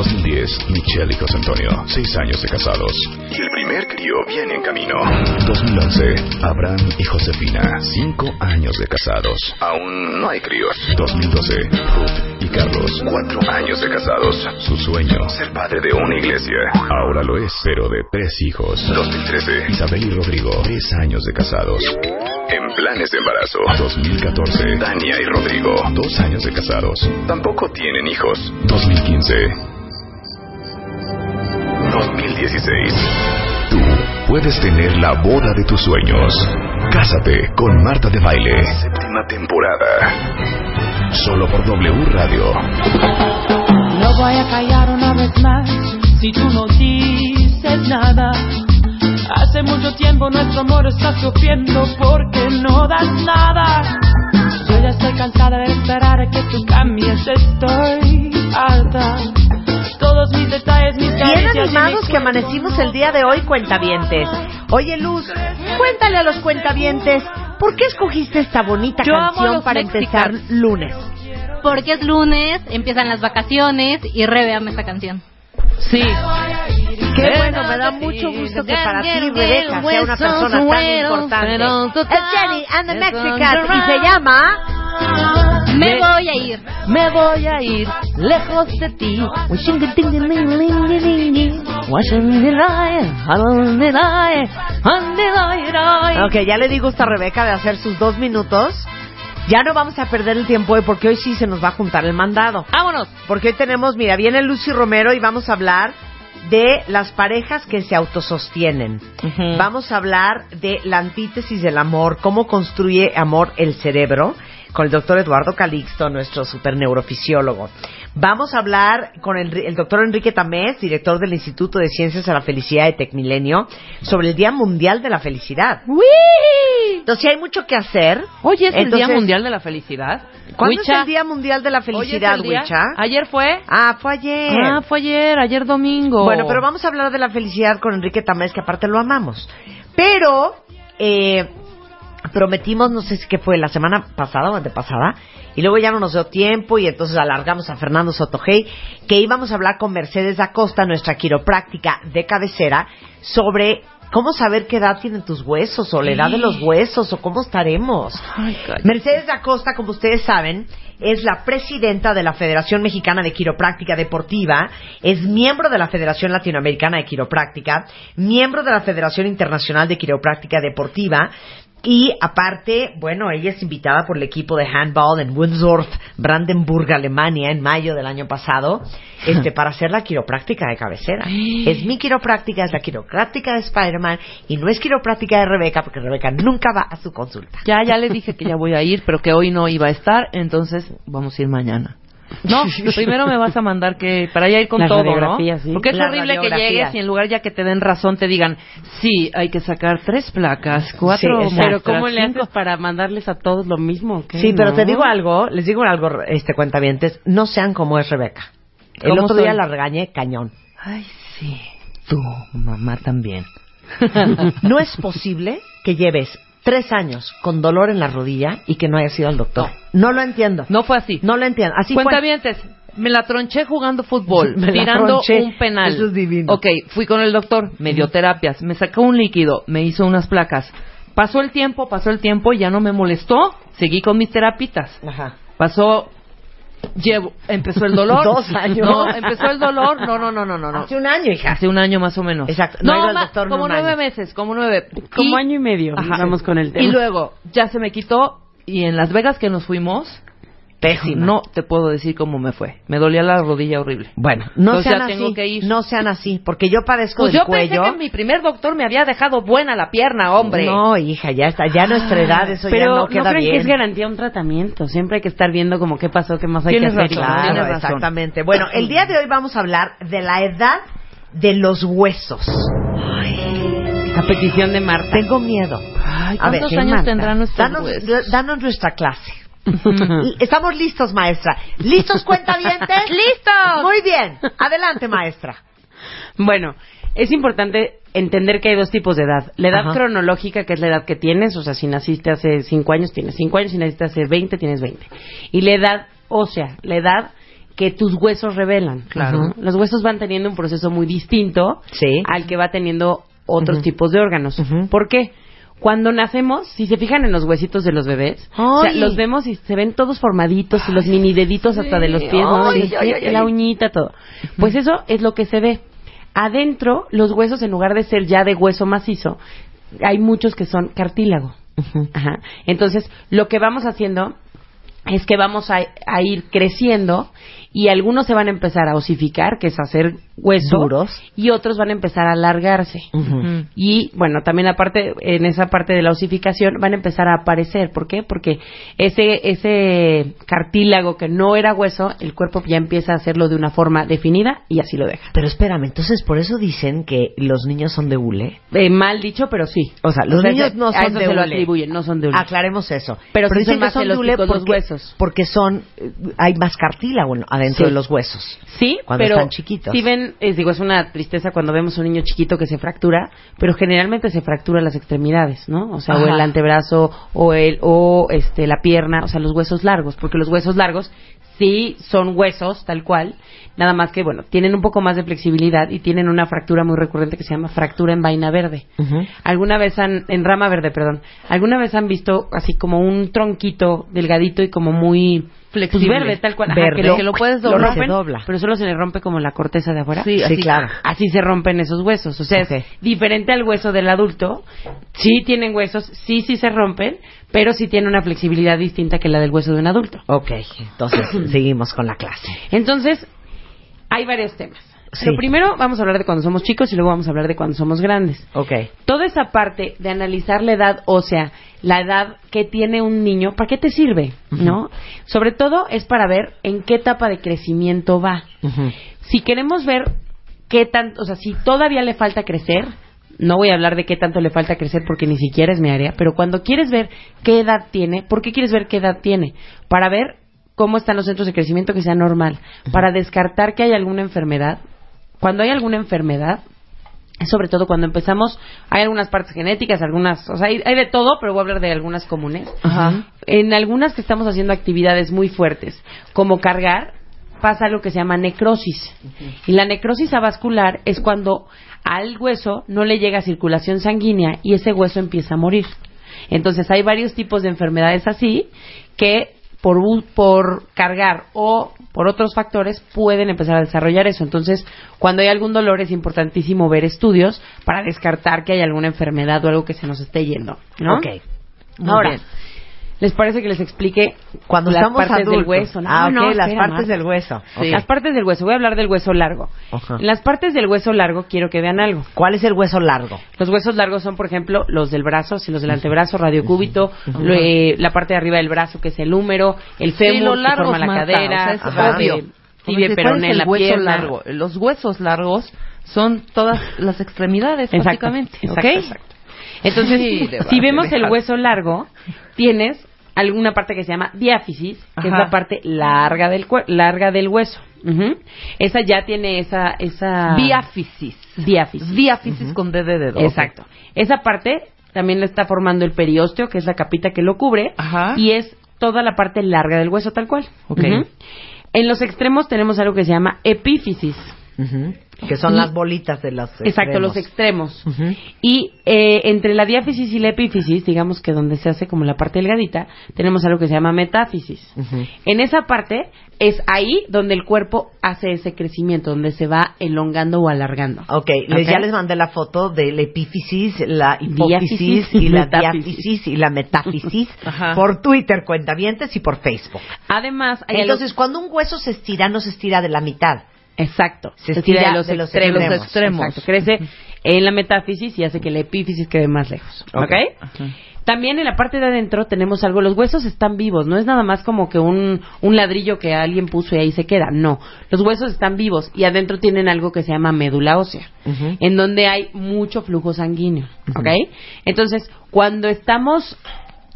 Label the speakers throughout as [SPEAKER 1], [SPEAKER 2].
[SPEAKER 1] 2010, Michelle y José Antonio, seis años de casados. Y el primer crío viene en camino. 2011, Abraham y Josefina, cinco años de casados. Aún no hay críos. 2012, Ruth y Carlos, cuatro años de casados. Su sueño, ser padre de una iglesia. Ahora lo es, pero de tres hijos. 2013, Isabel y Rodrigo, tres años de casados. En planes de embarazo. 2014, Tania y Rodrigo, dos años de casados. Tampoco tienen hijos. 2015, 2016. Tú puedes tener la boda de tus sueños. Cásate con Marta de Baile. Séptima temporada. Solo por W Radio.
[SPEAKER 2] No voy a callar una vez más si tú no dices nada. Hace mucho tiempo nuestro amor está sufriendo porque no das nada. Yo ya estoy cansada de esperar a que tú cambies, estoy alta. Todos mis detalles, mis
[SPEAKER 3] Bien animados que amanecimos el día de hoy, cuentavientes. Oye, Luz, cuéntale a los cuentavientes, ¿por qué escogiste esta bonita
[SPEAKER 4] Yo
[SPEAKER 3] canción para empezar lunes?
[SPEAKER 4] Porque es lunes, empiezan las vacaciones y reveame esta canción.
[SPEAKER 5] Sí.
[SPEAKER 3] Qué bueno, me da mucho gusto que para ti, Rebeca, sea una persona tan importante. Es Jenny and the Mexicans y se llama...
[SPEAKER 4] Me voy a ir.
[SPEAKER 5] Me voy a ir lejos de ti.
[SPEAKER 3] Ok, ya le di gusto a Rebeca de hacer sus dos minutos. Ya no vamos a perder el tiempo hoy porque hoy sí se nos va a juntar el mandado.
[SPEAKER 5] Vámonos.
[SPEAKER 3] Porque hoy tenemos, mira, viene Lucy Romero y vamos a hablar de las parejas que se autosostienen. Vamos a hablar de la antítesis del amor, cómo construye amor el cerebro, con el doctor Eduardo Calixto, nuestro super neurofisiólogo. Vamos a hablar con el, el doctor Enrique Tamés, director del Instituto de Ciencias de la Felicidad de Tecmilenio, sobre el Día Mundial de la Felicidad. Entonces, si hay mucho que hacer.
[SPEAKER 5] Hoy es el Día Mundial de la Felicidad.
[SPEAKER 3] ¿Cuándo es el Día Mundial de la Felicidad. Huicha?
[SPEAKER 5] Ayer fue.
[SPEAKER 3] Ah, fue ayer.
[SPEAKER 5] Ah, fue ayer, ayer domingo.
[SPEAKER 3] Bueno, pero vamos a hablar de la felicidad con Enrique Tamés, que aparte lo amamos. Pero eh, prometimos, no sé si que fue la semana pasada o antepasada, y luego ya no nos dio tiempo y entonces alargamos a Fernando Sotogey, que íbamos a hablar con Mercedes Acosta, nuestra quiropráctica de cabecera, sobre cómo saber qué edad tienen tus huesos o la edad de los huesos o cómo estaremos. Mercedes Acosta, como ustedes saben, es la presidenta de la Federación Mexicana de Quiropráctica Deportiva, es miembro de la Federación Latinoamericana de Quiropráctica, miembro de la Federación Internacional de Quiropráctica Deportiva y aparte, bueno, ella es invitada por el equipo de handball en Windsor, Brandenburg, Alemania, en mayo del año pasado, este, para hacer la quiropráctica de cabecera. Es mi quiropráctica, es la quiropráctica de Spider-Man y no es quiropráctica de Rebeca porque Rebeca nunca va a su consulta.
[SPEAKER 5] Ya, ya le dije que ya voy a ir, pero que hoy no iba a estar, entonces vamos a ir mañana. No, primero me vas a mandar que para ya ir con
[SPEAKER 6] La
[SPEAKER 5] todo, ¿no?
[SPEAKER 6] sí.
[SPEAKER 5] Porque es
[SPEAKER 3] La
[SPEAKER 5] horrible que llegues y en lugar ya que te den razón te digan, sí, hay que sacar tres placas, cuatro
[SPEAKER 3] Sí.
[SPEAKER 6] Pero ¿cómo le
[SPEAKER 5] cinco-
[SPEAKER 6] haces para mandarles a todos lo mismo?
[SPEAKER 3] Sí, pero te digo algo, les digo algo, este cuentavientes, no sean como es Rebeca. El
[SPEAKER 5] ¿Cómo
[SPEAKER 3] otro día la regañé cañón.
[SPEAKER 5] Ay, sí, tu mamá también.
[SPEAKER 3] No es posible que lleves tres años con dolor en la rodilla y que no hayas ido al doctor. No, lo entiendo.
[SPEAKER 5] No fue así.
[SPEAKER 3] No lo entiendo. Así
[SPEAKER 5] Cuenta
[SPEAKER 3] fue.
[SPEAKER 5] me la tronché jugando fútbol,
[SPEAKER 3] Me
[SPEAKER 5] tirando un penal.
[SPEAKER 3] Eso es divino.
[SPEAKER 5] Ok, fui con el doctor, me dio terapias, me sacó un líquido, me hizo unas placas. Pasó el tiempo, pasó el tiempo ya no me molestó. Seguí con mis terapitas.
[SPEAKER 3] Ajá.
[SPEAKER 5] Pasó, llevo, empezó el dolor.
[SPEAKER 3] Dos años.
[SPEAKER 5] No, empezó el dolor. No, no, no, no, no. no.
[SPEAKER 3] Hace un año, hija.
[SPEAKER 5] Hace un año más o menos.
[SPEAKER 3] Exacto. No ido al doctor
[SPEAKER 5] como
[SPEAKER 3] un
[SPEAKER 5] nueve
[SPEAKER 3] año.
[SPEAKER 5] meses, como nueve.
[SPEAKER 6] Como año y medio.
[SPEAKER 5] Ajá.
[SPEAKER 6] Vamos con el tema.
[SPEAKER 5] Y luego, ya se me quitó y en Las Vegas que nos fuimos,
[SPEAKER 3] Pésima.
[SPEAKER 5] No te puedo decir cómo me fue. Me dolía la rodilla horrible.
[SPEAKER 3] Bueno, no
[SPEAKER 5] Entonces
[SPEAKER 3] sean así.
[SPEAKER 5] que ir.
[SPEAKER 3] No sean así, porque yo padezco
[SPEAKER 5] Pues
[SPEAKER 3] del
[SPEAKER 5] yo pensé
[SPEAKER 3] cuello.
[SPEAKER 5] que mi primer doctor me había dejado buena la pierna, hombre.
[SPEAKER 3] No, hija, ya está, ya nuestra edad eso
[SPEAKER 6] Pero
[SPEAKER 3] ya no
[SPEAKER 6] no,
[SPEAKER 3] queda
[SPEAKER 6] creen
[SPEAKER 3] bien.
[SPEAKER 6] que es garantía un tratamiento. Siempre hay que estar viendo como qué pasó, qué más hay
[SPEAKER 5] Tienes
[SPEAKER 6] que hacer.
[SPEAKER 5] razón,
[SPEAKER 3] Claro,
[SPEAKER 5] Tienes razón.
[SPEAKER 3] exactamente. Bueno, el día de hoy vamos a hablar de la edad de los huesos.
[SPEAKER 6] A petición de Marta.
[SPEAKER 3] Tengo miedo.
[SPEAKER 5] Ay,
[SPEAKER 3] A ver,
[SPEAKER 5] ¿cuántos
[SPEAKER 3] ¿qué,
[SPEAKER 5] años
[SPEAKER 3] Marta?
[SPEAKER 5] tendrán nuestros
[SPEAKER 3] danos, danos nuestra clase. Estamos listos, maestra. ¿Listos, cuentavientes?
[SPEAKER 4] ¡Listos!
[SPEAKER 3] Muy bien. Adelante, maestra.
[SPEAKER 6] Bueno, es importante entender que hay dos tipos de edad. La edad
[SPEAKER 3] Ajá.
[SPEAKER 6] cronológica, que es la edad que tienes, o sea, si naciste hace 5 años, tienes 5 años, si naciste hace 20, tienes 20. Y la edad ósea, la edad que tus huesos revelan.
[SPEAKER 3] Claro.
[SPEAKER 6] Los huesos van teniendo un proceso muy distinto
[SPEAKER 3] Sí.
[SPEAKER 6] al que va teniendo otros tipos de órganos. ¿Por qué? Cuando nacemos, si se fijan en los huesitos de los bebés, o sea,
[SPEAKER 3] Ay.
[SPEAKER 6] los vemos y se ven todos formaditos y los mini deditos hasta de los pies, ¿no?
[SPEAKER 5] Ay,
[SPEAKER 6] Y
[SPEAKER 5] ay, ay,
[SPEAKER 6] la uñita, todo. Pues eso es lo que se ve. Adentro, los huesos, en lugar de ser ya de hueso macizo, hay muchos que son cartílago. Ajá. Entonces, lo que vamos haciendo es que vamos a, a ir creciendo y algunos se van a empezar a osificar, que es hacer hueso,
[SPEAKER 3] Duros.
[SPEAKER 6] y otros van a empezar a alargarse. Y bueno, también aparte, en esa parte de la osificación van a empezar a aparecer. ¿Por qué? Porque ese, ese cartílago que no era hueso, el cuerpo ya empieza a hacerlo de una forma definida y así lo deja.
[SPEAKER 3] Pero espérame, entonces por eso dicen que los niños son de hule.
[SPEAKER 6] Eh, mal dicho, pero sí.
[SPEAKER 3] O sea, los
[SPEAKER 6] O sea,
[SPEAKER 3] niños no
[SPEAKER 6] a
[SPEAKER 3] son
[SPEAKER 6] eso
[SPEAKER 3] de
[SPEAKER 6] se lo
[SPEAKER 3] hule.
[SPEAKER 6] atribuyen, no son de hule.
[SPEAKER 3] Aclaremos eso.
[SPEAKER 6] Pero sí
[SPEAKER 3] dicen
[SPEAKER 6] son
[SPEAKER 3] que
[SPEAKER 6] más
[SPEAKER 3] son de hule
[SPEAKER 6] elásticos los
[SPEAKER 3] porque,
[SPEAKER 6] huesos.
[SPEAKER 3] porque son, eh, hay más cartílago adentro
[SPEAKER 6] Sí.
[SPEAKER 3] de los huesos.
[SPEAKER 6] Sí,
[SPEAKER 3] Cuando
[SPEAKER 6] pero
[SPEAKER 3] están chiquitos.
[SPEAKER 6] Si ven, es, digo, es una tristeza cuando vemos a un niño chiquito que se fractura, pero generalmente se fractura las extremidades, ¿no? O sea, o el antebrazo o el o este la pierna, o sea, los huesos largos, porque los huesos largos sí son huesos tal cual, nada más que bueno, tienen un poco más de flexibilidad y tienen una fractura muy recurrente que se llama fractura en vaina verde. ¿Alguna vez han, en rama verde, perdón, alguna vez han visto así como un tronquito delgadito y como muy
[SPEAKER 5] Flexible.
[SPEAKER 6] pues, verde, tal cual, ajá,
[SPEAKER 3] Verde.
[SPEAKER 6] que, lo,
[SPEAKER 5] Que lo puedes doblar.
[SPEAKER 3] dobla.
[SPEAKER 6] pero solo se le rompe como la corteza de afuera.
[SPEAKER 5] Sí,
[SPEAKER 3] Sí,
[SPEAKER 5] así.
[SPEAKER 3] claro.
[SPEAKER 6] Así se rompen esos huesos. O sea, es diferente al hueso del adulto. Sí tienen huesos, sí, sí se rompen, pero sí tiene una flexibilidad distinta que la del hueso de un adulto.
[SPEAKER 3] Ok, entonces seguimos con la clase.
[SPEAKER 6] Entonces, hay varios temas.
[SPEAKER 3] Sí.
[SPEAKER 6] Lo primero, vamos a hablar de cuando somos chicos y luego vamos a hablar de cuando somos grandes.
[SPEAKER 3] Ok.
[SPEAKER 6] Toda esa parte de analizar la edad ósea, la edad que tiene un niño, ¿para qué te sirve? ¿No? Sobre todo es para ver en qué etapa de crecimiento va. Si queremos ver qué tanto, o sea, si todavía le falta crecer, no voy a hablar de qué tanto le falta crecer porque ni siquiera es mi área, pero cuando quieres ver qué edad tiene, ¿por qué quieres ver qué edad tiene? Para ver cómo están los centros de crecimiento que sea normal, para descartar que hay alguna enfermedad. Cuando hay alguna enfermedad, sobre todo cuando empezamos, hay algunas partes genéticas, algunas, o sea, hay, hay de todo, pero voy a hablar de algunas comunes.
[SPEAKER 3] Ajá.
[SPEAKER 6] En algunas que estamos haciendo actividades muy fuertes, como cargar, pasa lo que se llama necrosis. Y la necrosis avascular es cuando al hueso no le llega circulación sanguínea y ese hueso empieza a morir. Entonces hay varios tipos de enfermedades así que por, por cargar o por otros factores pueden empezar a desarrollar eso. Entonces, cuando hay algún dolor es importantísimo ver estudios para descartar que hay alguna enfermedad o algo que se nos esté yendo. ¿no?
[SPEAKER 3] Ok. Muy
[SPEAKER 6] Ahora,
[SPEAKER 3] bien.
[SPEAKER 6] ¿Les parece que les explique
[SPEAKER 3] Cuando
[SPEAKER 6] las
[SPEAKER 3] estamos
[SPEAKER 6] partes
[SPEAKER 3] adultos.
[SPEAKER 6] del hueso? No,
[SPEAKER 3] ah, ok,
[SPEAKER 6] no,
[SPEAKER 3] las
[SPEAKER 6] espera,
[SPEAKER 3] partes
[SPEAKER 6] Marta.
[SPEAKER 3] del hueso.
[SPEAKER 5] Sí.
[SPEAKER 6] Las partes del hueso. Voy a hablar del hueso largo. En las partes del hueso largo quiero que vean algo.
[SPEAKER 3] ¿Cuál es el hueso largo?
[SPEAKER 6] Los huesos largos son, por ejemplo, los del brazo, si los del antebrazo, radiocúbito, lo- eh, la parte de arriba del brazo, que es el húmero, el
[SPEAKER 5] Sí,
[SPEAKER 6] fémur,
[SPEAKER 5] los
[SPEAKER 6] que forma la cadera,
[SPEAKER 5] o sea, es
[SPEAKER 6] eh, tibia y
[SPEAKER 5] dice, ¿cuál
[SPEAKER 6] peroné
[SPEAKER 5] es
[SPEAKER 6] en
[SPEAKER 5] el
[SPEAKER 6] la
[SPEAKER 5] hueso
[SPEAKER 6] pierna.
[SPEAKER 5] largo? Los huesos largos son todas las extremidades,
[SPEAKER 6] Exacto,
[SPEAKER 5] básicamente.
[SPEAKER 6] exacto,
[SPEAKER 5] ¿ok?
[SPEAKER 6] exacto. Entonces,
[SPEAKER 5] Sí,
[SPEAKER 6] si vemos el hueso largo, tienes alguna parte que se llama diáfisis, que es la parte larga del larga del hueso. Ujú. Esa ya tiene esa esa
[SPEAKER 5] Diáfisis.
[SPEAKER 6] diáfisis.
[SPEAKER 5] Diáfisis con D de dedo.
[SPEAKER 6] Exacto. Esa parte también lo está formando el periósteo, que es la capita que lo cubre,
[SPEAKER 5] Ajá.
[SPEAKER 6] y es toda la parte larga del hueso tal cual.
[SPEAKER 5] Ok.
[SPEAKER 6] Ujú. En los extremos tenemos algo que se llama epífisis.
[SPEAKER 3] Que son
[SPEAKER 6] Y-
[SPEAKER 3] las bolitas de los
[SPEAKER 6] Exacto, los
[SPEAKER 3] extremos.
[SPEAKER 6] Y eh, entre la diáfisis y la epífisis, digamos que donde se hace como la parte delgadita, tenemos algo que se llama metáfisis. En esa parte es ahí donde el cuerpo hace ese crecimiento, donde se va elongando o alargando.
[SPEAKER 3] Ok, les-
[SPEAKER 6] Ok.
[SPEAKER 3] ya les mandé la foto de la epífisis, la hipófisis
[SPEAKER 6] Diáfisis
[SPEAKER 3] y la
[SPEAKER 6] metáfisis.
[SPEAKER 3] diáfisis y la metáfisis por Twitter, cuentavientes y por Facebook.
[SPEAKER 6] Además, hay algo-
[SPEAKER 3] Entonces, cuando un hueso se estira, no se estira de la mitad.
[SPEAKER 6] Exacto.
[SPEAKER 3] Se estira
[SPEAKER 6] de los
[SPEAKER 3] de los
[SPEAKER 6] extremos. Exacto. Crece en la metáfisis y hace que la epífisis quede más lejos.
[SPEAKER 3] Ok.
[SPEAKER 6] ¿Ok? También en la parte de adentro tenemos algo, los huesos están vivos, no es nada más como que un, un ladrillo que alguien puso y ahí se queda, no, los huesos están vivos y adentro tienen algo que se llama médula ósea, en donde hay mucho flujo sanguíneo, ¿ok? Entonces, cuando estamos,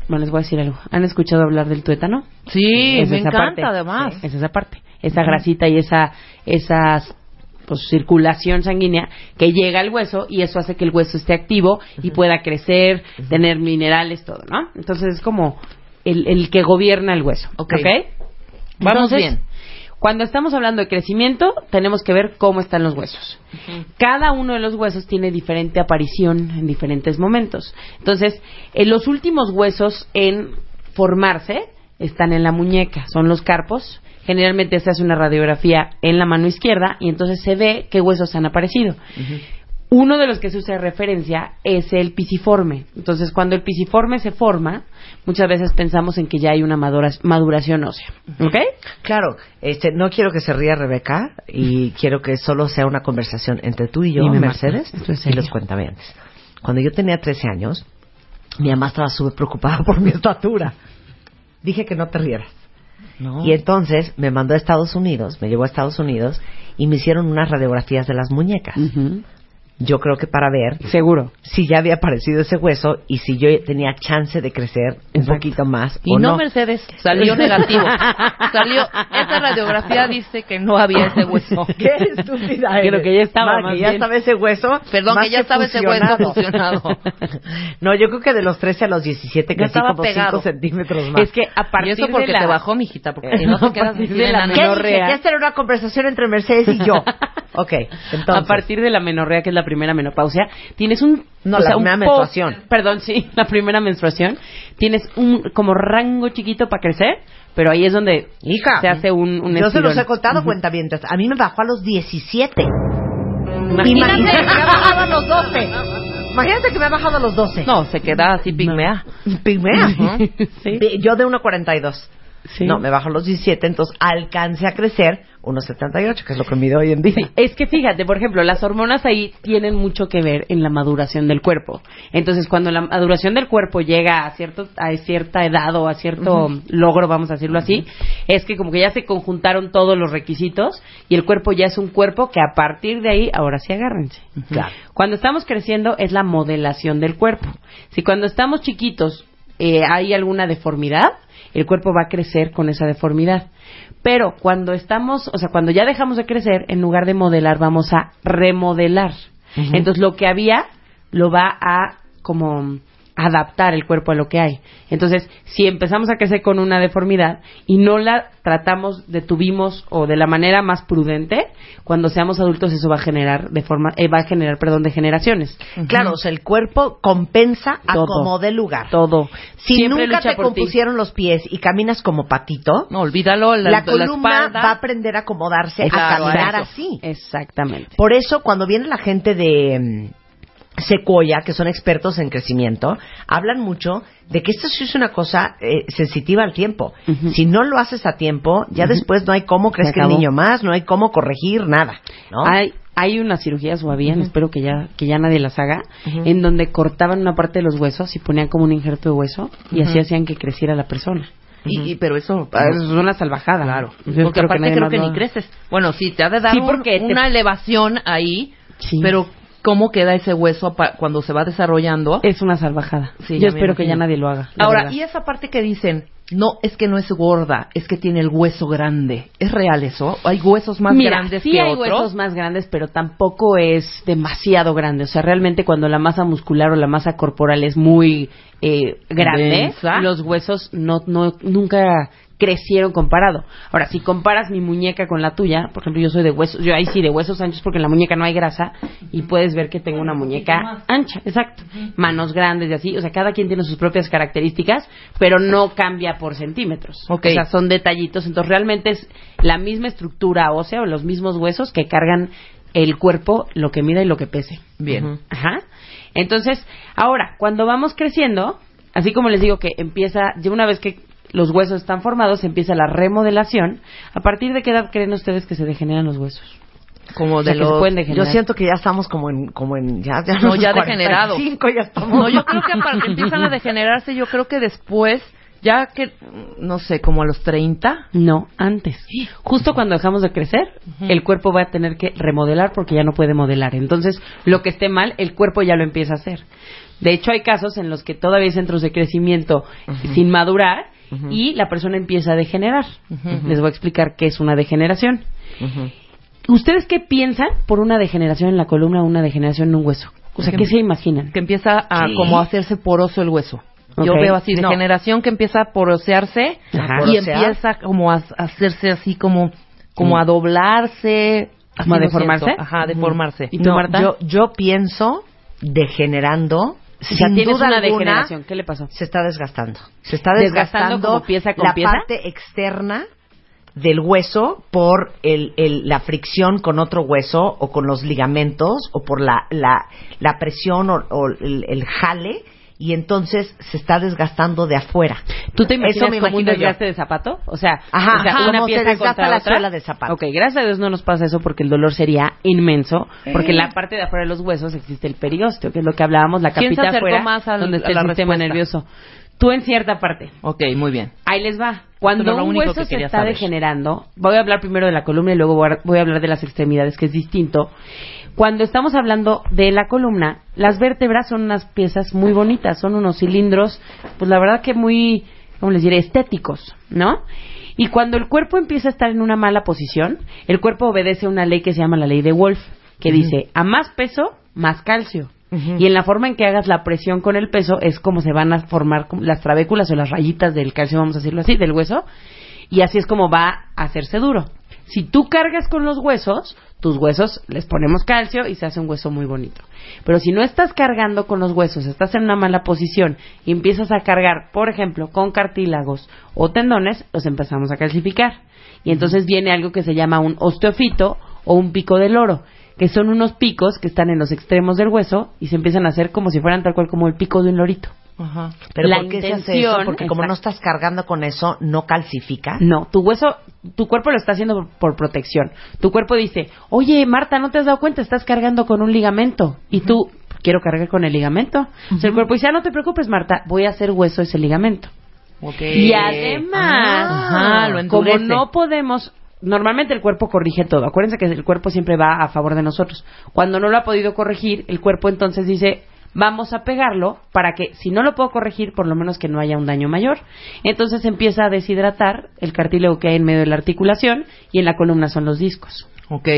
[SPEAKER 6] bueno, les voy a decir algo, ¿han escuchado hablar del tuétano?
[SPEAKER 5] Sí,
[SPEAKER 6] Es
[SPEAKER 5] me encanta
[SPEAKER 6] parte.
[SPEAKER 5] además.
[SPEAKER 6] Es esa parte, esa grasita y esa, esa pues, circulación sanguínea que llega al hueso y eso hace que el hueso esté activo y pueda crecer, tener minerales, todo, ¿no? Entonces es como el, el que gobierna el hueso.
[SPEAKER 5] Ok.
[SPEAKER 6] ¿Ok?
[SPEAKER 5] Vamos
[SPEAKER 6] Entonces,
[SPEAKER 5] bien.
[SPEAKER 6] Cuando estamos hablando de crecimiento, tenemos que ver cómo están los huesos. Cada uno de los huesos tiene diferente aparición en diferentes momentos. Entonces, en los últimos huesos en formarse están en la muñeca, son los carpos. Generalmente se hace una radiografía en la mano izquierda y entonces se ve qué huesos han aparecido. Uno de los que se usa de referencia es el pisiforme. Entonces, cuando el pisiforme se forma, muchas veces pensamos en que ya hay una madura- maduración ósea. ¿Ok?
[SPEAKER 3] Claro, este, no quiero que se ría Rebeca y quiero que solo sea una conversación entre tú y yo,
[SPEAKER 6] Dime,
[SPEAKER 3] Mercedes,
[SPEAKER 6] es
[SPEAKER 3] y los cuentavientes. Cuando yo tenía 13 años, mi mamá estaba súper preocupada por mi estatura. Dije que no te rieras.
[SPEAKER 5] No.
[SPEAKER 3] Y entonces me mandó a Estados Unidos, me llevó a Estados Unidos y me hicieron unas radiografías de las muñecas. Yo creo que para ver
[SPEAKER 6] Seguro.
[SPEAKER 3] si ya había aparecido ese hueso y si yo tenía chance de crecer un
[SPEAKER 6] Exacto.
[SPEAKER 3] poquito más
[SPEAKER 5] Y
[SPEAKER 3] o
[SPEAKER 5] no,
[SPEAKER 3] no.
[SPEAKER 5] Mercedes, salió negativo. salió, esa radiografía dice que no había ese hueso.
[SPEAKER 3] Qué estúpida eres.
[SPEAKER 6] Creo que ya estaba, más
[SPEAKER 3] que ya
[SPEAKER 6] bien.
[SPEAKER 3] estaba ese hueso.
[SPEAKER 5] Perdón, que ya estaba ese hueso fusionado.
[SPEAKER 3] no, yo creo que de los 13 a los 17
[SPEAKER 5] Ya
[SPEAKER 3] crecí
[SPEAKER 5] estaba
[SPEAKER 3] como
[SPEAKER 5] pegado.
[SPEAKER 3] 5 centímetros más.
[SPEAKER 6] Es que a partir
[SPEAKER 5] Y eso porque
[SPEAKER 6] de la...
[SPEAKER 5] te bajó, mijita, porque si no te
[SPEAKER 6] A
[SPEAKER 5] quedas
[SPEAKER 6] de la.
[SPEAKER 3] Que esta era una conversación entre Mercedes y yo. Ok, entonces.
[SPEAKER 6] A partir de la menorrea, que es la primera menopausia, tienes un...
[SPEAKER 3] No,
[SPEAKER 6] o
[SPEAKER 3] la
[SPEAKER 6] sea, un
[SPEAKER 3] primera
[SPEAKER 6] po-
[SPEAKER 3] menstruación.
[SPEAKER 6] Perdón, sí, la primera menstruación. Tienes un como rango chiquito para crecer, pero ahí es donde
[SPEAKER 3] Hija,
[SPEAKER 6] se hace un, un
[SPEAKER 3] yo se los
[SPEAKER 6] estirón.
[SPEAKER 3] he contado, cuentavientes. A mí me bajó a los 17.
[SPEAKER 6] Imagínate.
[SPEAKER 3] Imagínate que me ha bajado a los 12. Imagínate que me ha bajado a los 12.
[SPEAKER 5] No, se queda así pigmea.
[SPEAKER 3] Pigmea.
[SPEAKER 6] Sí.
[SPEAKER 3] De- Yo de 1.42.
[SPEAKER 6] Sí.
[SPEAKER 3] No, me bajó los 17, entonces alcancé a crecer 1.78, que es lo que mido hoy en día.
[SPEAKER 6] Sí, es que fíjate, por ejemplo, las hormonas ahí tienen mucho que ver en la maduración del cuerpo. Entonces, cuando la maduración del cuerpo llega a cierto a cierta edad o a cierto logro, vamos a decirlo así, es que como que ya se conjuntaron todos los requisitos y el cuerpo ya es un cuerpo que a partir de ahí, ahora sí agárrense.
[SPEAKER 3] Claro.
[SPEAKER 6] Cuando estamos creciendo es la modelación del cuerpo. Si cuando estamos chiquitos eh, hay alguna deformidad, el cuerpo va a crecer con esa deformidad. Pero cuando estamos, o sea, cuando ya dejamos de crecer, en lugar de modelar, vamos a remodelar. Entonces, lo que había lo va a como adaptar el cuerpo a lo que hay. Entonces, si empezamos a crecer con una deformidad y no la tratamos, detuvimos o de la manera más prudente, cuando seamos adultos eso va a generar de forma, eh, va a generar, perdón, degeneraciones.
[SPEAKER 3] Claro, o sea, el cuerpo compensa a
[SPEAKER 6] Todo.
[SPEAKER 3] como de lugar.
[SPEAKER 6] Todo.
[SPEAKER 3] Si
[SPEAKER 6] Siempre
[SPEAKER 3] nunca te
[SPEAKER 6] ti.
[SPEAKER 3] compusieron los pies y caminas como patito,
[SPEAKER 5] No, olvídalo, la,
[SPEAKER 3] la,
[SPEAKER 5] la
[SPEAKER 3] columna
[SPEAKER 5] espalda.
[SPEAKER 3] va a aprender a acomodarse, a caminar
[SPEAKER 5] eso.
[SPEAKER 3] así.
[SPEAKER 6] Exactamente.
[SPEAKER 3] Por eso, cuando viene la gente de mm, Sequoia, que son expertos en crecimiento, hablan mucho de que esto sí es una cosa eh, sensitiva al tiempo. Si no lo haces a tiempo, ya después no hay cómo crezca el niño más, no hay cómo corregir nada. ¿no?
[SPEAKER 6] Hay, hay unas cirugías o habían, espero que ya, que ya nadie las haga, en donde cortaban una parte de los huesos y ponían como un injerto de hueso y así hacían que creciera la persona.
[SPEAKER 5] Y, y- pero eso...
[SPEAKER 6] Ah, Eso es una salvajada.
[SPEAKER 5] Claro.
[SPEAKER 6] Yo
[SPEAKER 5] Porque
[SPEAKER 6] espero
[SPEAKER 5] aparte creo que ni creces. Bueno, sí, te ha de dar
[SPEAKER 6] Sí,
[SPEAKER 5] un-
[SPEAKER 6] porque te-
[SPEAKER 5] una elevación ahí,
[SPEAKER 6] Sí.
[SPEAKER 5] pero ¿cómo queda ese hueso pa- cuando se va desarrollando?
[SPEAKER 6] Es una salvajada.
[SPEAKER 5] Sí,
[SPEAKER 6] Yo espero que ya nadie lo haga.
[SPEAKER 5] Ahora,
[SPEAKER 6] verdad.
[SPEAKER 5] y esa parte que dicen, no, es que no es gorda, es que tiene el hueso grande. ¿Es real eso? ¿Hay huesos más
[SPEAKER 6] Mira,
[SPEAKER 5] grandes
[SPEAKER 6] sí
[SPEAKER 5] que
[SPEAKER 6] hay
[SPEAKER 5] otros?
[SPEAKER 6] huesos más grandes, pero tampoco es demasiado grande. O sea, realmente cuando la masa muscular o la masa corporal es muy eh, grande,
[SPEAKER 5] Densa.
[SPEAKER 6] los huesos no, no nunca crecieron comparado. Ahora, si comparas mi muñeca con la tuya, por ejemplo, yo soy de huesos, yo ahí sí de huesos anchos porque en la muñeca no hay grasa y puedes ver que tengo una muñeca ancha, exacto. Manos grandes y así, o sea, cada quien tiene sus propias características, pero no cambia por centímetros.
[SPEAKER 5] Ok.
[SPEAKER 6] O sea, son detallitos, entonces realmente es la misma estructura ósea o los mismos huesos que cargan el cuerpo, lo que mida y lo que pese.
[SPEAKER 5] Bien.
[SPEAKER 6] Ajá. Entonces, ahora, cuando vamos creciendo, así como les digo que empieza, ya una vez que los huesos están formados, empieza la remodelación. ¿A partir de qué edad creen ustedes que se degeneran los huesos?
[SPEAKER 5] Como
[SPEAKER 6] O sea,
[SPEAKER 5] de los...
[SPEAKER 3] Yo siento que ya estamos como en, como en, ya, ya
[SPEAKER 5] No,
[SPEAKER 3] los
[SPEAKER 5] ya degenerado.
[SPEAKER 3] 45 ya estamos.
[SPEAKER 5] No, yo creo que para que empiezan a degenerarse, yo creo que después, ya que, no sé, como a los 30.
[SPEAKER 6] No, antes. Justo cuando dejamos de crecer, el cuerpo va a tener que remodelar porque ya no puede modelar. Entonces, lo que esté mal, el cuerpo ya lo empieza a hacer. De hecho, hay casos en los que todavía hay centros de crecimiento sin madurar y la persona empieza a degenerar. Les voy a explicar qué es una degeneración. ¿Ustedes qué piensan por una degeneración en la columna o una degeneración en un hueso? O sea,
[SPEAKER 5] Que-
[SPEAKER 6] ¿qué se imaginan?
[SPEAKER 5] Que empieza a
[SPEAKER 3] Sí.
[SPEAKER 5] como a hacerse poroso el hueso. Yo veo así,
[SPEAKER 3] No.
[SPEAKER 5] degeneración que empieza a porosearse
[SPEAKER 6] Ajá.
[SPEAKER 5] y
[SPEAKER 3] Porosear.
[SPEAKER 5] empieza como a, a hacerse así como, como
[SPEAKER 6] Mm.
[SPEAKER 5] a doblarse.
[SPEAKER 6] ¿Como a deformarse?
[SPEAKER 5] siento. Ajá, a deformarse.
[SPEAKER 6] ¿Y tú,
[SPEAKER 3] No,
[SPEAKER 6] Marta?
[SPEAKER 3] Yo, yo pienso degenerando.
[SPEAKER 6] O sea,
[SPEAKER 3] sin duda
[SPEAKER 6] una
[SPEAKER 3] alguna,
[SPEAKER 6] degeneración. ¿Qué le pasó?
[SPEAKER 3] Se está desgastando. Se está
[SPEAKER 6] ¿Desgastando
[SPEAKER 3] desgastando,
[SPEAKER 6] como pieza con
[SPEAKER 3] la
[SPEAKER 6] pieza?
[SPEAKER 3] parte externa del hueso por el, el- la fricción con otro hueso o con los ligamentos o por la, la, la presión o, o el, el jale y entonces se está desgastando de afuera.
[SPEAKER 6] ¿Tú te imaginas
[SPEAKER 3] Eso me
[SPEAKER 6] como un
[SPEAKER 3] yo.
[SPEAKER 6] desgaste de zapato? O sea,
[SPEAKER 3] Ajá,
[SPEAKER 6] o sea,
[SPEAKER 3] ajá,
[SPEAKER 6] una
[SPEAKER 3] como se
[SPEAKER 6] pieza
[SPEAKER 3] desgasta
[SPEAKER 6] contra
[SPEAKER 3] la
[SPEAKER 6] otra.
[SPEAKER 3] suela de zapato.
[SPEAKER 6] Ok, gracias a Dios no nos pasa eso porque el dolor sería inmenso, porque en la parte de afuera de los huesos existe el periósteo, que es lo que hablábamos, la
[SPEAKER 5] ¿Quién se
[SPEAKER 6] capita
[SPEAKER 5] acercó
[SPEAKER 6] afuera,
[SPEAKER 5] más al-
[SPEAKER 6] donde está el sistema
[SPEAKER 5] respuesta?
[SPEAKER 6] nervioso. Tú en cierta parte.
[SPEAKER 5] Ok, muy bien.
[SPEAKER 6] Ahí les va. Cuando
[SPEAKER 5] lo
[SPEAKER 6] un
[SPEAKER 5] único
[SPEAKER 6] hueso
[SPEAKER 5] que
[SPEAKER 6] se está
[SPEAKER 5] saber.
[SPEAKER 6] degenerando, voy a hablar primero de la columna y luego voy a- voy a hablar de las extremidades, que es distinto. Cuando estamos hablando de la columna, las vértebras son unas piezas muy bonitas, son unos cilindros, pues la verdad que muy, ¿cómo les diré? Estéticos, ¿no? Y cuando el cuerpo empieza a estar en una mala posición, el cuerpo obedece a una ley que se llama la ley de Wolf, que dice, a más peso, más calcio. Y en la forma en que hagas la presión con el peso es como se van a formar las trabéculas o las rayitas del calcio, vamos a decirlo así, del hueso, y así es como va a hacerse duro. Si tú cargas con los huesos, tus huesos les ponemos calcio y se hace un hueso muy bonito. Pero si no estás cargando con los huesos, estás en una mala posición y empiezas a cargar, por ejemplo, con cartílagos o tendones, los empezamos a calcificar. Y entonces viene algo que se llama un osteofito o un pico del oro, que son unos picos que están en los extremos del hueso y se empiezan a hacer como si fueran tal cual como el pico de un lorito.
[SPEAKER 5] Ajá.
[SPEAKER 3] Pero
[SPEAKER 6] La
[SPEAKER 3] ¿por qué se hace eso?
[SPEAKER 6] intención,
[SPEAKER 3] Porque como no estás cargando con eso, no calcifica.
[SPEAKER 6] No, tu hueso, tu cuerpo lo está haciendo por, por protección. Tu cuerpo dice, oye, Marta, ¿no te has dado cuenta? Estás cargando con un ligamento. Y tú, quiero cargar con el ligamento. O sea, el cuerpo dice, ah, no te preocupes, Marta, voy a hacer hueso ese ligamento. Y además,
[SPEAKER 5] Ajá, lo
[SPEAKER 6] como no podemos, normalmente el cuerpo corrige todo. Acuérdense que el cuerpo siempre va a favor de nosotros. Cuando no lo ha podido corregir, el cuerpo entonces dice, vamos a pegarlo para que, si no lo puedo corregir, por lo menos que no haya un daño mayor. Entonces empieza a deshidratar el cartílago que hay en medio de la articulación y en la columna son los discos.
[SPEAKER 5] Ok.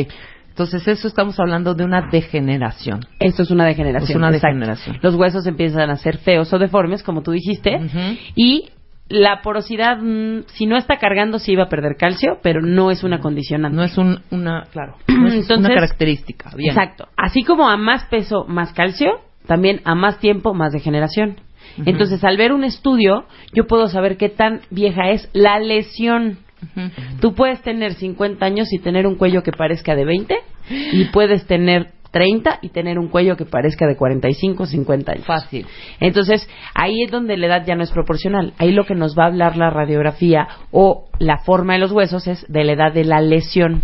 [SPEAKER 5] Entonces, eso estamos hablando de una degeneración.
[SPEAKER 6] Esto es una degeneración.
[SPEAKER 5] Es una degeneración.
[SPEAKER 6] Los huesos empiezan a ser feos o deformes, como tú dijiste, y la porosidad, mm, si no está cargando, sí va a perder calcio, pero no es una condicionante.
[SPEAKER 5] No es un, una, claro, no es
[SPEAKER 6] Entonces-
[SPEAKER 5] una característica. Bien.
[SPEAKER 6] Exacto. Así como a más peso, más calcio, también a más tiempo, más degeneración. Entonces, al ver un estudio, yo puedo saber qué tan vieja es la lesión. Tú puedes tener 50 años y tener un cuello que parezca de 20 y puedes tener 30 y tener un cuello que parezca de 45, 50 años.
[SPEAKER 5] Fácil.
[SPEAKER 6] Entonces, ahí es donde la edad ya no es proporcional. Ahí lo que nos va a hablar la radiografía o la forma de los huesos es de la edad de la lesión.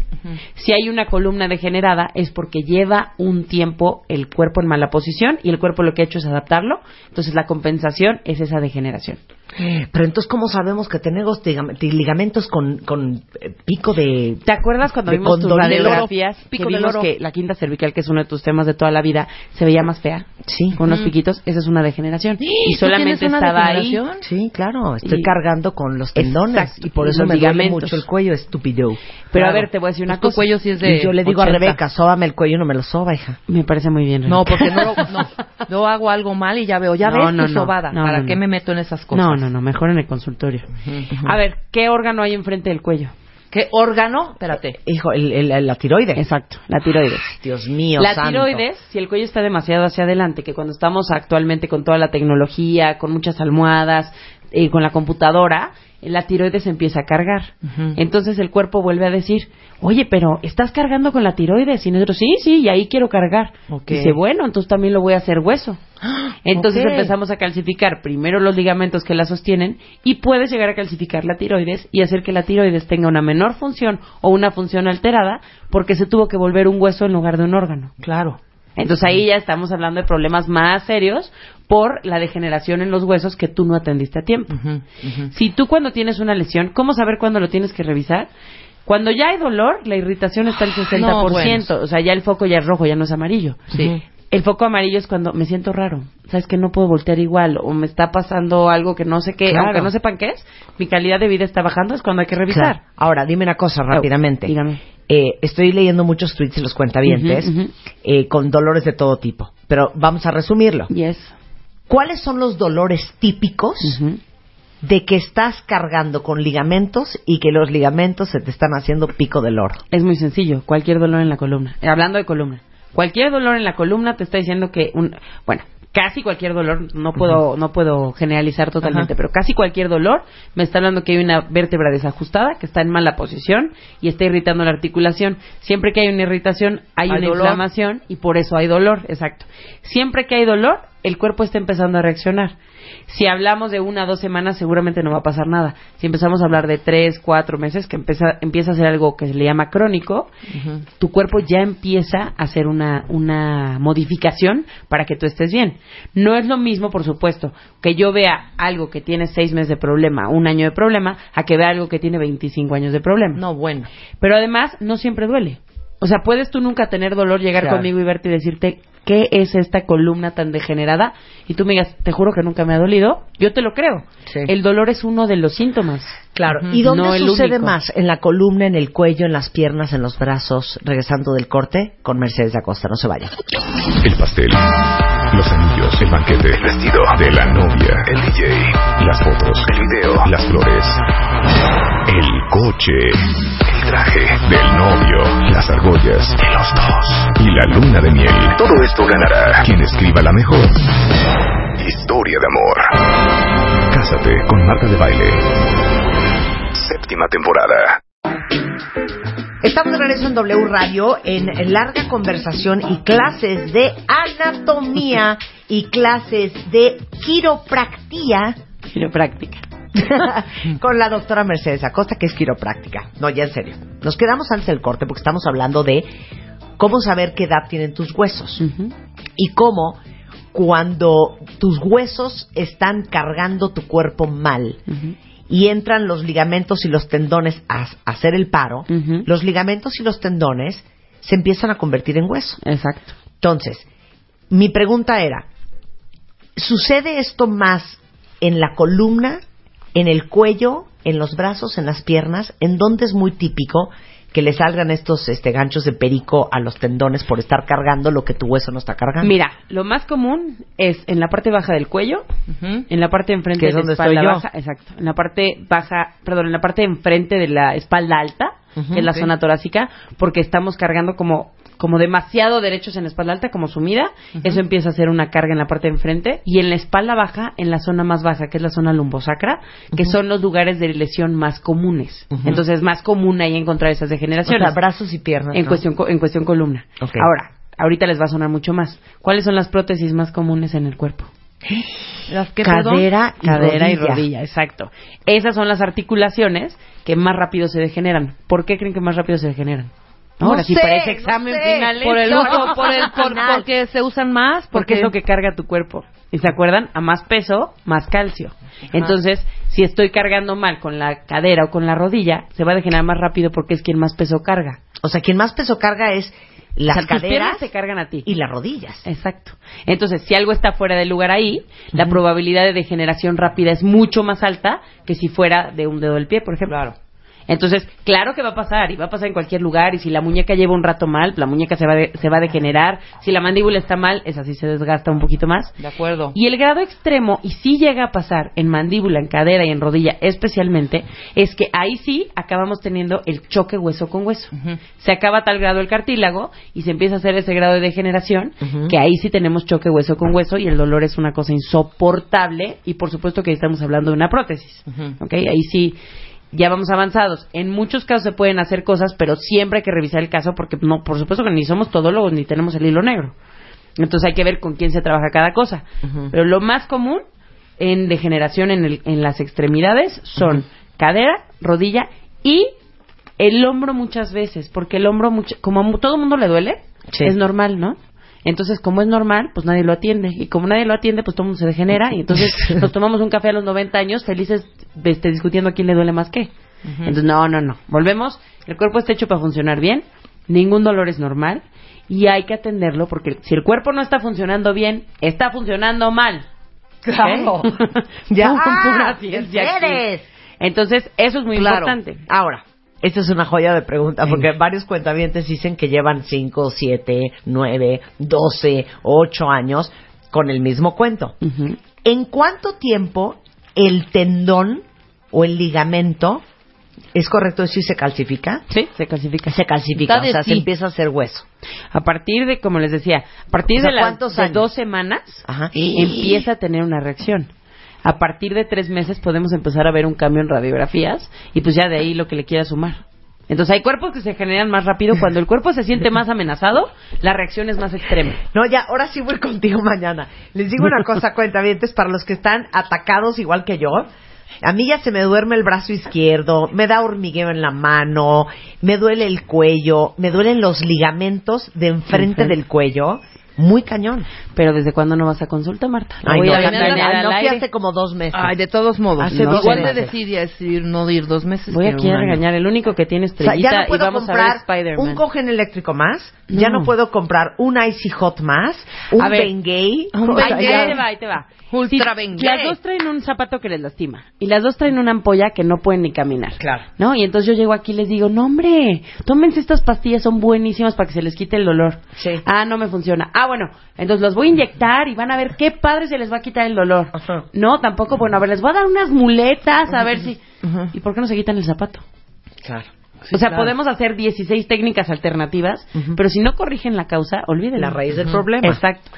[SPEAKER 6] Si hay una columna degenerada es porque lleva un tiempo el cuerpo en mala posición y el cuerpo lo que ha hecho es adaptarlo. Entonces, la compensación es esa degeneración.
[SPEAKER 3] Pero entonces, ¿cómo sabemos que tenemos ligam- ligamentos con, con eh, pico de...
[SPEAKER 6] ¿Te acuerdas cuando
[SPEAKER 3] De
[SPEAKER 6] vimos tus radiografías
[SPEAKER 5] pico
[SPEAKER 6] que vimos
[SPEAKER 5] oro?
[SPEAKER 6] que la quinta cervical, que es uno de tus temas de toda la vida, se veía más fea?
[SPEAKER 3] Sí.
[SPEAKER 6] Con unos piquitos. Esa es una degeneración. Y
[SPEAKER 5] ¿Tú
[SPEAKER 6] solamente
[SPEAKER 5] una
[SPEAKER 6] estaba ahí?
[SPEAKER 3] Sí, claro. Estoy
[SPEAKER 6] Y-
[SPEAKER 3] cargando con los tendones.
[SPEAKER 6] Exacto,
[SPEAKER 3] Y por
[SPEAKER 6] y
[SPEAKER 3] eso me duele mucho el cuello, estúpido.
[SPEAKER 6] Pero a ver, te voy a decir una
[SPEAKER 5] Pues tu
[SPEAKER 6] cosa.
[SPEAKER 5] cuello sí es de
[SPEAKER 3] Y yo le digo
[SPEAKER 5] 80.
[SPEAKER 3] a Rebeca, sóbame el cuello, no me lo soba, hija.
[SPEAKER 6] Me parece muy bien.
[SPEAKER 5] No, porque no, lo- no, yo hago algo mal y ya veo, ya
[SPEAKER 6] No,
[SPEAKER 5] ves
[SPEAKER 6] no,
[SPEAKER 5] tu
[SPEAKER 6] no.
[SPEAKER 5] sobada.
[SPEAKER 6] No,
[SPEAKER 5] ¿Para
[SPEAKER 6] no,
[SPEAKER 5] qué
[SPEAKER 6] no.
[SPEAKER 5] me meto en esas cosas?
[SPEAKER 6] No, no, mejor en el consultorio. A ver, ¿qué órgano hay enfrente del cuello?
[SPEAKER 5] ¿Qué órgano? Espérate.
[SPEAKER 3] Hijo, el, el- la tiroides.
[SPEAKER 6] Exacto, la tiroides.
[SPEAKER 3] Dios mío,
[SPEAKER 6] la
[SPEAKER 3] santo.
[SPEAKER 6] tiroides, si el cuello está demasiado hacia adelante, que cuando estamos actualmente con toda la tecnología, con muchas almohadas, eh, con la computadora, la tiroides empieza a cargar. Entonces el cuerpo vuelve a decir, oye, pero estás cargando con la tiroides. Y nosotros, sí, sí, y ahí quiero cargar.
[SPEAKER 5] Ok.
[SPEAKER 6] Dice, bueno, entonces también lo voy a hacer hueso. Entonces empezamos a calcificar primero los ligamentos que la sostienen y puedes llegar a calcificar la tiroides y hacer que la tiroides tenga una menor función o una función alterada porque se tuvo que volver un hueso en lugar de un órgano.
[SPEAKER 5] Claro.
[SPEAKER 6] Entonces ahí ya estamos hablando de problemas más serios por la degeneración en los huesos que tú no atendiste a tiempo. Si tú cuando tienes una lesión, ¿cómo saber cuándo lo tienes que revisar? Cuando ya hay dolor, la irritación está al 60%,
[SPEAKER 5] No, bueno.
[SPEAKER 6] o sea, ya el foco ya es rojo, ya no es amarillo.
[SPEAKER 5] Sí.
[SPEAKER 6] El foco amarillo es cuando me siento raro, sabes que no puedo voltear igual o me está pasando algo que no sé qué,
[SPEAKER 3] Claro.
[SPEAKER 6] aunque no sepan qué es, mi calidad de vida está bajando, es cuando hay que revisar.
[SPEAKER 3] Claro. Ahora, dime una cosa rápidamente.
[SPEAKER 6] dígame.
[SPEAKER 3] Eh, estoy leyendo muchos tweets de los cuentavientes eh, con dolores de todo tipo, pero vamos a resumirlo.
[SPEAKER 6] Yes.
[SPEAKER 3] ¿Cuáles son los dolores típicos de que estás cargando con ligamentos y que los ligamentos se te están haciendo pico del oro?
[SPEAKER 6] Es muy sencillo, cualquier dolor en la columna. Hablando de columna, cualquier dolor en la columna te está diciendo que un, bueno, casi cualquier dolor, no puedo no puedo generalizar totalmente, pero casi cualquier dolor me está hablando que hay una vértebra desajustada, que está en mala posición y está irritando la articulación. Siempre que hay una irritación, hay,
[SPEAKER 5] Hay
[SPEAKER 6] una
[SPEAKER 5] dolor.
[SPEAKER 6] inflamación y por eso hay dolor, exacto. Siempre que hay dolor, el cuerpo está empezando a reaccionar. Si hablamos de una o dos semanas, seguramente no va a pasar nada. Si empezamos a hablar de tres, cuatro meses, que empieza, empieza a ser algo que se le llama crónico, tu cuerpo ya empieza a hacer una, una modificación para que tú estés bien. No es lo mismo, por supuesto, que yo vea algo que tiene seis meses de problema, un año de problema, a que vea algo que tiene 25 años de problema.
[SPEAKER 5] No, bueno.
[SPEAKER 6] Pero además, no siempre duele. O sea, puedes tú nunca tener dolor, llegar
[SPEAKER 5] Claro.
[SPEAKER 6] conmigo y verte y decirte, ¿qué es esta columna tan degenerada? Y tú me digas, te juro que nunca me ha dolido. Yo te lo creo.
[SPEAKER 3] Sí.
[SPEAKER 6] El dolor es uno de los síntomas.
[SPEAKER 3] Claro. ¿Y dónde
[SPEAKER 6] No
[SPEAKER 3] sucede más? ¿En la columna, en el cuello, en las piernas, en los brazos? Regresando del corte con Mercedes Acosta. No se vayan.
[SPEAKER 1] El pastel, los anillos, el banquete, el vestido de la novia, el DJ, las fotos, el video, las flores, el coche, el traje del novio, las argollas, de los dos y la luna de miel. Todo esto ganará quien escriba la mejor historia de amor. Cásate con Marta de Baile. Séptima temporada.
[SPEAKER 3] Estamos de regreso en W Radio en larga conversación y clases de anatomía y clases de quiropractía
[SPEAKER 6] Quiropráctica.
[SPEAKER 3] con la doctora Mercedes Acosta, que es quiropráctica. No, ya en serio. Nos quedamos antes del corte porque estamos hablando de cómo saber qué edad tienen tus huesos y cómo cuando tus huesos están cargando tu cuerpo mal. Y entran los ligamentos y los tendones a, a hacer el paro, los ligamentos y los tendones se empiezan a convertir en hueso.
[SPEAKER 6] Exacto.
[SPEAKER 3] Entonces, mi pregunta era, ¿sucede esto más en la columna, en el cuello, en los brazos, en las piernas? ¿En dónde es muy típico que le salgan estos este, ganchos de perico a los tendones por estar cargando lo que tu hueso no está cargando?
[SPEAKER 6] Mira, lo más común es en la parte baja del cuello, en la parte de enfrente
[SPEAKER 3] Que
[SPEAKER 6] de la espalda
[SPEAKER 3] estoy yo.
[SPEAKER 6] baja, exacto, en la parte baja, perdón, en la parte de enfrente de la espalda alta, es la zona torácica, porque estamos cargando como como demasiado derechos en la espalda alta, como sumida, eso empieza a ser una carga en la parte de enfrente y en la espalda baja, en la zona más baja, que es la zona lumbosacra, que son los lugares de lesión más comunes. Entonces es más común ahí encontrar esas
[SPEAKER 3] o
[SPEAKER 6] degeneraciones
[SPEAKER 3] sea, brazos y piernas.
[SPEAKER 6] en
[SPEAKER 3] ¿no?
[SPEAKER 6] cuestión en cuestión columna. Ahora, ahorita les va a sonar mucho más. ¿Cuáles son las prótesis más comunes en el cuerpo?
[SPEAKER 5] Las que,
[SPEAKER 3] cadera, y,
[SPEAKER 6] Cadera y
[SPEAKER 3] rodilla,
[SPEAKER 6] exacto. Esas son las articulaciones que más rápido se degeneran. ¿Por qué creen que más rápido se degeneran?
[SPEAKER 3] No
[SPEAKER 6] Ahora, si
[SPEAKER 3] sé,
[SPEAKER 6] examen
[SPEAKER 3] sé.
[SPEAKER 6] final.
[SPEAKER 5] Por el uso, por el, por,
[SPEAKER 3] Final.
[SPEAKER 5] porque se usan más,
[SPEAKER 6] Porque es lo que carga tu cuerpo. ¿Y se acuerdan? A más peso, más calcio. Entonces, si estoy cargando mal con la cadera o con la rodilla, se va a degenerar más rápido porque es quien más peso carga.
[SPEAKER 3] O sea, quien más peso carga es las
[SPEAKER 6] O sea, tus
[SPEAKER 3] caderas
[SPEAKER 6] piernas se cargan a ti.
[SPEAKER 3] y las rodillas.
[SPEAKER 6] Exacto. Entonces, si algo está fuera de lugar ahí, la probabilidad de degeneración rápida es mucho más alta que si fuera de un dedo del pie, por ejemplo.
[SPEAKER 5] Claro.
[SPEAKER 6] Entonces, claro que va a pasar, y va a pasar en cualquier lugar, y si la muñeca lleva un rato mal, la muñeca se va, de- se va a degenerar, si la mandíbula está mal, esa sí se desgasta un poquito más.
[SPEAKER 5] De acuerdo.
[SPEAKER 6] Y el grado extremo, y sí llega a pasar en mandíbula, en cadera y en rodilla especialmente, es que ahí sí acabamos teniendo el choque hueso con hueso. Se acaba tal grado el cartílago y se empieza a hacer ese grado de degeneración, que ahí sí tenemos choque hueso con hueso y el dolor es una cosa insoportable y por supuesto que ahí estamos hablando de una prótesis. ¿ok? Ahí sí ya vamos avanzados. En muchos casos se pueden hacer cosas, pero siempre hay que revisar el caso porque no, por supuesto que ni somos todólogos ni tenemos el hilo negro. Entonces hay que ver con quién se trabaja cada cosa. Pero lo más común en degeneración en, el- en las extremidades son cadera, rodilla y el hombro muchas veces, porque el hombro, como a todo mundo le duele,
[SPEAKER 3] Sí.
[SPEAKER 6] es normal, ¿no? Entonces, como es normal, pues nadie lo atiende. Y como nadie lo atiende, pues todo el mundo se degenera. Y entonces nos tomamos un café a los 90 años felices este, discutiendo a quién le duele más qué. Entonces, no, no, no. Volvemos. El cuerpo está hecho para funcionar bien. Ningún dolor es normal. Y hay que atenderlo porque si el cuerpo no está funcionando bien, está funcionando mal.
[SPEAKER 3] Claro.
[SPEAKER 6] ¿Ok?
[SPEAKER 3] Ya. Ah, eres.
[SPEAKER 6] Entonces, eso es muy
[SPEAKER 3] Claro.
[SPEAKER 6] importante.
[SPEAKER 3] Ahora, esta es una joya de pregunta, porque varios cuentavientes dicen que llevan 5, 7, 9, 12, 8 años con el mismo cuento. ¿En cuánto tiempo el tendón o el ligamento, es correcto decir, se calcifica?
[SPEAKER 6] Sí, se clasifica.
[SPEAKER 3] Se calcifica, o sea, se empieza a hacer hueso.
[SPEAKER 6] A partir de, como les decía, a partir
[SPEAKER 3] O sea,
[SPEAKER 6] de las dos semanas
[SPEAKER 3] Ajá.
[SPEAKER 6] empieza a tener una reacción. A partir de tres meses podemos empezar a ver un cambio en radiografías y pues ya de ahí lo que le quiera sumar. Entonces hay cuerpos que se generan más rápido. Cuando el cuerpo se siente más amenazado, la reacción es más extrema.
[SPEAKER 3] No, ya, ahora sí voy contigo mañana. Les digo una cosa, cuentavientes, para los que están atacados igual que yo. A mí ya se me duerme el brazo izquierdo, me da hormigueo en la mano, me duele el cuello, me duelen los ligamentos de enfrente
[SPEAKER 6] Enfrente.
[SPEAKER 3] del cuello. Muy cañón.
[SPEAKER 6] Pero ¿desde cuándo no vas a consulta, Marta?
[SPEAKER 3] Ay,
[SPEAKER 6] voy
[SPEAKER 3] no, me-
[SPEAKER 6] al
[SPEAKER 3] no fui hace como dos meses.
[SPEAKER 5] Ay, de todos modos.
[SPEAKER 6] Hace
[SPEAKER 5] no, igual de
[SPEAKER 6] meses.
[SPEAKER 5] decidir es ir, no ir dos meses.
[SPEAKER 6] Voy aquí a regañar. El único que tiene
[SPEAKER 3] o sea,
[SPEAKER 6] estrellita
[SPEAKER 3] ya no
[SPEAKER 6] y
[SPEAKER 3] puedo
[SPEAKER 6] vamos a ver
[SPEAKER 3] comprar un cogen eléctrico más, ya
[SPEAKER 6] No.
[SPEAKER 3] no puedo comprar un Icy Hot más, un Bengay.
[SPEAKER 6] Ahí te va, ahí te va.
[SPEAKER 5] Ultra
[SPEAKER 6] Si. Las dos traen un zapato que les lastima. Y las dos traen una ampolla que no pueden ni caminar.
[SPEAKER 3] Claro.
[SPEAKER 6] ¿No? Y entonces yo llego aquí y les digo, no hombre, tómense estas pastillas, son buenísimas para que se les quite el dolor.
[SPEAKER 3] Sí.
[SPEAKER 6] Ah, no me funciona. Ah, bueno, entonces los voy a inyectar y van a ver qué padre se les va a quitar el dolor.
[SPEAKER 3] Ajá.
[SPEAKER 6] No, tampoco, bueno, a ver, les voy a dar unas muletas, a ver si... ¿Y por qué no se quitan el zapato?
[SPEAKER 3] Claro.
[SPEAKER 6] o sea, podemos hacer 16 técnicas alternativas, pero si no corrigen la causa, olvídenlo.
[SPEAKER 3] La raíz del problema.
[SPEAKER 6] Exacto.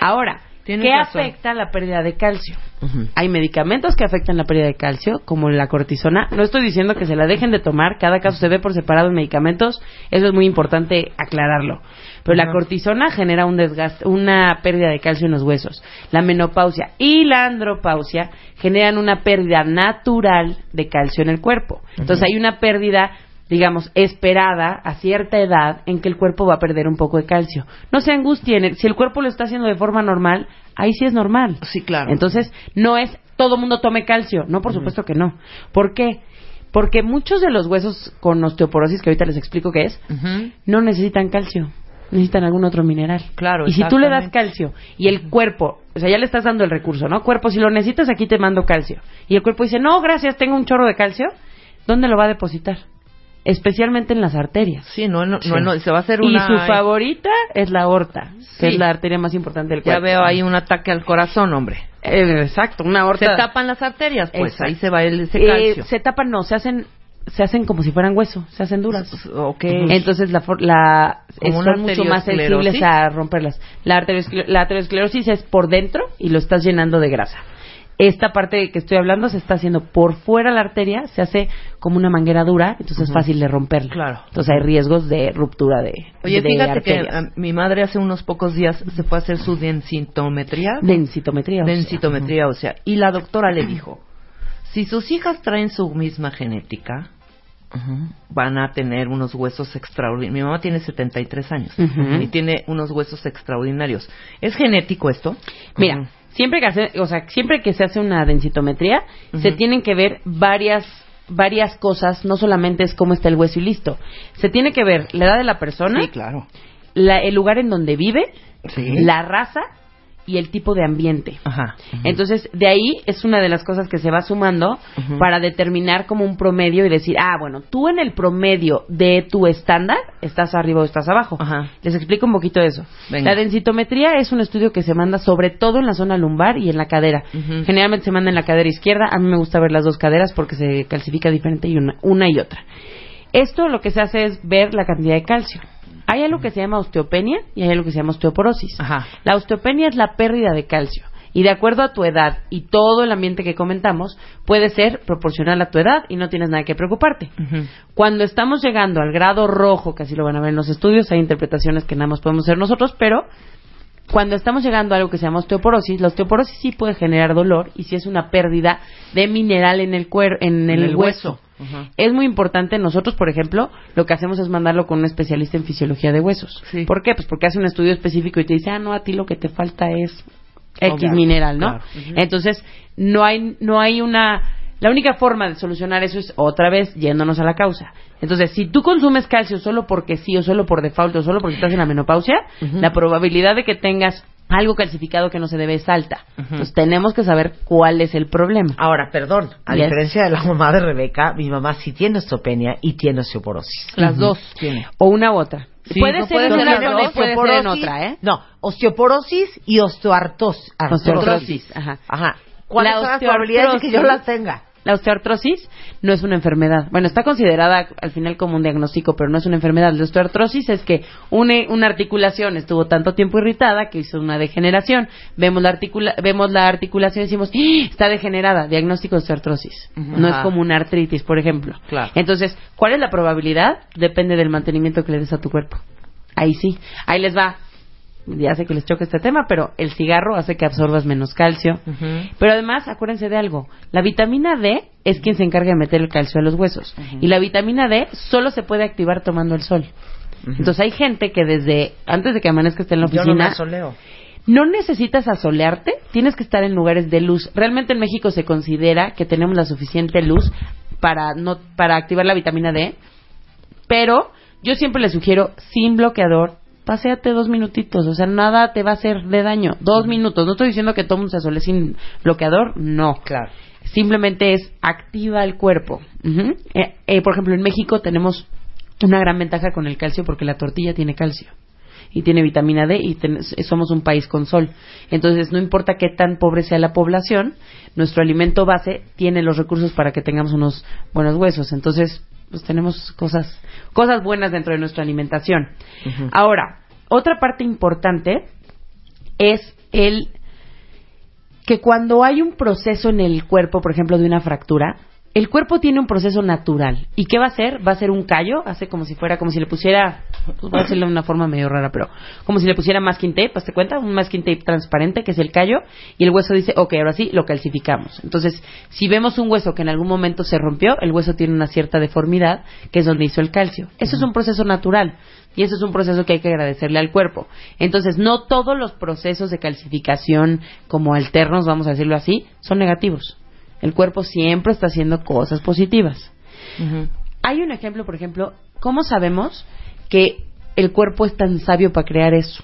[SPEAKER 6] Ahora,
[SPEAKER 5] Tienes
[SPEAKER 6] ¿qué
[SPEAKER 5] razón.
[SPEAKER 6] afecta la pérdida de calcio? Hay medicamentos que afectan la pérdida de calcio, como la cortisona. No estoy diciendo que se la dejen de tomar, cada caso se ve por separado en medicamentos, eso es muy importante aclararlo. Pero la cortisona genera un desgaste, una pérdida de calcio en los huesos. La menopausia y la andropausia generan una pérdida natural de calcio en el cuerpo. Entonces hay una pérdida digamos, esperada a cierta edad en que el cuerpo va a perder un poco de calcio. No se angustien, si el cuerpo lo está haciendo de forma normal, ahí sí es normal.
[SPEAKER 5] Sí, claro.
[SPEAKER 6] Entonces, no es todo mundo tome calcio, no, por supuesto que no. ¿Por qué? Porque muchos de los huesos con osteoporosis, que ahorita les explico qué es, no necesitan calcio, necesitan algún otro mineral.
[SPEAKER 5] Claro,
[SPEAKER 6] Y si tú le das calcio y el cuerpo, o sea, ya le estás dando el recurso, ¿no? Cuerpo, si lo necesitas, aquí te mando calcio. Y el cuerpo dice, no, gracias, tengo un chorro de calcio, ¿dónde lo va a depositar? Especialmente en las arterias.
[SPEAKER 5] Sí, no, no, no, no, se va a hacer
[SPEAKER 6] Y
[SPEAKER 5] una...
[SPEAKER 6] su favorita es la aorta,
[SPEAKER 5] Sí.
[SPEAKER 6] que es la arteria más importante del
[SPEAKER 5] Ya
[SPEAKER 6] cuerpo.
[SPEAKER 5] veo ahí un ataque al corazón, hombre.
[SPEAKER 6] Eh, exacto, una
[SPEAKER 5] Se
[SPEAKER 6] aorta.
[SPEAKER 5] tapan las arterias, pues
[SPEAKER 6] Exacto.
[SPEAKER 5] ahí se va el, ese
[SPEAKER 6] Eh,
[SPEAKER 5] calcio.
[SPEAKER 6] se tapan, no, se hacen, se hacen como si fueran hueso, se hacen duras.
[SPEAKER 5] Ok.
[SPEAKER 6] Entonces la, la son mucho más sensibles a romperlas. La, arterioscle- la arteriosclerosis es por dentro y lo estás llenando de grasa. Esta parte que estoy hablando se está haciendo por fuera la arteria, se hace como una manguera dura, entonces es fácil de romperla.
[SPEAKER 5] Claro.
[SPEAKER 6] Entonces hay riesgos de ruptura de
[SPEAKER 5] Oye,
[SPEAKER 6] de
[SPEAKER 5] fíjate que
[SPEAKER 6] arterias.
[SPEAKER 5] ah, mi madre hace unos pocos días se fue a hacer su densitometría.
[SPEAKER 6] densitometría. o sea.
[SPEAKER 5] densitometría, o sea, y la doctora le dijo, si sus hijas traen su misma genética, van a tener unos huesos extraordinarios. Mi mamá tiene 73 años
[SPEAKER 6] Ujú.
[SPEAKER 5] y tiene unos huesos extraordinarios. ¿Es genético esto?
[SPEAKER 6] Mira, siempre que hace, o sea, siempre que se hace una densitometría, se tienen que ver varias varias cosas, no solamente es cómo está el hueso y listo. Se tiene que ver la edad de la persona,
[SPEAKER 5] Sí, claro.
[SPEAKER 6] la- el lugar en donde vive,
[SPEAKER 5] Sí.
[SPEAKER 6] la raza y el tipo de ambiente.
[SPEAKER 5] Ajá.
[SPEAKER 6] Entonces, de ahí es una de las cosas que se va sumando para determinar como un promedio y decir, ah, bueno, tú en el promedio de tu estándar estás arriba o estás abajo.
[SPEAKER 5] Ajá.
[SPEAKER 6] Les explico un poquito eso.
[SPEAKER 5] Venga.
[SPEAKER 6] La densitometría es un estudio que se manda sobre todo en la zona lumbar y en la cadera. Generalmente se manda en la cadera izquierda. A mí me gusta ver las dos caderas porque se calcifica diferente y una, una y otra. Esto lo que se hace es ver la cantidad de calcio. Hay algo que se llama osteopenia y hay algo que se llama osteoporosis.
[SPEAKER 5] Ajá.
[SPEAKER 6] La osteopenia es la pérdida de calcio. Y de acuerdo a tu edad y todo el ambiente que comentamos, puede ser proporcional a tu edad y no tienes nada que preocuparte. Cuando estamos llegando al grado rojo, que así lo van a ver en los estudios, hay interpretaciones que nada más podemos hacer nosotros, pero cuando estamos llegando a algo que se llama osteoporosis, la osteoporosis sí puede generar dolor y sí es una pérdida de mineral en el cuer en,
[SPEAKER 5] En
[SPEAKER 6] el,
[SPEAKER 5] el
[SPEAKER 6] hueso. Es muy importante, nosotros, por ejemplo, lo que hacemos es mandarlo con un especialista en fisiología de huesos.
[SPEAKER 5] Sí.
[SPEAKER 6] ¿Por qué? Pues porque hace un estudio específico y te dice, ah, no, a ti lo que te falta es X mineral, ¿no?
[SPEAKER 5] Claro.
[SPEAKER 6] Entonces, no hay, no hay una... La única forma de solucionar eso es otra vez yéndonos a la causa. Entonces, si tú consumes calcio solo porque sí o solo por default o solo porque estás en la menopausia, la probabilidad de que tengas algo calcificado que no se debe es alta. Entonces, tenemos que saber cuál es el problema.
[SPEAKER 3] Ahora, perdón, a
[SPEAKER 6] Yes.
[SPEAKER 3] diferencia de la mamá de Rebeca, mi mamá sí tiene osteopenia y tiene osteoporosis.
[SPEAKER 4] Las dos.
[SPEAKER 5] Tiene.
[SPEAKER 6] O una u otra.
[SPEAKER 5] Sí,
[SPEAKER 6] puede
[SPEAKER 5] no
[SPEAKER 6] ser
[SPEAKER 5] puede
[SPEAKER 6] en una
[SPEAKER 5] dos,
[SPEAKER 6] puede ser en otra, ¿eh?
[SPEAKER 3] No, osteoporosis y osteoartrosis.
[SPEAKER 6] Osteoartrosis, ajá.
[SPEAKER 3] Ajá. ¿Cuáles
[SPEAKER 6] La
[SPEAKER 3] son las probabilidades de que yo las tenga?
[SPEAKER 6] La osteoartrosis no es una enfermedad. Bueno, está considerada al final como un diagnóstico, pero no es una enfermedad. La osteoartrosis es que una, una articulación estuvo tanto tiempo irritada que hizo una degeneración. Vemos la, articula- vemos la articulación y decimos, ¡Ah! está degenerada. Diagnóstico de osteoartrosis. No es como una artritis, por ejemplo.
[SPEAKER 5] Claro.
[SPEAKER 6] Entonces, ¿cuál es la probabilidad? Depende del mantenimiento que le des a tu cuerpo. Ahí sí. Ahí les va. Ya sé que les choca este tema, pero el cigarro hace que absorbas menos calcio. Pero además, acuérdense de algo. La vitamina D es quien se encarga de meter el calcio a los huesos. Y la vitamina D solo se puede activar tomando el sol. Entonces hay gente que desde antes de que amanezca esté en la
[SPEAKER 3] Yo no me
[SPEAKER 6] oficina
[SPEAKER 3] asoleo.
[SPEAKER 6] no necesitas asolearte, tienes que estar en lugares de luz. Realmente en México se considera que tenemos la suficiente luz para no para activar la vitamina D, pero yo siempre les sugiero sin bloqueador, paséate dos minutitos, o sea, nada te va a hacer de daño. Dos minutos. No estoy diciendo que se asole sin bloqueador, no.
[SPEAKER 3] Claro.
[SPEAKER 6] Simplemente es activa el cuerpo. Ujú. Eh, eh, por ejemplo, en México tenemos una gran ventaja con el calcio porque la tortilla tiene calcio y tiene vitamina D y ten- somos un país con sol. Entonces, no importa qué tan pobre sea la población, nuestro alimento base tiene los recursos para que tengamos unos buenos huesos. Entonces, pues tenemos cosas cosas buenas dentro de nuestra alimentación. Ahora, otra parte importante es el que cuando hay un proceso en el cuerpo, por ejemplo, de una fractura, el cuerpo tiene un proceso natural. ¿Y qué va a hacer? Va a ser un callo, hace como si fuera, como si le pusiera, voy a decirlo de una forma medio rara, pero como si le pusiera masking tape, ¿te cuenta? Un masking tape transparente, que es el callo, y el hueso dice, ok, ahora sí, lo calcificamos. Entonces, si vemos un hueso que en algún momento se rompió, el hueso tiene una cierta deformidad, que es donde hizo el calcio. Eso es un proceso natural. Y eso es un proceso que hay que agradecerle al cuerpo. Entonces, no todos los procesos de calcificación como alternos, vamos a decirlo así, son negativos. El cuerpo siempre está haciendo cosas positivas. Hay un ejemplo, por ejemplo, ¿cómo sabemos que el cuerpo es tan sabio para crear eso?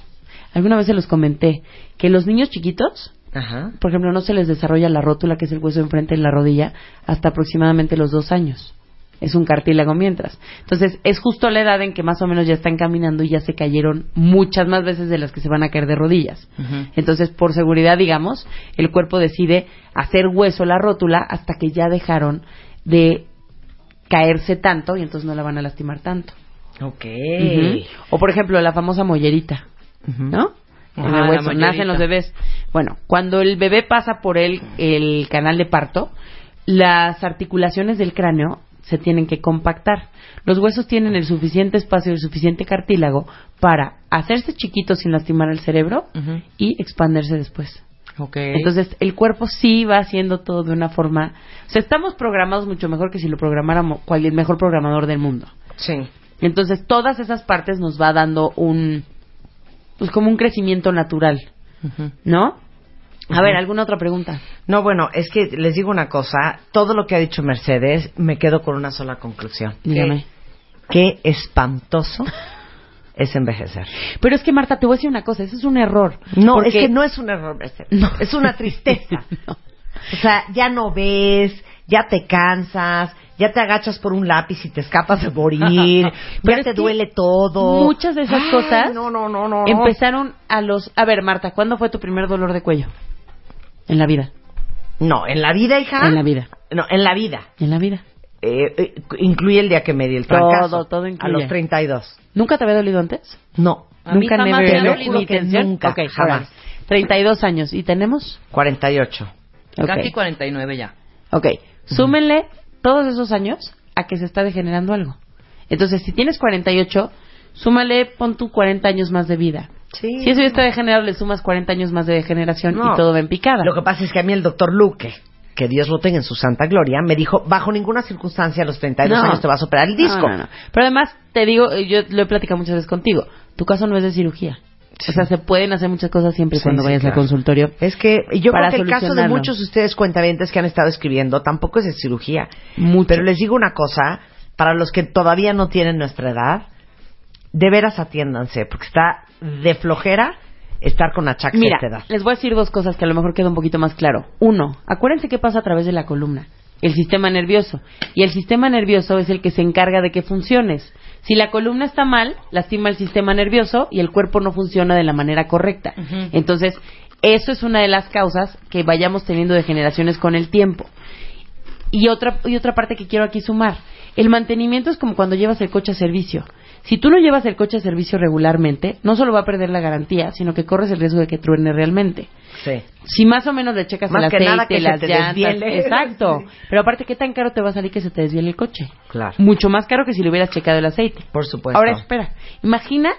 [SPEAKER 6] Alguna vez se los comenté, que los niños chiquitos,
[SPEAKER 3] Ajá.
[SPEAKER 6] por ejemplo, no se les desarrolla la rótula, que es el hueso enfrente de la rodilla, hasta aproximadamente los dos años. Es un cartílago mientras. Entonces, es justo la edad en que más o menos ya están caminando y ya se cayeron muchas más veces de las que se van a caer de rodillas. Entonces, por seguridad, digamos, el cuerpo decide hacer hueso la rótula hasta que ya dejaron de caerse tanto y entonces no la van a lastimar tanto.
[SPEAKER 3] Ok.
[SPEAKER 6] O por ejemplo, la famosa mollerita, ¿no? En
[SPEAKER 5] Ajá,
[SPEAKER 6] el hueso, nacen los bebés. Bueno, cuando el bebé pasa por el, el canal de parto, las articulaciones del cráneo se tienen que compactar. Los huesos tienen el suficiente espacio y el suficiente cartílago para hacerse chiquitos sin lastimar el cerebro y expandirse después. Entonces, el cuerpo sí va haciendo todo de una forma... O sea, estamos programados mucho mejor que si lo programáramos cualquier mejor programador del mundo.
[SPEAKER 3] Sí.
[SPEAKER 6] Entonces, todas esas partes nos va dando un, pues como un crecimiento natural. ¿no? A ver, ¿alguna otra pregunta?
[SPEAKER 3] No, bueno, es que les digo una cosa. Todo lo que ha dicho Mercedes, me quedo con una sola conclusión.
[SPEAKER 6] Dígame.
[SPEAKER 3] Qué espantoso es envejecer.
[SPEAKER 6] Pero es que, Marta, te voy a decir una cosa, eso es un error.
[SPEAKER 3] No,
[SPEAKER 6] Porque-
[SPEAKER 3] es que no es un error, Mercedes.
[SPEAKER 6] No.
[SPEAKER 3] Es una tristeza.
[SPEAKER 6] No.
[SPEAKER 3] O sea, ya no ves, ya te cansas, ya te agachas por un lápiz y te escapas de morir,
[SPEAKER 6] Pero
[SPEAKER 3] ya te duele todo.
[SPEAKER 6] Muchas de esas cosas
[SPEAKER 3] no, no, no, no.
[SPEAKER 6] empezaron a los... A ver, Marta, ¿cuándo fue tu primer dolor de cuello? En la vida.
[SPEAKER 3] No, en la vida, hija.
[SPEAKER 6] En la vida.
[SPEAKER 3] No, en la vida.
[SPEAKER 6] En la vida.
[SPEAKER 3] Eh, eh, incluye el día que me di el
[SPEAKER 6] Todo,
[SPEAKER 3] trancazo.
[SPEAKER 6] todo
[SPEAKER 3] A
[SPEAKER 6] incluye.
[SPEAKER 3] los 32.
[SPEAKER 6] ¿Nunca te había dolido antes?
[SPEAKER 3] No.
[SPEAKER 4] A mí
[SPEAKER 6] nunca
[SPEAKER 4] jamás
[SPEAKER 6] never,
[SPEAKER 4] me ha dolido.
[SPEAKER 6] ni tensión?
[SPEAKER 3] Nunca,
[SPEAKER 6] Ok,
[SPEAKER 3] jamás.
[SPEAKER 6] órale. 32 años. ¿Y tenemos?
[SPEAKER 3] 48.
[SPEAKER 6] Ok.
[SPEAKER 5] Casi 49 ya.
[SPEAKER 6] Ok. Súmenle todos esos años a que se está degenerando algo. Entonces, si tienes 48, súmale, pon tu 40 años más de vida.
[SPEAKER 3] Sí.
[SPEAKER 6] Si eso ya está degenerado, le sumas 40 años más de degeneración
[SPEAKER 3] No.
[SPEAKER 6] y todo va en picada.
[SPEAKER 3] Lo que pasa es que a mí el doctor Luque, que Dios lo tenga en su santa gloria, me dijo, bajo ninguna circunstancia a los 32
[SPEAKER 6] No.
[SPEAKER 3] años te vas a operar el disco.
[SPEAKER 6] No. Pero además, te digo, yo lo he platicado muchas veces contigo, tu caso no es de cirugía. O sea, se pueden hacer muchas cosas siempre y
[SPEAKER 3] Sí,
[SPEAKER 6] cuando vayas
[SPEAKER 3] claro.
[SPEAKER 6] al consultorio.
[SPEAKER 3] Es que yo creo que el caso de muchos de ustedes cuentavientes que han estado escribiendo tampoco es de cirugía.
[SPEAKER 6] Mucho.
[SPEAKER 3] Pero les digo una cosa, para los que todavía no tienen nuestra edad, de veras atiéndanse, porque está de flojera estar con achaques
[SPEAKER 6] Mira,
[SPEAKER 3] de esta edad.
[SPEAKER 6] les voy a decir dos cosas que a lo mejor queda un poquito más claro. Uno, acuérdense qué pasa a través de la columna. El sistema nervioso. Y el sistema nervioso es el que se encarga de que funciones. Si la columna está mal, lastima el sistema nervioso y el cuerpo no funciona de la manera correcta. Entonces, eso es una de las causas que vayamos teniendo degeneraciones con el tiempo. Y otra, y otra parte que quiero aquí sumar. El mantenimiento es como cuando llevas el coche a servicio. Si tú no llevas el coche a servicio regularmente, no solo va a perder la garantía, sino que corres el riesgo de que truene realmente.
[SPEAKER 3] Sí.
[SPEAKER 6] Si más o menos le checas
[SPEAKER 3] Más
[SPEAKER 6] el
[SPEAKER 3] que
[SPEAKER 6] aceite,
[SPEAKER 3] nada que se
[SPEAKER 6] las
[SPEAKER 3] te
[SPEAKER 6] llantas,
[SPEAKER 3] desviele.
[SPEAKER 6] exacto. Pero aparte, ¿qué tan caro te va a salir que se te desvíe el coche?
[SPEAKER 3] Claro.
[SPEAKER 6] Mucho más caro que si le hubieras checado el aceite.
[SPEAKER 3] Por supuesto.
[SPEAKER 6] Ahora espera, imagina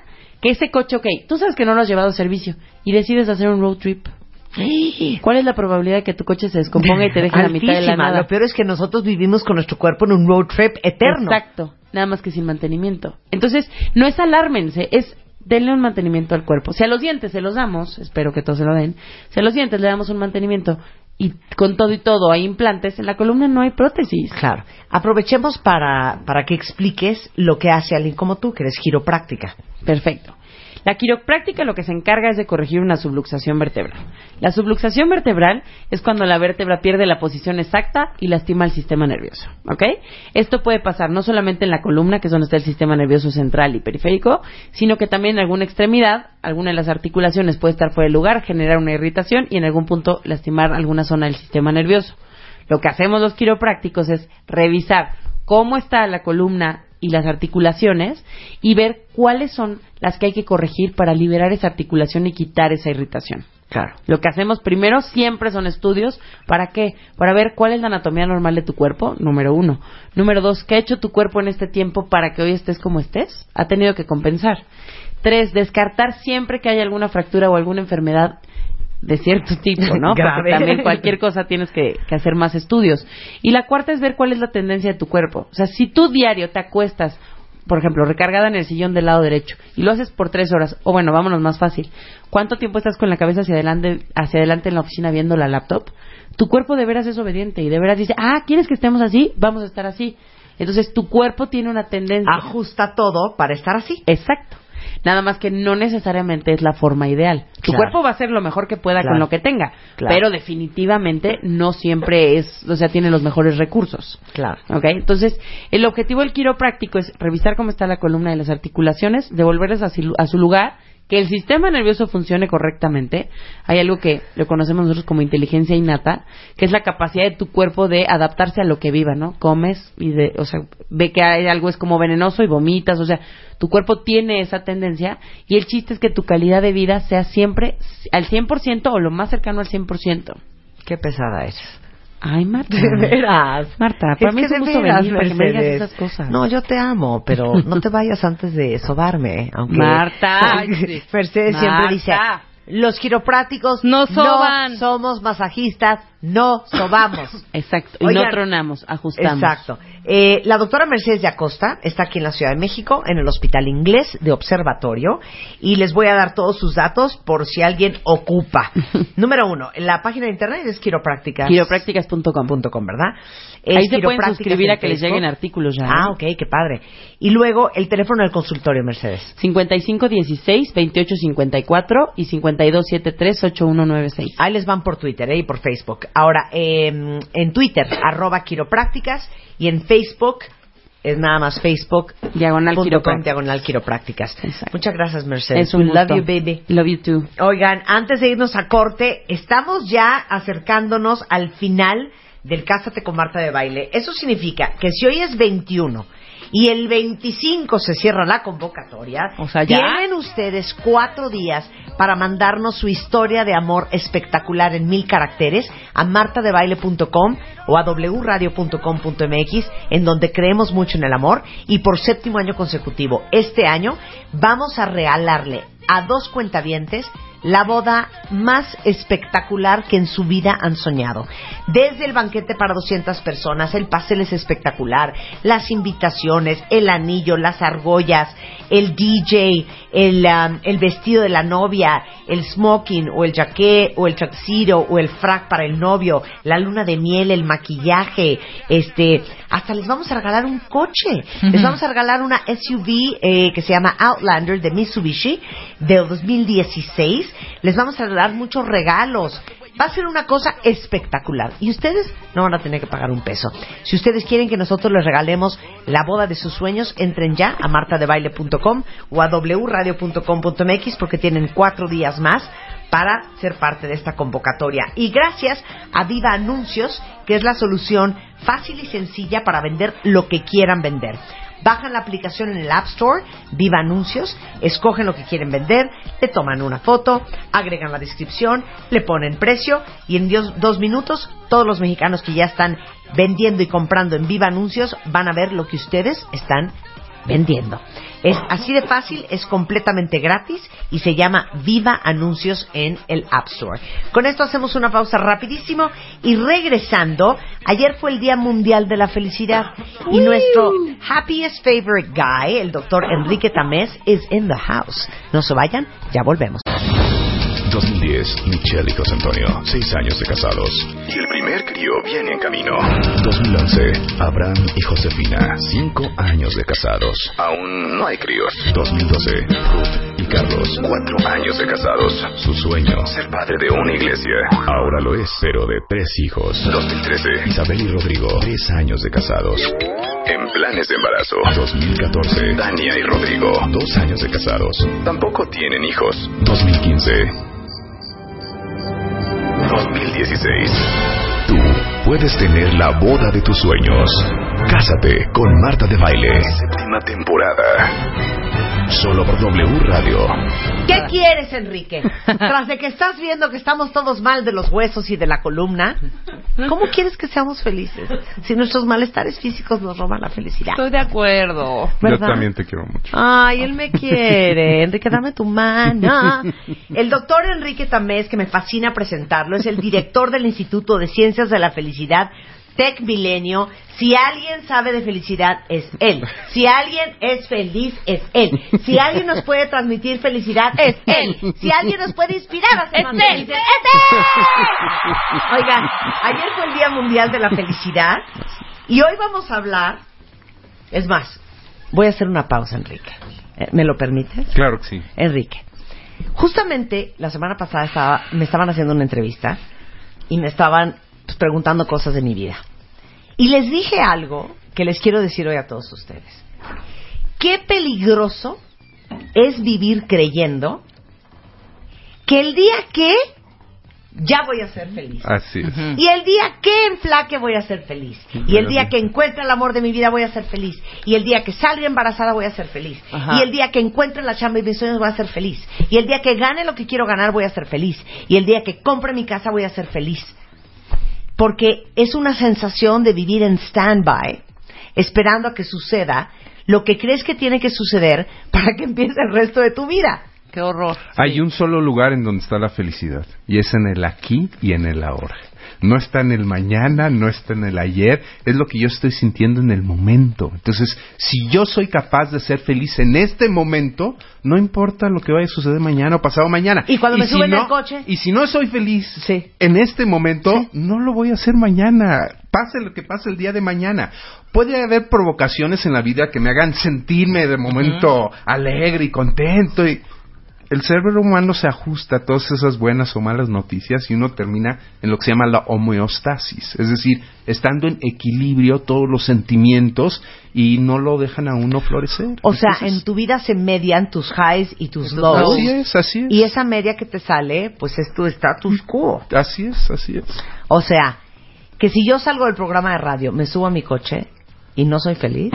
[SPEAKER 6] que ese coche, ok, tú sabes que no lo has llevado a servicio y decides hacer un road trip. ¿Cuál es la probabilidad de que tu coche se descomponga y te deje en la mitad de la nada?
[SPEAKER 3] Lo peor es que nosotros vivimos con nuestro cuerpo en un road trip eterno.
[SPEAKER 6] Exacto, nada más que sin mantenimiento. Entonces, no es alármense, es denle un mantenimiento al cuerpo. Si a los dientes se los damos, espero que todos se lo den, si a los dientes le damos un mantenimiento y con todo y todo hay implantes, en la columna no hay prótesis.
[SPEAKER 3] Claro. Aprovechemos para, para que expliques lo que hace alguien como tú, que eres quiropráctica.
[SPEAKER 6] Perfecto. La quiropráctica lo que se encarga es de corregir una subluxación vertebral. La subluxación vertebral es cuando la vértebra pierde la posición exacta y lastima el sistema nervioso. ¿Ok? Esto puede pasar no solamente en la columna, que es donde está el sistema nervioso central y periférico, sino que también en alguna extremidad, alguna de las articulaciones puede estar fuera de lugar, generar una irritación y en algún punto lastimar alguna zona del sistema nervioso. Lo que hacemos los quiroprácticos es revisar cómo está la columna y las articulaciones y ver cuáles son las que hay que corregir para liberar esa articulación y quitar esa irritación.
[SPEAKER 3] Claro.
[SPEAKER 6] Lo que hacemos primero siempre son estudios. ¿Para qué? Para ver cuál es la anatomía normal de tu cuerpo, número uno. Número dos, ¿qué ha hecho tu cuerpo en este tiempo para que hoy estés como estés? Ha tenido que compensar. Tres, descartar siempre que haya alguna fractura o alguna enfermedad de cierto tipo, ¿no? Porque también cualquier cosa tienes que, que hacer más estudios. Y la cuarta es ver cuál es la tendencia de tu cuerpo. O sea, si tú diario te acuestas, por ejemplo, recargada en el sillón del lado derecho y lo haces por tres horas, o bueno, vámonos más fácil, ¿cuánto tiempo estás con la cabeza hacia adelante, hacia adelante en la oficina viendo la laptop? Tu cuerpo de veras es obediente y de veras dice, ah, ¿quieres que estemos así? Vamos a estar así. Entonces, tu cuerpo tiene una tendencia.
[SPEAKER 3] Ajusta todo para estar así.
[SPEAKER 6] Exacto. Nada más que no necesariamente es la forma ideal. Tu
[SPEAKER 3] Claro.
[SPEAKER 6] cuerpo va a hacer lo mejor que pueda
[SPEAKER 3] Claro.
[SPEAKER 6] con lo que tenga,
[SPEAKER 3] Claro.
[SPEAKER 6] pero definitivamente no siempre es, o sea, tiene los mejores recursos.
[SPEAKER 3] Claro.
[SPEAKER 6] ¿Ok? Entonces, el objetivo del quiropráctico es revisar cómo está la columna de las articulaciones, devolverlas a, a su lugar, que el sistema nervioso funcione correctamente. Hay algo que lo conocemos nosotros como inteligencia innata, que es la capacidad de tu cuerpo de adaptarse a lo que viva, ¿no? Comes y de, o sea, ve que hay algo es como venenoso y vomitas, o sea, tu cuerpo tiene esa tendencia y el chiste es que tu calidad de vida sea siempre al 100% o lo más cercano al 100%.
[SPEAKER 3] Qué pesada eres.
[SPEAKER 6] Ay, Marta.
[SPEAKER 3] De veras.
[SPEAKER 6] Marta, para mí
[SPEAKER 3] que
[SPEAKER 6] es un gusto venir para que me digas esas cosas.
[SPEAKER 3] No, yo te amo, pero no te vayas antes de sobarme, aunque
[SPEAKER 6] Marta.
[SPEAKER 3] Mercedes siempre
[SPEAKER 6] Marta.
[SPEAKER 3] dice, los quiroprácticos
[SPEAKER 4] No soban.
[SPEAKER 3] somos masajistas, no sobamos.
[SPEAKER 6] Exacto. Y
[SPEAKER 3] Oigan,
[SPEAKER 6] no tronamos, ajustamos.
[SPEAKER 3] Exacto. Eh, la doctora Mercedes de Acosta está aquí en la Ciudad de México, en el Hospital Inglés de Observatorio, y les voy a dar todos sus datos por si alguien ocupa. Número uno, la página de internet es quiroprácticas.
[SPEAKER 6] Quiroprácticas.com.
[SPEAKER 3] ¿verdad? Es
[SPEAKER 6] Ahí se pueden suscribir a que les lleguen artículos ya.
[SPEAKER 3] Ah, ok, qué padre. Y luego el teléfono del consultorio, Mercedes.
[SPEAKER 6] 5516-2854 y 5273-8196.
[SPEAKER 3] Ahí les van por Twitter ¿eh? y por Facebook. Ahora, eh, en Twitter, arroba quiroprácticas, y en Facebook, es nada más Facebook.
[SPEAKER 6] Diagonal quiroprácticas.
[SPEAKER 3] diagonal quiroprácticas.
[SPEAKER 6] Exacto.
[SPEAKER 3] Muchas gracias, Mercedes.
[SPEAKER 6] Es un
[SPEAKER 3] We love you, baby.
[SPEAKER 6] Love you too.
[SPEAKER 3] Oigan, antes de irnos a corte, estamos ya acercándonos al final del Cásate con Marta de Baile. Eso significa que si hoy es 21 y el 25 se cierra la convocatoria,
[SPEAKER 6] O sea, ya.
[SPEAKER 3] tienen ustedes cuatro días para mandarnos su historia de amor espectacular en mil caracteres a martadebaile.com o a wradio.com.mx, en donde creemos mucho en el amor y por séptimo año consecutivo, este año, vamos a regalarle a dos cuentavientes la boda más espectacular que en su vida han soñado. Desde el banquete para 200 personas, el pastel es espectacular, las invitaciones, el anillo, las argollas, el DJ, el, um, el vestido de la novia, el smoking o el jaqué o el tuxedo o el frac para el novio, la luna de miel, el maquillaje, este, hasta les vamos a regalar un coche. Les vamos a regalar una SUV eh, que se llama Outlander de Mitsubishi del 2016. Les vamos a regalar muchos regalos. Va a ser una cosa espectacular. Y ustedes no van a tener que pagar un peso. Si ustedes quieren que nosotros les regalemos la boda de sus sueños, entren ya a martadebaile.com o a wradio.com.mx porque tienen cuatro días más para ser parte de esta convocatoria. Y gracias a Viva Anuncios, que es la solución fácil y sencilla para vender lo que quieran vender. Bajan la aplicación en el App Store, Viva Anuncios, escogen lo que quieren vender, le toman una foto, agregan la descripción, le ponen precio y en dos minutos todos los mexicanos que ya están vendiendo y comprando en Viva Anuncios van a ver lo que ustedes están vendiendo. Es así de fácil, es completamente gratis y se llama Viva Anuncios en el App Store. Con esto hacemos una pausa rapidísimo y regresando, ayer fue el Día Mundial de la Felicidad y nuestro happiest favorite guy, el doctor Enrique Tamés, is in the house. No se vayan, ya volvemos.
[SPEAKER 1] 2010, Michelle y José Antonio, seis años de casados. Y el primer crío viene en camino. 2011, Abraham y Josefina, cinco años de casados. Aún no hay críos. 2012, Ruth y Carlos, cuatro años de casados. Su sueño, ser padre de una iglesia. Ahora lo es, pero de tres hijos. 2013, Isabel y Rodrigo, tres años de casados. En planes de embarazo. 2014, Dania y Rodrigo, dos años de casados. Tampoco tienen hijos. 2015, 2016. Tú puedes tener la boda de tus sueños. Cásate con Marta de Baile. Séptima temporada. Solo por W Radio.
[SPEAKER 3] ¿Qué quieres, Enrique? Tras de que estás viendo que estamos todos mal de los huesos y de la columna, ¿cómo quieres que seamos felices? Si nuestros malestares físicos nos roban la felicidad.
[SPEAKER 5] Estoy de acuerdo.
[SPEAKER 7] Yo
[SPEAKER 3] ¿Verdad?
[SPEAKER 7] también te quiero mucho.
[SPEAKER 3] Ay, él me quiere. Enrique, dame tu mano. El doctor Enrique Tamés, que me fascina presentarlo, es el director del Instituto de Ciencias de la Felicidad, Tech Milenio. Si alguien sabe de felicidad, es él. Si alguien es feliz, es él. Si alguien nos puede transmitir felicidad, es él. Si alguien nos puede inspirar a ser más felices, es él. Oigan, ayer fue el Día Mundial de la Felicidad y hoy vamos a hablar, es más, voy a hacer una pausa, Enrique. Eh, ¿Me lo permites?
[SPEAKER 7] Claro que sí.
[SPEAKER 3] Enrique, justamente la semana pasada estaba, me estaban haciendo una entrevista y me estaban preguntando cosas de mi vida. Y les dije algo que les quiero decir hoy a todos ustedes. Qué peligroso es vivir creyendo que el día que ya voy a ser feliz.
[SPEAKER 7] Así es.
[SPEAKER 3] Y el día que enflaque voy a ser feliz. Y el día que encuentre el amor de mi vida voy a ser feliz. Y el día que salga embarazada voy a ser feliz.
[SPEAKER 5] Ajá.
[SPEAKER 3] Y el día que encuentre la chamba de mis sueños voy a ser feliz. Y el día que gane lo que quiero ganar voy a ser feliz. Y el día que compre mi casa voy a ser feliz. Porque es una sensación de vivir en stand-by, esperando a que suceda lo que crees que tiene que suceder para que empiece el resto de tu vida.
[SPEAKER 5] Qué horror.
[SPEAKER 7] Hay un solo lugar en donde está la felicidad y es en el aquí y en el ahora. No está en el mañana, no está en el ayer, es lo que yo estoy sintiendo en el momento. Entonces, si yo soy capaz de ser feliz en este momento, no importa lo que vaya a suceder mañana o pasado mañana.
[SPEAKER 3] Y cuando me
[SPEAKER 7] si
[SPEAKER 3] suben
[SPEAKER 7] no-
[SPEAKER 3] al coche.
[SPEAKER 7] Y si no soy feliz
[SPEAKER 3] Sí.
[SPEAKER 7] en este momento, no lo voy a hacer mañana. Pase lo que pase el día de mañana. Puede haber provocaciones en la vida que me hagan sentirme de momento alegre y contento. Y el cerebro humano se ajusta a todas esas buenas o malas noticias y uno termina en lo que se llama la homeostasis. Es decir, estando en equilibrio todos los sentimientos y no lo dejan a uno florecer.
[SPEAKER 3] O sea,
[SPEAKER 7] Entonces,
[SPEAKER 3] en tu vida se median tus highs y tus lows.
[SPEAKER 7] Así es, así es.
[SPEAKER 3] Y esa media que te sale, pues es tu status quo.
[SPEAKER 7] Así es, así es.
[SPEAKER 3] O sea, que si yo salgo del programa de radio, me subo a mi coche y no soy feliz.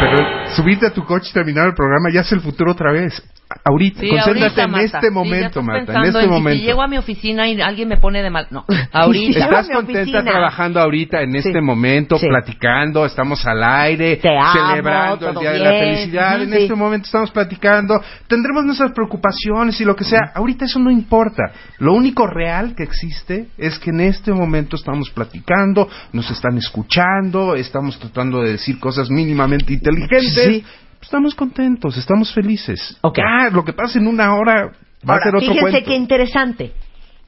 [SPEAKER 7] Pero subirte a tu coche y terminar el programa ya es el futuro otra vez. Ahorita,
[SPEAKER 5] Sí,
[SPEAKER 7] concéntrate
[SPEAKER 5] ahorita,
[SPEAKER 7] en
[SPEAKER 5] Marta.
[SPEAKER 7] este momento, Marta, en este
[SPEAKER 5] en,
[SPEAKER 7] momento.
[SPEAKER 5] Si llego a mi oficina y alguien me pone de mal. No, ahorita.
[SPEAKER 7] Estás contenta
[SPEAKER 3] oficina.
[SPEAKER 7] trabajando ahorita en este momento,
[SPEAKER 3] Sí.
[SPEAKER 7] platicando, estamos al aire,
[SPEAKER 3] Te amo,
[SPEAKER 7] celebrando el Día de la. Felicidad, en
[SPEAKER 3] sí.
[SPEAKER 7] este momento estamos platicando, tendremos nuestras preocupaciones y lo que sea, ahorita eso no importa, lo único real que existe es que en este momento estamos platicando, nos están escuchando, estamos tratando de decir cosas mínimamente inteligentes,
[SPEAKER 3] Sí.
[SPEAKER 7] estamos contentos, estamos felices.
[SPEAKER 3] Ok.
[SPEAKER 7] Ya, lo que pasa en una hora va a ser otro
[SPEAKER 3] fíjense
[SPEAKER 7] cuento.
[SPEAKER 3] qué interesante.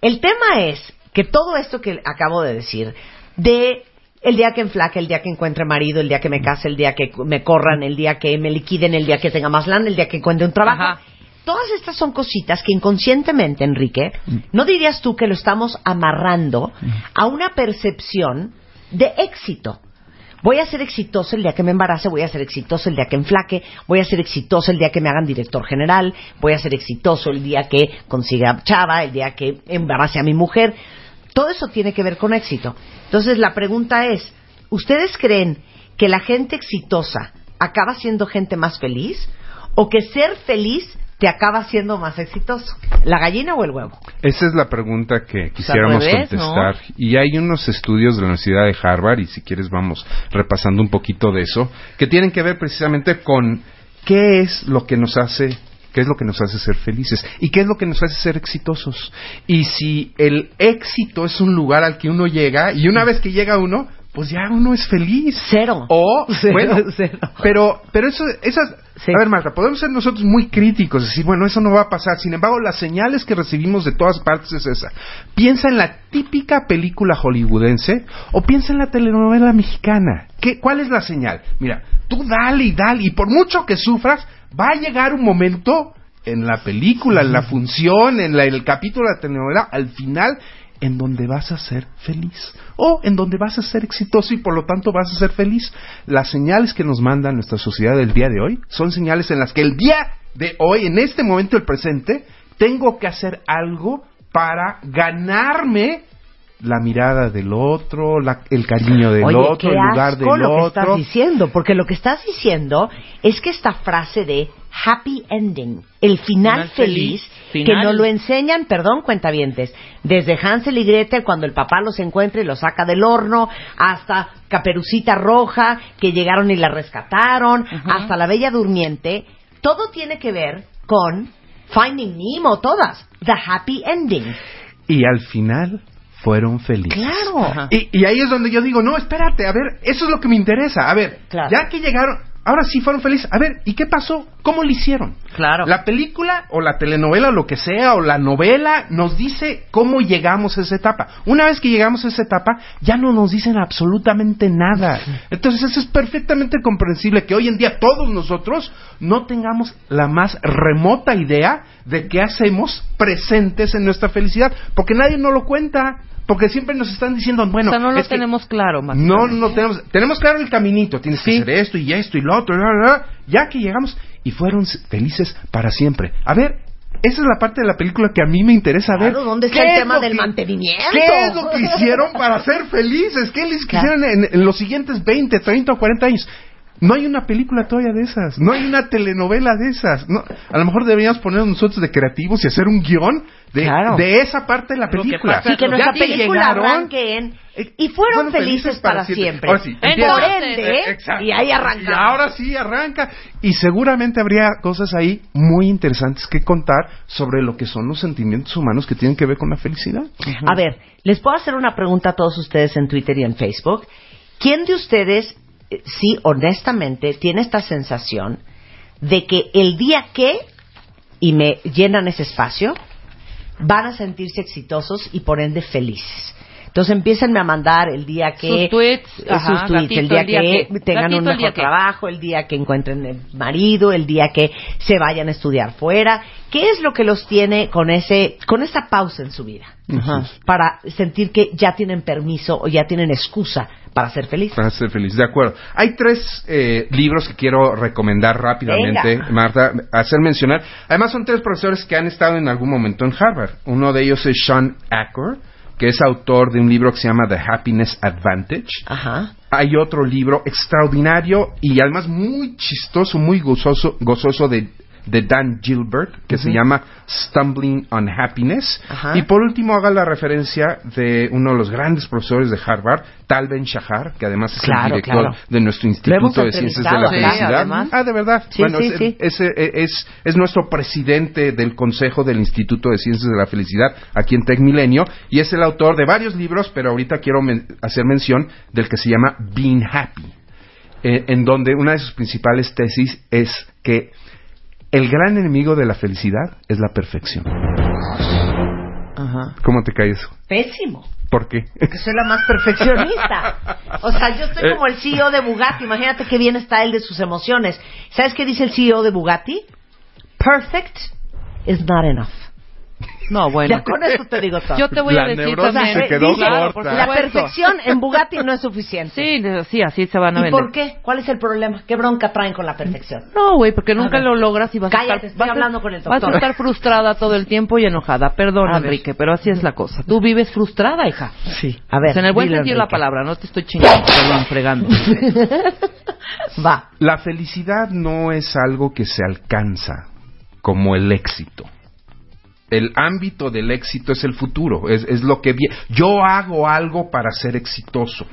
[SPEAKER 3] El tema es que todo esto que acabo de decir, de el día que enflaque, el día que encuentre marido, el día que me case, el día que me corran, el día que me liquiden, el día que tenga más lana, el día que encuentre un trabajo.
[SPEAKER 5] Ajá.
[SPEAKER 3] Todas estas son cositas que inconscientemente, Enrique, ¿no dirías tú que lo estamos amarrando a una percepción de éxito? Voy a ser exitoso el día que me embarace, voy a ser exitoso el día que enflaque, voy a ser exitoso el día que me hagan director general, voy a ser exitoso el día que consiga chava, el día que embarace a mi mujer. Todo eso tiene que ver con éxito. Entonces la pregunta es, ¿ustedes creen que la gente exitosa acaba siendo gente más feliz o que ser feliz te acaba siendo más exitoso? ¿La gallina o el huevo?
[SPEAKER 7] Esa es la pregunta que quisiéramos
[SPEAKER 5] revés,
[SPEAKER 7] contestar. Y hay unos estudios de la Universidad de Harvard, y si quieres vamos repasando un poquito de eso, que tienen que ver precisamente con qué es lo que nos hace qué es lo que nos hace ser felices y qué es lo que nos hace ser exitosos. Y si el éxito es un lugar al que uno llega y una vez que llega uno, pues ya uno es feliz.
[SPEAKER 3] Cero.
[SPEAKER 7] O,
[SPEAKER 3] Cero,
[SPEAKER 7] bueno,
[SPEAKER 3] cero.
[SPEAKER 7] pero, pero eso, esas,
[SPEAKER 3] Sí.
[SPEAKER 7] a ver Marta, podemos ser nosotros muy críticos, decir, bueno, eso no va a pasar. Sin embargo, las señales que recibimos de todas partes es esa. Piensa en la típica película hollywoodense o piensa en la telenovela mexicana. ¿Qué, ¿Cuál es la señal? Mira, tú dale y dale, y por mucho que sufras, va a llegar un momento en la película, en la función, en la- el capítulo de la telenovela, al final, en donde vas a ser feliz o en donde vas a ser exitoso y por lo tanto vas a ser feliz. Las señales que nos manda nuestra sociedad del día de hoy son señales en las que el día de hoy, en este momento del presente, tengo que hacer algo para ganarme la mirada del otro, la- el cariño del
[SPEAKER 3] Oye,
[SPEAKER 7] otro,
[SPEAKER 3] qué
[SPEAKER 7] el lugar
[SPEAKER 3] asco
[SPEAKER 7] del
[SPEAKER 3] lo que
[SPEAKER 7] otro.
[SPEAKER 3] estás diciendo, porque lo que estás diciendo es que esta frase de happy ending, el final
[SPEAKER 5] Final
[SPEAKER 3] feliz,
[SPEAKER 5] feliz,
[SPEAKER 3] que nos lo enseñan, perdón, cuentavientes, desde Hansel y Gretel cuando el papá los encuentra y los saca del horno, hasta Caperucita Roja, que llegaron y la rescataron, hasta la Bella Durmiente, todo tiene que ver con Finding Nemo, todas, the happy ending.
[SPEAKER 7] Y al final fueron felices.
[SPEAKER 3] Claro.
[SPEAKER 7] Y, y ahí es donde yo digo, no, espérate, a ver, eso es lo que me interesa. A ver,
[SPEAKER 3] Claro.
[SPEAKER 7] ya que llegaron, ahora sí fueron felices. A ver, ¿y qué pasó? ¿Cómo lo hicieron?
[SPEAKER 5] Claro.
[SPEAKER 7] La película o la telenovela o lo que sea o la novela nos dice cómo llegamos a esa etapa. Una vez que llegamos a esa etapa, ya no nos dicen absolutamente nada. Entonces eso es perfectamente comprensible que hoy en día todos nosotros no tengamos la más remota idea de qué hacemos presentes en nuestra felicidad, porque nadie nos lo cuenta. Porque siempre nos están diciendo, bueno,
[SPEAKER 5] o sea, no lo
[SPEAKER 7] es que-
[SPEAKER 5] tenemos claro, más
[SPEAKER 7] no, no tenemos, tenemos claro el caminito, tienes que hacer esto y esto y lo otro, bla, bla, bla. ya que llegamos y fueron felices para siempre. A ver, esa es la parte de la película que a mí me interesa ver.
[SPEAKER 3] Claro, ¿dónde está
[SPEAKER 7] ¿Qué
[SPEAKER 3] el
[SPEAKER 7] es
[SPEAKER 3] tema
[SPEAKER 7] lo
[SPEAKER 3] del
[SPEAKER 7] que-
[SPEAKER 3] mantenimiento?
[SPEAKER 7] ¿Qué es lo que hicieron para ser felices? ¿Qué les
[SPEAKER 3] Claro.
[SPEAKER 7] quisieron en, en los siguientes 20, 30 o 40 años? No hay una película todavía de esas, no hay una telenovela de esas. No, a lo mejor deberíamos poner nosotros de creativos y hacer un guion de,
[SPEAKER 3] Claro.
[SPEAKER 7] de esa parte de la película.
[SPEAKER 5] pasa-
[SPEAKER 3] Sí, que nuestra película
[SPEAKER 7] llegaron,
[SPEAKER 3] arranque en... Y fueron
[SPEAKER 7] fueron
[SPEAKER 3] felices para siempre.
[SPEAKER 7] Ahora sí,
[SPEAKER 3] Por ende,
[SPEAKER 7] Eh, exacto.
[SPEAKER 3] y ahí arrancamos.
[SPEAKER 7] Y ahora sí arranca. Y seguramente habría cosas ahí muy interesantes que contar sobre lo que son los sentimientos humanos que tienen que ver con la felicidad.
[SPEAKER 3] A ver, les puedo hacer una pregunta a todos ustedes en Twitter y en Facebook. ¿Quién de ustedes, eh, sí, honestamente, tiene esta sensación de que el día que, y me llenan ese espacio, van a sentirse exitosos y por ende felices? Entonces empiecen a mandar el día que
[SPEAKER 5] Sus tweets,
[SPEAKER 3] eh,
[SPEAKER 5] ajá,
[SPEAKER 3] sus tweets,
[SPEAKER 5] gatito,
[SPEAKER 3] el día,
[SPEAKER 5] el día
[SPEAKER 3] que,
[SPEAKER 5] que-
[SPEAKER 3] tengan
[SPEAKER 5] gatito,
[SPEAKER 3] un
[SPEAKER 5] el
[SPEAKER 3] mejor
[SPEAKER 5] que.
[SPEAKER 3] trabajo, el día que encuentren el marido, el día que se vayan a estudiar fuera. ¿Qué es lo que los tiene con ese con esa pausa en su vida?
[SPEAKER 7] Ajá.
[SPEAKER 3] Para sentir que ya tienen permiso o ya tienen excusa para ser felices.
[SPEAKER 7] Para ser feliz, de acuerdo. Hay tres eh, libros que quiero recomendar rápidamente,
[SPEAKER 3] Venga.
[SPEAKER 7] Marta, hacer mencionar. Además son tres profesores que han estado en algún momento en Harvard. Uno de ellos es Sean Acker, que es autor de un libro que se llama The Happiness Advantage.
[SPEAKER 3] Ajá.
[SPEAKER 7] Hay otro libro extraordinario y además muy chistoso, muy gozoso, gozoso de, de Dan Gilbert, que se llama Stumbling on Happiness.
[SPEAKER 3] Ajá.
[SPEAKER 7] Y por último haga la referencia de uno de los grandes profesores de Harvard, Tal Ben Shahar, que además es
[SPEAKER 3] Claro,
[SPEAKER 7] el director
[SPEAKER 3] claro.
[SPEAKER 7] de nuestro Instituto de Ciencias de la. Felicidad.
[SPEAKER 5] Además.
[SPEAKER 7] Ah, de verdad.
[SPEAKER 3] Sí,
[SPEAKER 7] bueno,
[SPEAKER 3] sí,
[SPEAKER 7] es,
[SPEAKER 3] sí.
[SPEAKER 7] es, es- es nuestro presidente del Consejo del Instituto de Ciencias de la Felicidad aquí en Tech Milenio y es el autor de varios libros, pero ahorita quiero men- hacer mención del que se llama Being Happy, eh, en donde una de sus principales tesis es que el gran enemigo de la felicidad es la perfección.
[SPEAKER 5] Ajá.
[SPEAKER 7] ¿Cómo te cae eso?
[SPEAKER 3] Pésimo.
[SPEAKER 7] ¿Por qué?
[SPEAKER 3] Que soy la más perfeccionista. O sea, yo estoy
[SPEAKER 7] Eh.
[SPEAKER 3] como el CEO de Bugatti. Imagínate qué bien está él de sus emociones. ¿Sabes qué dice el CEO de Bugatti? Perfect is not enough.
[SPEAKER 5] No, bueno.
[SPEAKER 3] ya con eso te digo todo.
[SPEAKER 5] Yo te voy
[SPEAKER 7] La
[SPEAKER 5] a decir también.
[SPEAKER 7] se quedó
[SPEAKER 3] Dice,
[SPEAKER 7] corta.
[SPEAKER 3] la perfección en Bugatti no es suficiente.
[SPEAKER 5] Sí, sí, así se van a
[SPEAKER 3] ¿Y
[SPEAKER 5] vender.
[SPEAKER 3] por qué? ¿Cuál es el problema? ¿Qué bronca traen con la perfección?
[SPEAKER 5] No, güey, porque nunca lo logras y vas
[SPEAKER 3] Cállate,
[SPEAKER 5] a estar...
[SPEAKER 3] estoy
[SPEAKER 5] vas a-
[SPEAKER 3] hablando con el
[SPEAKER 5] Vas
[SPEAKER 3] doctor.
[SPEAKER 5] a estar frustrada todo el tiempo y enojada. Perdón,
[SPEAKER 3] A ver.
[SPEAKER 5] Enrique, pero así es la cosa. Tú vives frustrada, hija.
[SPEAKER 3] Sí. A ver.
[SPEAKER 5] O sea, en el buen sentido la palabra, no te estoy chingando, perdón, fregando.
[SPEAKER 3] Va.
[SPEAKER 7] La felicidad no es algo que se alcanza como el éxito. El ámbito del éxito es el futuro, es, es lo que viene. Yo hago algo para ser exitoso.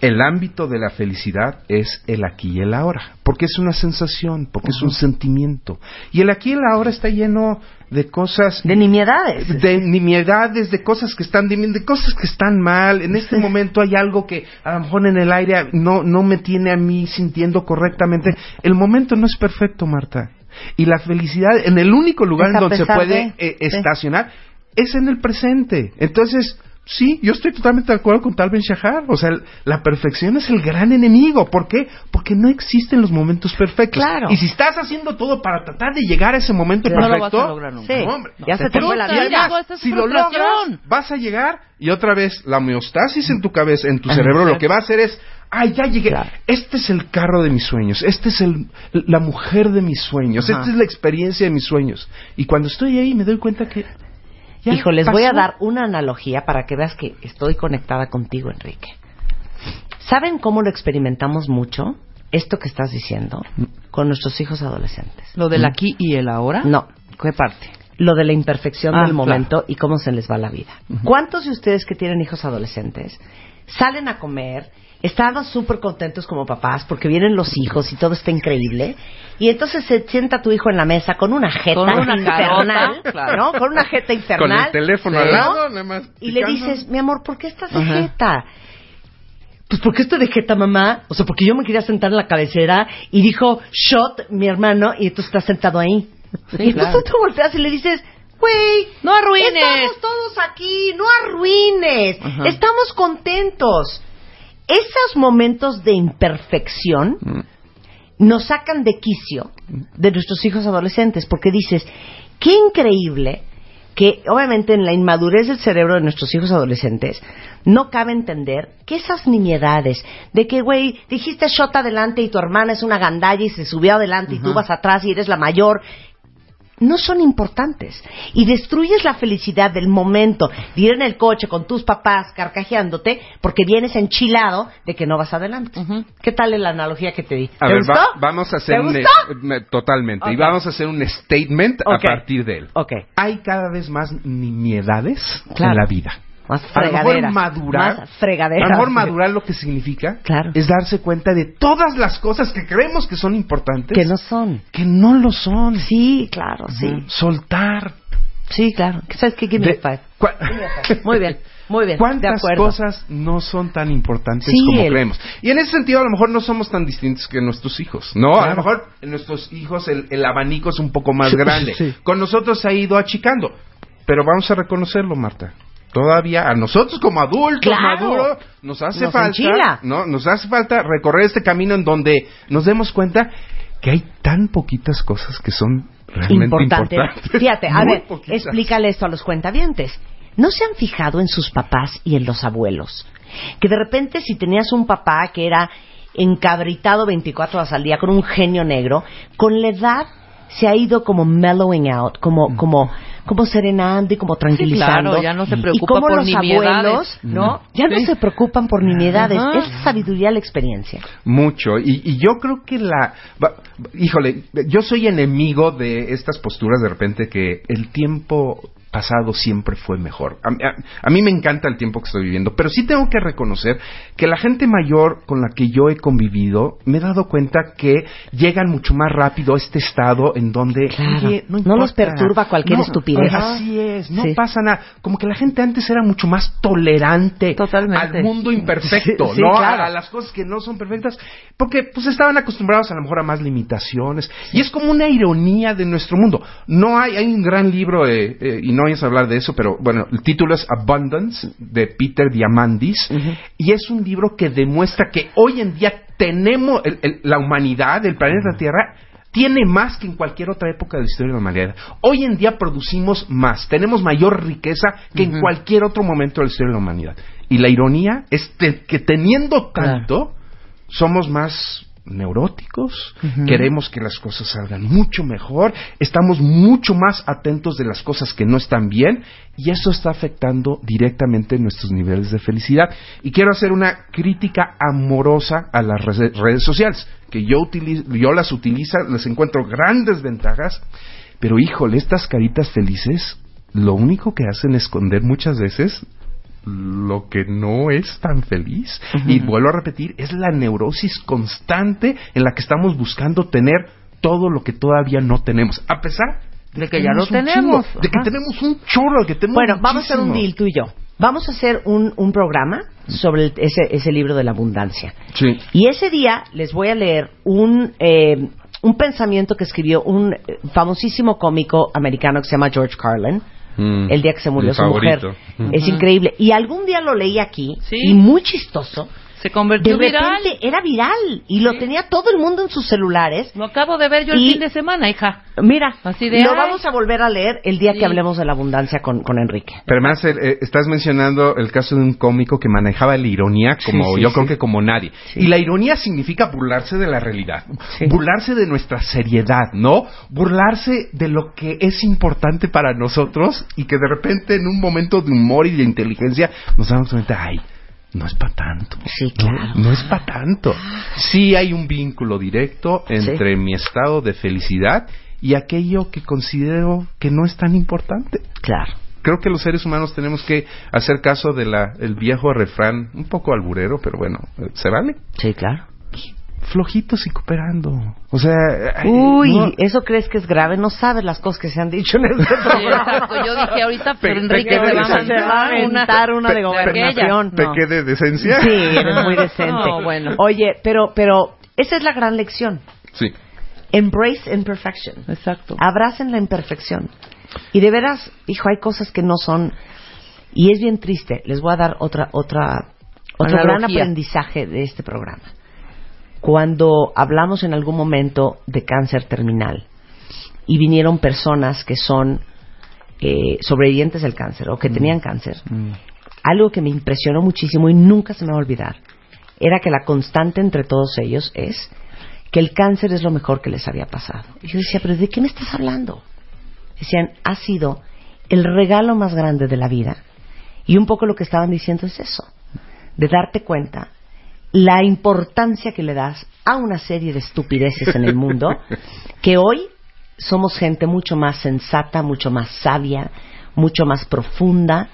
[SPEAKER 7] El ámbito de la felicidad es el aquí y el ahora, porque es una sensación, porque es un sentimiento. Y el aquí y el ahora está lleno de cosas
[SPEAKER 3] De nimiedades.
[SPEAKER 7] de nimiedades, de cosas que están de cosas que están mal. En este momento hay algo que a lo mejor en el aire no, no me tiene a mí sintiendo correctamente. El momento no es perfecto, Marta. Y la felicidad, en el único lugar en donde se puede
[SPEAKER 3] de,
[SPEAKER 7] eh,
[SPEAKER 3] sí.
[SPEAKER 7] estacionar es en el presente. Entonces, sí, yo estoy totalmente de acuerdo con Tal Ben Shahar. O sea, la perfección es el gran enemigo. ¿Por qué? Porque no existen los momentos perfectos.
[SPEAKER 3] Claro.
[SPEAKER 7] Y si estás haciendo todo para tratar de llegar a ese momento
[SPEAKER 5] No lo
[SPEAKER 7] perfecto,
[SPEAKER 5] vas a lograr nunca.
[SPEAKER 3] Sí.
[SPEAKER 7] no, hombre,
[SPEAKER 3] Ya se te fue la vida.
[SPEAKER 7] además, si lo logras, vas a llegar y otra vez la homeostasis en tu cabeza, en tu cerebro, lo que va a hacer es, ay, ya llegué.
[SPEAKER 3] Claro.
[SPEAKER 7] Este es el carro de mis sueños, este es el, la mujer de mis sueños,
[SPEAKER 5] Ajá.
[SPEAKER 7] esta es la experiencia de mis sueños. Y cuando estoy ahí me doy cuenta que... ya
[SPEAKER 3] Hijo, les voy a dar una analogía para que veas que estoy conectada contigo, Enrique. ¿Saben cómo lo experimentamos mucho? Esto que estás diciendo con nuestros hijos adolescentes.
[SPEAKER 5] Lo del aquí y el ahora.
[SPEAKER 3] No,
[SPEAKER 5] ¿Qué parte?
[SPEAKER 3] lo de la imperfección
[SPEAKER 5] Ah,
[SPEAKER 3] del
[SPEAKER 5] claro.
[SPEAKER 3] momento y cómo se les va la vida. ¿Cuántos de ustedes que tienen hijos adolescentes salen a comer, están súper contentos como papás porque vienen los hijos y todo está increíble y entonces se sienta tu hijo en la mesa con una jeta
[SPEAKER 5] Con una
[SPEAKER 3] infernal,
[SPEAKER 5] carota, claro.
[SPEAKER 3] ¿no? Con una jeta
[SPEAKER 7] Con
[SPEAKER 3] infernal.
[SPEAKER 7] el teléfono
[SPEAKER 3] ¿no?
[SPEAKER 7] al lado, nada más.
[SPEAKER 3] Y le dices, mi amor, ¿por qué estás de
[SPEAKER 5] Ajá.
[SPEAKER 3] jeta? Pues porque estoy de jeta, mamá. O sea, porque yo me quería sentar en la cabecera y dijo shot mi hermano y tú estás sentado ahí.
[SPEAKER 5] Sí,
[SPEAKER 3] y entonces
[SPEAKER 5] claro.
[SPEAKER 3] tú volteas y le dices, güey,
[SPEAKER 5] No arruines.
[SPEAKER 3] estamos todos aquí, no arruines,
[SPEAKER 5] Ajá.
[SPEAKER 3] estamos contentos. Esos momentos de imperfección
[SPEAKER 7] Mm.
[SPEAKER 3] nos sacan de quicio de nuestros hijos adolescentes, porque dices, qué increíble que obviamente en la inmadurez del cerebro de nuestros hijos adolescentes no cabe entender que esas nimiedades de que, güey, dijiste shot adelante y tu hermana es una gandalla y se subió adelante y tú vas atrás y eres la mayor, no son importantes y destruyes la felicidad del momento de ir en el coche con tus papás carcajeándote porque vienes enchilado de que no vas adelante. ¿Qué tal es la analogía que te di?
[SPEAKER 7] A
[SPEAKER 3] ¿Te
[SPEAKER 7] ver,
[SPEAKER 3] gustó?
[SPEAKER 7] va- vamos a hacer
[SPEAKER 3] ¿Te
[SPEAKER 7] un eh, totalmente y vamos a hacer un statement a partir de él.
[SPEAKER 3] Ok.
[SPEAKER 7] Hay cada vez más nimiedades
[SPEAKER 3] Claro.
[SPEAKER 7] en la vida.
[SPEAKER 3] Más
[SPEAKER 7] A lo mejor madurar,
[SPEAKER 3] Más
[SPEAKER 7] a lo mejor madurar lo que significa
[SPEAKER 3] Claro.
[SPEAKER 7] es darse cuenta de todas las cosas que creemos que son importantes
[SPEAKER 3] Que no son.
[SPEAKER 7] que no lo son.
[SPEAKER 3] Sí, claro, sí.
[SPEAKER 7] Ujú. Soltar.
[SPEAKER 3] Sí, claro. ¿Sabes qué? Give me
[SPEAKER 7] De-
[SPEAKER 3] a five. Muy bien, muy bien. de
[SPEAKER 7] ¿Cuántas
[SPEAKER 3] acuerdo.
[SPEAKER 7] cosas no son tan importantes
[SPEAKER 3] Sí,
[SPEAKER 7] como
[SPEAKER 3] el-
[SPEAKER 7] creemos? Y en ese sentido, a lo mejor no somos tan distintos que nuestros hijos, ¿no? A
[SPEAKER 3] Claro.
[SPEAKER 7] lo mejor en nuestros hijos el, el abanico es un poco más
[SPEAKER 3] Sí,
[SPEAKER 7] grande.
[SPEAKER 3] sí.
[SPEAKER 7] Con nosotros se ha ido achicando. Pero vamos a reconocerlo, Marta. Todavía a nosotros como adultos
[SPEAKER 3] Claro.
[SPEAKER 7] maduros nos hace
[SPEAKER 3] Nos
[SPEAKER 7] falta,
[SPEAKER 3] enchila.
[SPEAKER 7] ¿no? Nos hace falta recorrer este camino en donde nos demos cuenta que hay tan poquitas cosas que son realmente
[SPEAKER 3] Importante.
[SPEAKER 7] importantes.
[SPEAKER 3] Fíjate, a ver,
[SPEAKER 7] poquitas.
[SPEAKER 3] explícale esto a los cuentavientes. ¿No se han fijado en sus papás y en los abuelos? Que de repente si tenías un papá que era encabritado 24 horas al día con un genio negro, con la edad se ha ido como mellowing out, como como como serenando y como tranquilizando.
[SPEAKER 5] claro, ya no se
[SPEAKER 3] y
[SPEAKER 5] preocupa
[SPEAKER 3] como
[SPEAKER 5] por
[SPEAKER 3] los
[SPEAKER 5] nimiedades.
[SPEAKER 3] abuelos, ¿no? Ya no
[SPEAKER 5] Sí.
[SPEAKER 3] se preocupan por nimiedades,
[SPEAKER 5] Ajá.
[SPEAKER 3] es sabiduría la experiencia.
[SPEAKER 7] Mucho. Y, y yo creo que la... va- híjole, yo soy enemigo de estas posturas de repente que el tiempo pasado siempre fue mejor. A, a- a mí me encanta el tiempo que estoy viviendo, pero sí tengo que reconocer que la gente mayor con la que yo he convivido, me he dado cuenta que llegan mucho más rápido a este estado en donde
[SPEAKER 3] Claro.
[SPEAKER 7] oye,
[SPEAKER 3] No
[SPEAKER 7] importa.
[SPEAKER 3] los perturba cualquier
[SPEAKER 7] No,
[SPEAKER 3] estupidez.
[SPEAKER 7] Así es, no
[SPEAKER 3] Sí.
[SPEAKER 7] pasa nada. Como que la gente antes era mucho más tolerante
[SPEAKER 5] Totalmente.
[SPEAKER 7] al mundo imperfecto,
[SPEAKER 3] Sí, sí,
[SPEAKER 7] ¿no?
[SPEAKER 3] claro.
[SPEAKER 7] A, a las cosas que no son perfectas, porque pues estaban acostumbrados a lo mejor a más limitaciones. Y es como una ironía de nuestro mundo. No hay, hay un gran libro, eh, eh, no vayas a hablar de eso, pero bueno, el título es Abundance, de Peter Diamandis, y es un libro que demuestra que hoy en día tenemos, el- el- la humanidad, el planeta Tierra, tiene más que en cualquier otra época de la historia de la humanidad. Hoy en día producimos más, tenemos mayor riqueza que en cualquier otro momento de la historia de la humanidad. Y la ironía es que teniendo tanto, somos más neuróticos, queremos que las cosas salgan mucho mejor, estamos mucho más atentos de las cosas que no están bien y eso está afectando directamente nuestros niveles de felicidad. Y quiero hacer una crítica amorosa a las redes sociales, que yo, utili- yo las utilizo, les encuentro grandes ventajas, pero híjole, estas caritas felices lo único que hacen es esconder muchas veces lo que no es tan feliz. Y vuelvo a repetir, es la neurosis constante en la que estamos buscando tener todo lo que todavía no tenemos. A pesar
[SPEAKER 5] De que ya lo
[SPEAKER 7] tenemos de que tenemos un chorro, que tenemos
[SPEAKER 3] Bueno, vamos a hacer un deal tú y yo. Vamos a hacer un, un programa sobre el- ese, ese libro de la abundancia.
[SPEAKER 7] Sí.
[SPEAKER 3] Y ese día les voy a leer un, eh, un pensamiento que escribió un eh, famosísimo cómico americano que se llama George Carlin.
[SPEAKER 7] Mm,
[SPEAKER 3] El día que se murió su mujer.
[SPEAKER 7] Mm.
[SPEAKER 3] Es increíble. Y algún día lo leí aquí
[SPEAKER 5] Sí.
[SPEAKER 3] y muy chistoso.
[SPEAKER 5] Se
[SPEAKER 3] De
[SPEAKER 5] convirtió
[SPEAKER 3] repente
[SPEAKER 5] viral.
[SPEAKER 3] era viral y lo tenía todo el mundo en sus celulares.
[SPEAKER 5] Lo acabo de ver yo el
[SPEAKER 3] Y-
[SPEAKER 5] fin de semana, hija.
[SPEAKER 3] Mira,
[SPEAKER 5] Así de,
[SPEAKER 3] lo
[SPEAKER 5] ay.
[SPEAKER 3] vamos a volver a leer el día
[SPEAKER 5] Sí.
[SPEAKER 3] que hablemos de la abundancia con, con Enrique.
[SPEAKER 7] Pero además eh, estás mencionando el caso de un cómico que manejaba la ironía como
[SPEAKER 3] Sí, sí,
[SPEAKER 7] yo
[SPEAKER 3] sí.
[SPEAKER 7] creo que como nadie. Y la ironía significa burlarse de la realidad, burlarse de nuestra seriedad, ¿no? Burlarse de lo que es importante para nosotros y que de repente en un momento de humor y de inteligencia nos damos cuenta, ay, no es para tanto.
[SPEAKER 3] Sí, claro.
[SPEAKER 7] No, es para tanto. Sí hay un vínculo directo entre mi estado de felicidad y aquello que considero que no es tan importante
[SPEAKER 3] Claro.
[SPEAKER 7] creo que los seres humanos tenemos que hacer caso de la el viejo refrán, un poco alburero, pero bueno, eh, ¿se vale?
[SPEAKER 3] Sí, claro.
[SPEAKER 7] Flojitos y cooperando. O sea, ay,
[SPEAKER 3] Uy,
[SPEAKER 7] no-
[SPEAKER 3] ¿eso crees que es grave? No sabes las cosas que se han dicho en este
[SPEAKER 5] Sí,
[SPEAKER 3] programa.
[SPEAKER 5] exacto. Yo dije ahorita,
[SPEAKER 7] Pe-
[SPEAKER 5] pero Enrique se va a
[SPEAKER 7] decencia.
[SPEAKER 3] Se va a
[SPEAKER 5] mandar una.
[SPEAKER 3] de gobernación.
[SPEAKER 5] pe-
[SPEAKER 7] pequé de decencia.
[SPEAKER 3] Sí, eres muy decente.
[SPEAKER 5] No, bueno.
[SPEAKER 3] Oye, pero, pero esa es la gran lección.
[SPEAKER 7] Sí.
[SPEAKER 3] Embrace imperfection.
[SPEAKER 5] Exacto.
[SPEAKER 3] Abracen la imperfección. Y de veras, hijo, hay cosas que no son. Y es bien triste. Les voy a dar otra, otra, otro gran aprendizaje de este programa. Cuando hablamos en algún momento de cáncer terminal y vinieron personas que son eh, sobrevivientes del cáncer o que tenían cáncer, algo que me impresionó muchísimo y nunca se me va a olvidar era que la constante entre todos ellos es que el cáncer es lo mejor que les había pasado. Y yo decía, pero ¿de qué me estás hablando? decían, ha sido el regalo más grande de la vida. Y un poco lo que estaban diciendo es eso, de darte cuenta la importancia que le das a una serie de estupideces en el mundo, que hoy somos gente mucho más sensata, mucho más sabia, mucho más profunda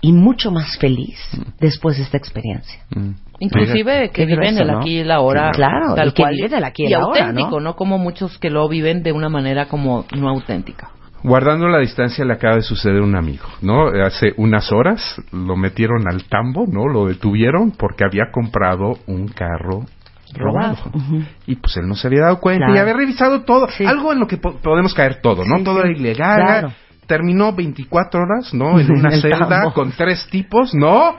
[SPEAKER 3] y mucho más feliz después de esta experiencia.
[SPEAKER 5] Mm. Inclusive que viven el aquí y la ahora.
[SPEAKER 3] Claro,
[SPEAKER 5] tal
[SPEAKER 3] y que
[SPEAKER 5] cual.
[SPEAKER 3] viven el aquí y
[SPEAKER 5] y
[SPEAKER 3] la ahora,
[SPEAKER 5] auténtico,
[SPEAKER 3] ¿no?
[SPEAKER 5] Como muchos que lo viven de una manera como no auténtica.
[SPEAKER 7] Guardando la distancia le acaba de suceder a un amigo, ¿no? Hace unas horas lo metieron al tambo, ¿no? Lo detuvieron porque había comprado un carro robado. Y pues él no se había dado cuenta
[SPEAKER 3] Claro.
[SPEAKER 7] y había revisado todo.
[SPEAKER 3] Sí.
[SPEAKER 7] Algo en lo que po- podemos caer todo, ¿no?
[SPEAKER 3] Sí,
[SPEAKER 7] todo
[SPEAKER 3] sí.
[SPEAKER 7] era ilegal.
[SPEAKER 3] Claro.
[SPEAKER 7] Terminó 24 horas, ¿no? En una celda
[SPEAKER 3] tambo.
[SPEAKER 7] con tres tipos, ¿no?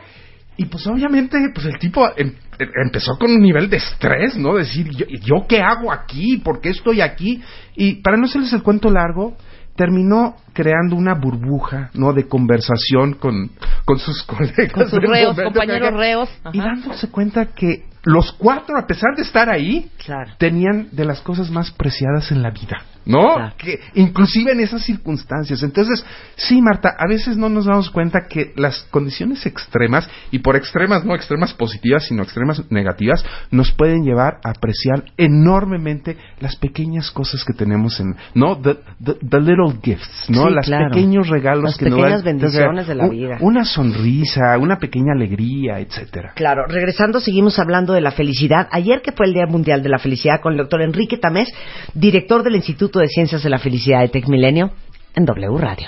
[SPEAKER 7] Y pues obviamente, pues el tipo em- em- empezó con un nivel de estrés, ¿no? Decir, ¿yo, ¿yo qué hago aquí? ¿Por qué estoy aquí? Y para no hacerles el cuento largo, terminó creando una burbuja, ¿no? De conversación con, con sus colegas.
[SPEAKER 5] Con sus reos, compañeros reos.
[SPEAKER 7] Y dándose cuenta que los cuatro, a pesar de estar ahí,
[SPEAKER 3] Claro.
[SPEAKER 7] tenían de las cosas más preciadas en la vida, ¿no?
[SPEAKER 3] Claro.
[SPEAKER 7] Que inclusive en esas circunstancias. Entonces, sí, Marta, a veces no nos damos cuenta que las condiciones extremas, y por extremas no extremas positivas, sino extremas negativas, nos pueden llevar a apreciar enormemente las pequeñas cosas que tenemos en, ¿no? The, the- the little gifts, ¿no?
[SPEAKER 3] Sí, claro.
[SPEAKER 7] pequeños regalos
[SPEAKER 3] Las
[SPEAKER 7] que nos
[SPEAKER 3] pequeñas
[SPEAKER 7] dan-
[SPEAKER 3] bendiciones de la
[SPEAKER 7] un-
[SPEAKER 3] vida.
[SPEAKER 7] Una sonrisa, una pequeña alegría, etcétera.
[SPEAKER 3] Claro, regresando, seguimos hablando de la felicidad. Ayer que fue el Día Mundial de la Felicidad con el doctor Enrique Tamés, director del Instituto de Ciencias de la Felicidad de Tecmilenio, en W Radio.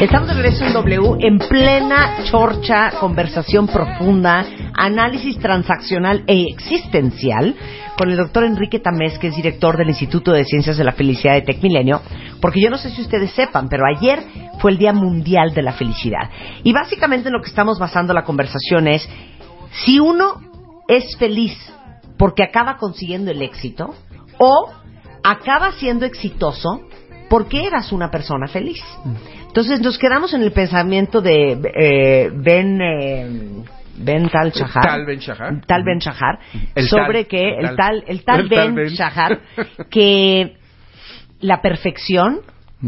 [SPEAKER 3] Estamos de regreso en W en plena chorcha, conversación profunda, análisis transaccional e existencial con el doctor Enrique Tamés, que es director del Instituto de Ciencias de la Felicidad de Tecmilenio, porque yo no sé si ustedes sepan, pero ayer fue el Día Mundial de la Felicidad. Y básicamente en lo que estamos basando la conversación es, si uno es feliz porque acaba consiguiendo el éxito, o acaba siendo exitoso porque eras una persona feliz. Entonces nos quedamos en el pensamiento de eh, Ben eh, Ben Tal Shahar,
[SPEAKER 7] Tal Ben Shahar.
[SPEAKER 3] Tal Ben Shahar,
[SPEAKER 7] El
[SPEAKER 3] sobre
[SPEAKER 7] tal,
[SPEAKER 3] que
[SPEAKER 7] el
[SPEAKER 3] tal el tal
[SPEAKER 7] el tal
[SPEAKER 3] Ben
[SPEAKER 7] Ben.
[SPEAKER 3] Shahar que la perfección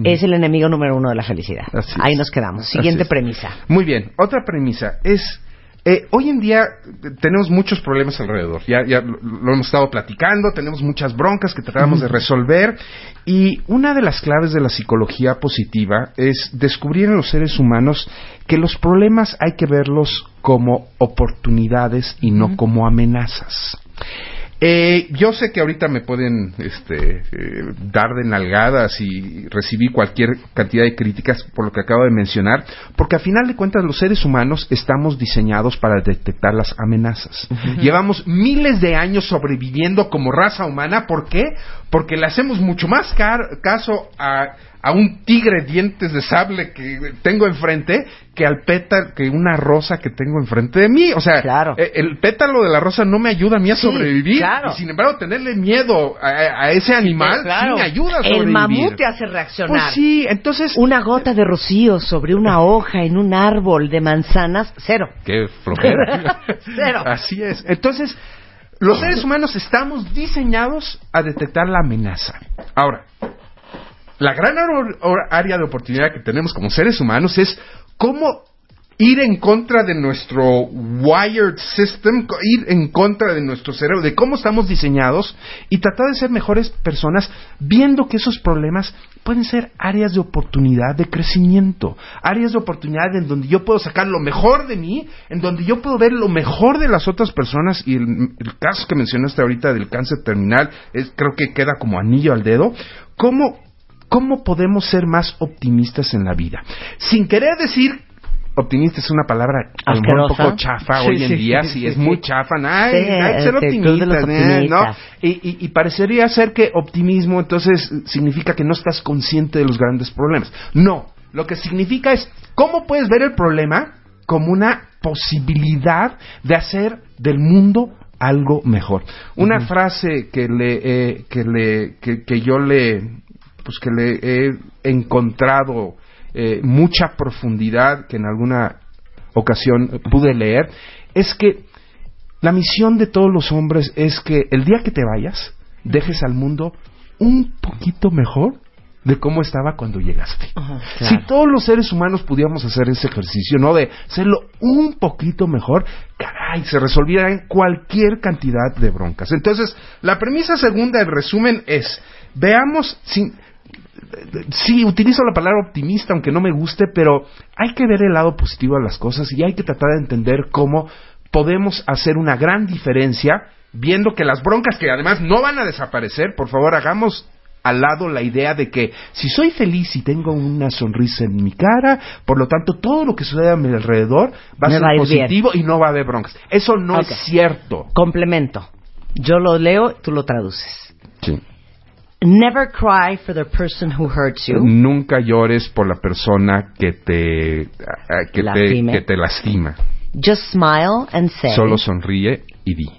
[SPEAKER 3] es el enemigo número uno de la felicidad.
[SPEAKER 7] Así es.
[SPEAKER 3] Ahí nos quedamos. Siguiente premisa.
[SPEAKER 7] Muy bien, otra premisa es, eh, hoy en día eh, tenemos muchos problemas alrededor, ya, ya lo, lo hemos estado platicando, tenemos muchas broncas que tratamos de resolver. Y una de las claves de la psicología positiva es descubrir en los seres humanos que los problemas hay que verlos como oportunidades y no como amenazas. Eh, yo sé que ahorita me pueden este, eh, dar de nalgadas y recibir cualquier cantidad de críticas por lo que acabo de mencionar, porque a final de cuentas los seres humanos estamos diseñados para detectar las amenazas. Llevamos miles de años sobreviviendo como raza humana, ¿por qué? Porque le hacemos mucho más caso a, a un tigre dientes de sable que tengo enfrente que al pétalo, que una rosa que tengo enfrente de mí. O sea,
[SPEAKER 3] Claro.
[SPEAKER 7] eh, el pétalo de la rosa no me ayuda a mí a
[SPEAKER 3] Sí,
[SPEAKER 7] sobrevivir.
[SPEAKER 3] claro.
[SPEAKER 7] Y sin embargo, tenerle miedo a, a ese animal
[SPEAKER 3] Claro.
[SPEAKER 7] sí me ayuda a sobrevivir.
[SPEAKER 3] El mamut te hace reaccionar.
[SPEAKER 7] Pues sí, entonces...
[SPEAKER 3] Una gota de rocío sobre una hoja en un árbol de manzanas, cero.
[SPEAKER 7] Qué flojera.
[SPEAKER 3] Cero.
[SPEAKER 7] Así es. Entonces, los seres humanos estamos diseñados a detectar la amenaza. Ahora, la gran área de oportunidad que tenemos como seres humanos es cómo ir en contra de nuestro wired system, ir en contra de nuestro cerebro, de cómo estamos diseñados y tratar de ser mejores personas viendo que esos problemas pueden ser áreas de oportunidad de crecimiento, áreas de oportunidad en donde yo puedo sacar lo mejor de mí, en donde yo puedo ver lo mejor de las otras personas y el, el caso que mencionaste ahorita del cáncer terminal es, creo que queda como anillo al dedo. ¿Cómo, ¿Cómo podemos ser más optimistas en la vida? Sin querer decir optimista es una palabra a lo mejor un poco chafa
[SPEAKER 3] Sí,
[SPEAKER 7] hoy en
[SPEAKER 3] sí,
[SPEAKER 7] día,
[SPEAKER 3] sí,
[SPEAKER 7] es muy chafa, ay, hay que ser optimistas, ¿eh? ¿no? Y, y- y parecería ser que optimismo entonces significa que no estás consciente de los grandes problemas. No, lo que significa es cómo puedes ver el problema como una posibilidad de hacer del mundo algo mejor. Una frase que le eh, que le que, que yo le pues que le he encontrado eh, mucha profundidad que en alguna ocasión pude leer es que la misión de todos los hombres es que el día que te vayas, dejes al mundo un poquito mejor de cómo estaba cuando llegaste. Si todos los seres humanos pudiéramos hacer ese ejercicio, ¿no? De hacerlo un poquito mejor, caray, se resolvieran cualquier cantidad de broncas. Entonces, la premisa segunda, en resumen, es, veamos, sin, sí, utilizo la palabra optimista, aunque no me guste, pero hay que ver el lado positivo de las cosas y hay que tratar de entender cómo podemos hacer una gran diferencia, viendo que las broncas que además no van a desaparecer, por favor, hagamos al lado la idea de que si soy feliz y tengo una sonrisa en mi cara, por lo tanto todo lo que sucede a mi alrededor va a
[SPEAKER 3] Me
[SPEAKER 7] ser
[SPEAKER 3] va a ir bien.
[SPEAKER 7] positivo y no va a haber broncas. Eso no es cierto.
[SPEAKER 3] Complemento. Yo lo leo, tú lo traduces.
[SPEAKER 7] Sí.
[SPEAKER 3] Never cry for the person who hurts you.
[SPEAKER 7] Nunca llores por la persona que te, que te, que te lastima.
[SPEAKER 3] Just smile and say,
[SPEAKER 7] Solo sonríe y di.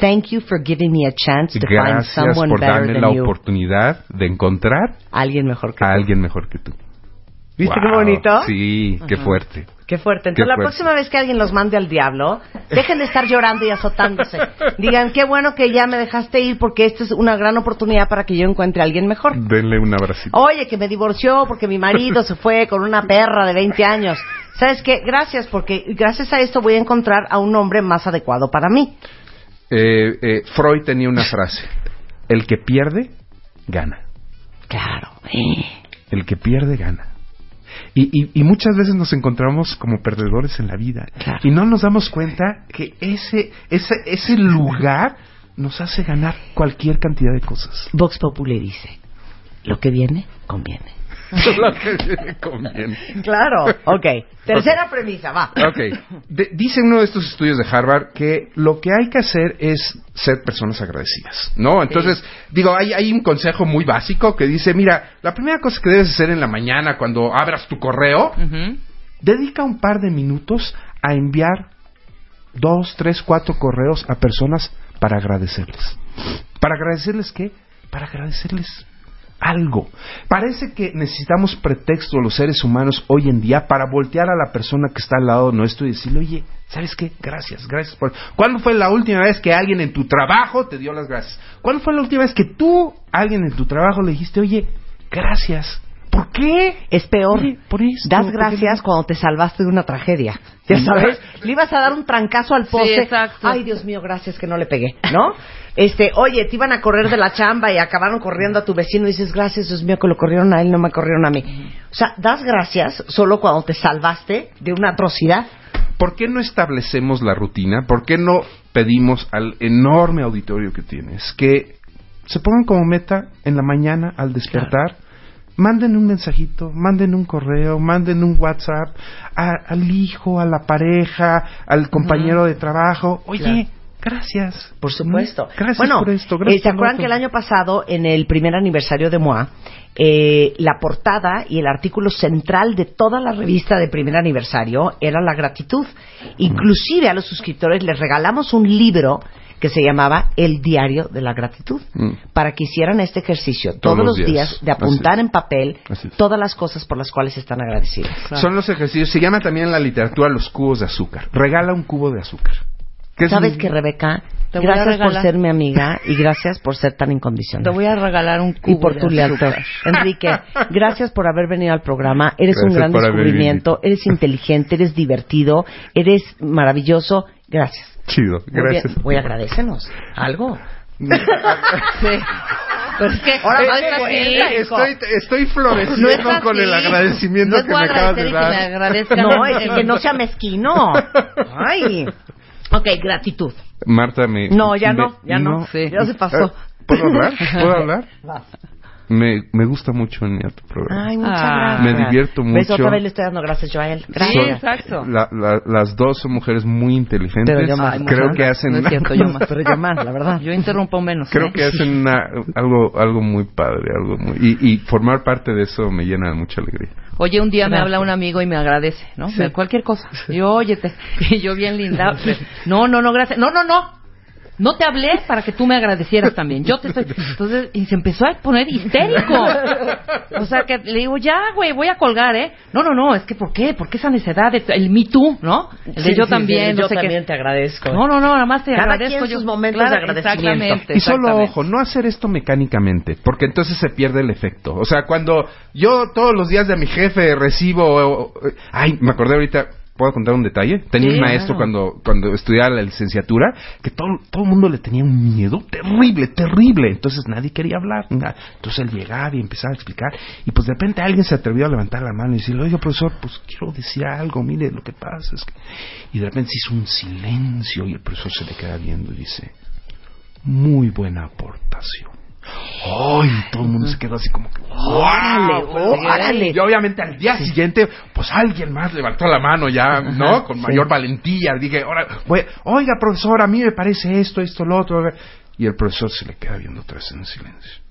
[SPEAKER 3] thank you for giving me a chance to find
[SPEAKER 7] Gracias
[SPEAKER 3] someone
[SPEAKER 7] por
[SPEAKER 3] better
[SPEAKER 7] darme
[SPEAKER 3] than
[SPEAKER 7] la
[SPEAKER 3] you.
[SPEAKER 7] oportunidad de encontrar
[SPEAKER 3] Alguien mejor que
[SPEAKER 7] a
[SPEAKER 3] tú.
[SPEAKER 7] alguien mejor que tú.
[SPEAKER 3] ¿Viste qué
[SPEAKER 7] Wow.
[SPEAKER 3] bonito?
[SPEAKER 7] Sí, qué fuerte.
[SPEAKER 3] Qué fuerte.
[SPEAKER 7] Qué
[SPEAKER 3] Entonces, la
[SPEAKER 7] fuerte.
[SPEAKER 3] próxima vez que alguien los mande al diablo, dejen de estar llorando y azotándose. Digan, qué bueno que ya me dejaste ir porque esta es una gran oportunidad para que yo encuentre a alguien mejor.
[SPEAKER 7] Denle un abracito.
[SPEAKER 3] Oye, que me divorció porque mi marido se fue con una perra de 20 años. ¿Sabes qué? Gracias, porque gracias a esto voy a encontrar a un hombre más adecuado para mí.
[SPEAKER 7] Eh, eh, Freud tenía una frase. El que pierde, gana.
[SPEAKER 3] Claro.
[SPEAKER 7] El que pierde, gana. Y, y- y muchas veces nos encontramos como perdedores en la vida.
[SPEAKER 3] Claro.
[SPEAKER 7] Y no nos damos cuenta que ese, ese, ese lugar nos hace ganar cualquier cantidad de cosas.
[SPEAKER 3] Vox Populi dice, lo que viene, conviene.
[SPEAKER 7] Que conviene.
[SPEAKER 3] Claro. Ok. Tercera premisa, va.
[SPEAKER 7] Ok. De- dice uno de estos estudios de Harvard que lo que hay que hacer es ser personas agradecidas, ¿no? Entonces, digo, hay, hay un consejo muy básico que dice, mira, la primera cosa que debes hacer en la mañana cuando abras tu correo, dedica un par de minutos a enviar dos, tres, cuatro correos a personas para agradecerles. ¿Para agradecerles qué? Para agradecerles algo. Parece que necesitamos pretexto los seres humanos hoy en día para voltear a la persona que está al lado nuestro y decirle, oye, ¿sabes qué? Gracias, gracias por... ¿Cuándo fue la última vez que alguien en tu trabajo te dio las gracias? ¿Cuándo fue la última vez que tú, alguien en tu trabajo, le dijiste, oye, gracias? ¿Por qué?
[SPEAKER 3] Es peor.
[SPEAKER 7] Oye, por esto,
[SPEAKER 3] das
[SPEAKER 7] ¿por qué
[SPEAKER 3] gracias cuando te salvaste de una tragedia. Ya sabes, le ibas a dar un trancazo al poste.
[SPEAKER 4] exacto.
[SPEAKER 3] Ay, Dios mío, gracias que no le pegué, ¿no? Este, oye, te iban a correr de la chamba y acabaron corriendo a tu vecino y dices, gracias, Dios mío, que lo corrieron a él, no me corrieron a mí. O sea, das gracias solo cuando te salvaste de una atrocidad.
[SPEAKER 7] ¿Por qué no establecemos la rutina? ¿Por qué no pedimos al enorme auditorio que tienes que se pongan como meta en la mañana al despertar? Manden un mensajito, manden un correo, manden un WhatsApp a- al hijo, a la pareja, al compañero de trabajo. Oye,
[SPEAKER 3] Claro.
[SPEAKER 7] gracias.
[SPEAKER 3] Por supuesto.
[SPEAKER 7] Gracias
[SPEAKER 3] bueno,
[SPEAKER 7] por esto.
[SPEAKER 3] eh,
[SPEAKER 7] Gracias
[SPEAKER 3] ¿se
[SPEAKER 7] por lo
[SPEAKER 3] acuerdan que el año pasado, en el primer aniversario de MOA, eh, la portada y el artículo central de toda la revista de primer aniversario era la gratitud? Inclusive a los suscriptores les regalamos un libro que se llamaba El Diario de la Gratitud,
[SPEAKER 7] Mm.
[SPEAKER 3] para que hicieran este ejercicio todos, los días, de apuntar en papel todas las cosas por las cuales están agradecidos.
[SPEAKER 7] Son los ejercicios. Se llama también en la literatura los cubos de azúcar. Regala un cubo de azúcar. Que es
[SPEAKER 3] ¿Sabes
[SPEAKER 7] un-
[SPEAKER 3] qué, Rebeca?
[SPEAKER 6] Te
[SPEAKER 3] Gracias por ser mi amiga y gracias por ser tan incondicional.
[SPEAKER 6] Te voy a regalar un
[SPEAKER 3] y
[SPEAKER 6] cubo
[SPEAKER 3] por
[SPEAKER 6] de
[SPEAKER 3] tu lealtad.
[SPEAKER 6] azúcar.
[SPEAKER 3] Enrique, gracias por haber venido al programa. Eres un gran descubrimiento, eres inteligente, eres divertido, eres maravilloso. Gracias.
[SPEAKER 7] Chido.
[SPEAKER 3] Muy
[SPEAKER 7] Gracias.
[SPEAKER 3] bien. Oye, agradecenos algo.
[SPEAKER 6] Sí.
[SPEAKER 5] Pues es que
[SPEAKER 3] Ahora
[SPEAKER 5] no
[SPEAKER 3] más.
[SPEAKER 7] Estoy, estoy floreciendo
[SPEAKER 5] No es
[SPEAKER 7] con el agradecimiento
[SPEAKER 5] No
[SPEAKER 7] que me acabas de
[SPEAKER 5] y que me
[SPEAKER 7] dar.
[SPEAKER 3] No, es que no sea mezquino. Ay.
[SPEAKER 5] Ok, gratitud.
[SPEAKER 7] Marta, me...
[SPEAKER 3] No, ya
[SPEAKER 7] me-
[SPEAKER 3] no, ya no.
[SPEAKER 5] Sí.
[SPEAKER 3] Ya se pasó.
[SPEAKER 7] Eh, ¿Puedo hablar? ¿Puedo hablar? Me, me gusta mucho venir a tu programa.
[SPEAKER 3] Ay, muchas
[SPEAKER 5] Ah.
[SPEAKER 3] gracias.
[SPEAKER 7] Me divierto mucho.
[SPEAKER 3] Otra vez le estoy dando gracias yo a él. Gracias.
[SPEAKER 5] Sí, exacto.
[SPEAKER 7] La- la- las dos son mujeres muy inteligentes.
[SPEAKER 3] Pero yo más.
[SPEAKER 7] Creo
[SPEAKER 3] Ajá.
[SPEAKER 7] que hacen...
[SPEAKER 5] No es cierto, yo más.
[SPEAKER 3] Pero yo más, la verdad.
[SPEAKER 5] Yo interrumpo menos.
[SPEAKER 7] Creo
[SPEAKER 5] ¿eh?
[SPEAKER 7] que hacen una- algo algo muy padre, algo muy y, y formar parte de eso me llena de mucha alegría.
[SPEAKER 5] Oye, un día me
[SPEAKER 3] Gracias.
[SPEAKER 5] habla un amigo y me agradece, ¿no?
[SPEAKER 3] Sí.
[SPEAKER 5] Cualquier cosa. Y yo, óyete. Y yo bien linda. No, no, no, gracias. No, no, no. No te hablé para que tú me agradecieras también. Yo te estoy. Entonces, y se empezó a poner histérico. O sea, que le digo, ya, güey, voy a colgar, ¿eh? No, no, no, es que ¿por qué? ¿Por qué esa necesidad de el Me Too, ¿no? El de
[SPEAKER 3] Sí,
[SPEAKER 5] yo
[SPEAKER 3] sí,
[SPEAKER 5] también,
[SPEAKER 3] sí,
[SPEAKER 5] no
[SPEAKER 3] yo
[SPEAKER 5] sé qué.
[SPEAKER 3] también te agradezco.
[SPEAKER 5] No, no, no, nada más te
[SPEAKER 3] Cada
[SPEAKER 5] agradezco
[SPEAKER 3] quien
[SPEAKER 5] yo.
[SPEAKER 3] sus momentos de agradecimiento.
[SPEAKER 5] Exactamente.
[SPEAKER 7] Y solo
[SPEAKER 5] exactamente.
[SPEAKER 7] ojo, no hacer esto mecánicamente, porque entonces se pierde el efecto. O sea, cuando yo todos los días de mi jefe recibo, eh, ay, me acordé ahorita, ¿puedo contar un detalle? Tenía un maestro cuando cuando estudiaba la licenciatura que todo todo el mundo le tenía un miedo terrible, terrible. Entonces nadie quería hablar. Entonces él llegaba y empezaba a explicar y pues de repente alguien se atrevió a levantar la mano y decirle, oiga profesor, pues quiero decir algo, mire lo que pasa es que y de repente se hizo un silencio y el profesor se le queda viendo y dice, muy buena aportación. ¡Ay! Todo el mundo se quedó así como que
[SPEAKER 3] Órale,
[SPEAKER 7] ¡Wow!
[SPEAKER 3] órale.
[SPEAKER 7] Y obviamente al día siguiente, pues alguien más levantó la mano ya, ¿no? Con mayor valentía. Dije, ahora, voy- oiga, profesor, a mí me parece esto, esto, lo otro. Y el profesor se le queda viendo otra vez en silencio.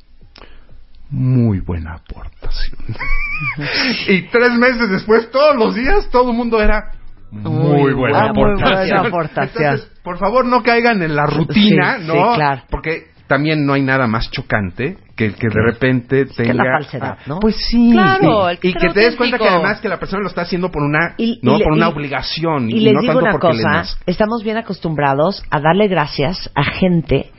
[SPEAKER 7] Muy buena aportación. y tres meses después, todos los días, todo el mundo era muy buena
[SPEAKER 3] buena
[SPEAKER 7] aportación.
[SPEAKER 3] aportación.
[SPEAKER 7] Entonces, por favor, no caigan en la rutina,
[SPEAKER 3] Sí,
[SPEAKER 7] ¿no?
[SPEAKER 3] sí, claro.
[SPEAKER 7] Porque también no hay nada más chocante que el que de repente tenga...
[SPEAKER 3] la falsedad, ¿no?
[SPEAKER 7] Pues sí.
[SPEAKER 5] Claro, el que
[SPEAKER 7] Y que te des cuenta que además que la persona lo está haciendo por una,
[SPEAKER 3] Y-
[SPEAKER 7] no
[SPEAKER 3] y le-
[SPEAKER 7] por una
[SPEAKER 3] y-
[SPEAKER 7] obligación
[SPEAKER 3] Y
[SPEAKER 7] y,
[SPEAKER 3] les
[SPEAKER 7] no
[SPEAKER 3] digo
[SPEAKER 7] tanto
[SPEAKER 3] una cosa, estamos bien acostumbrados a darle gracias a gente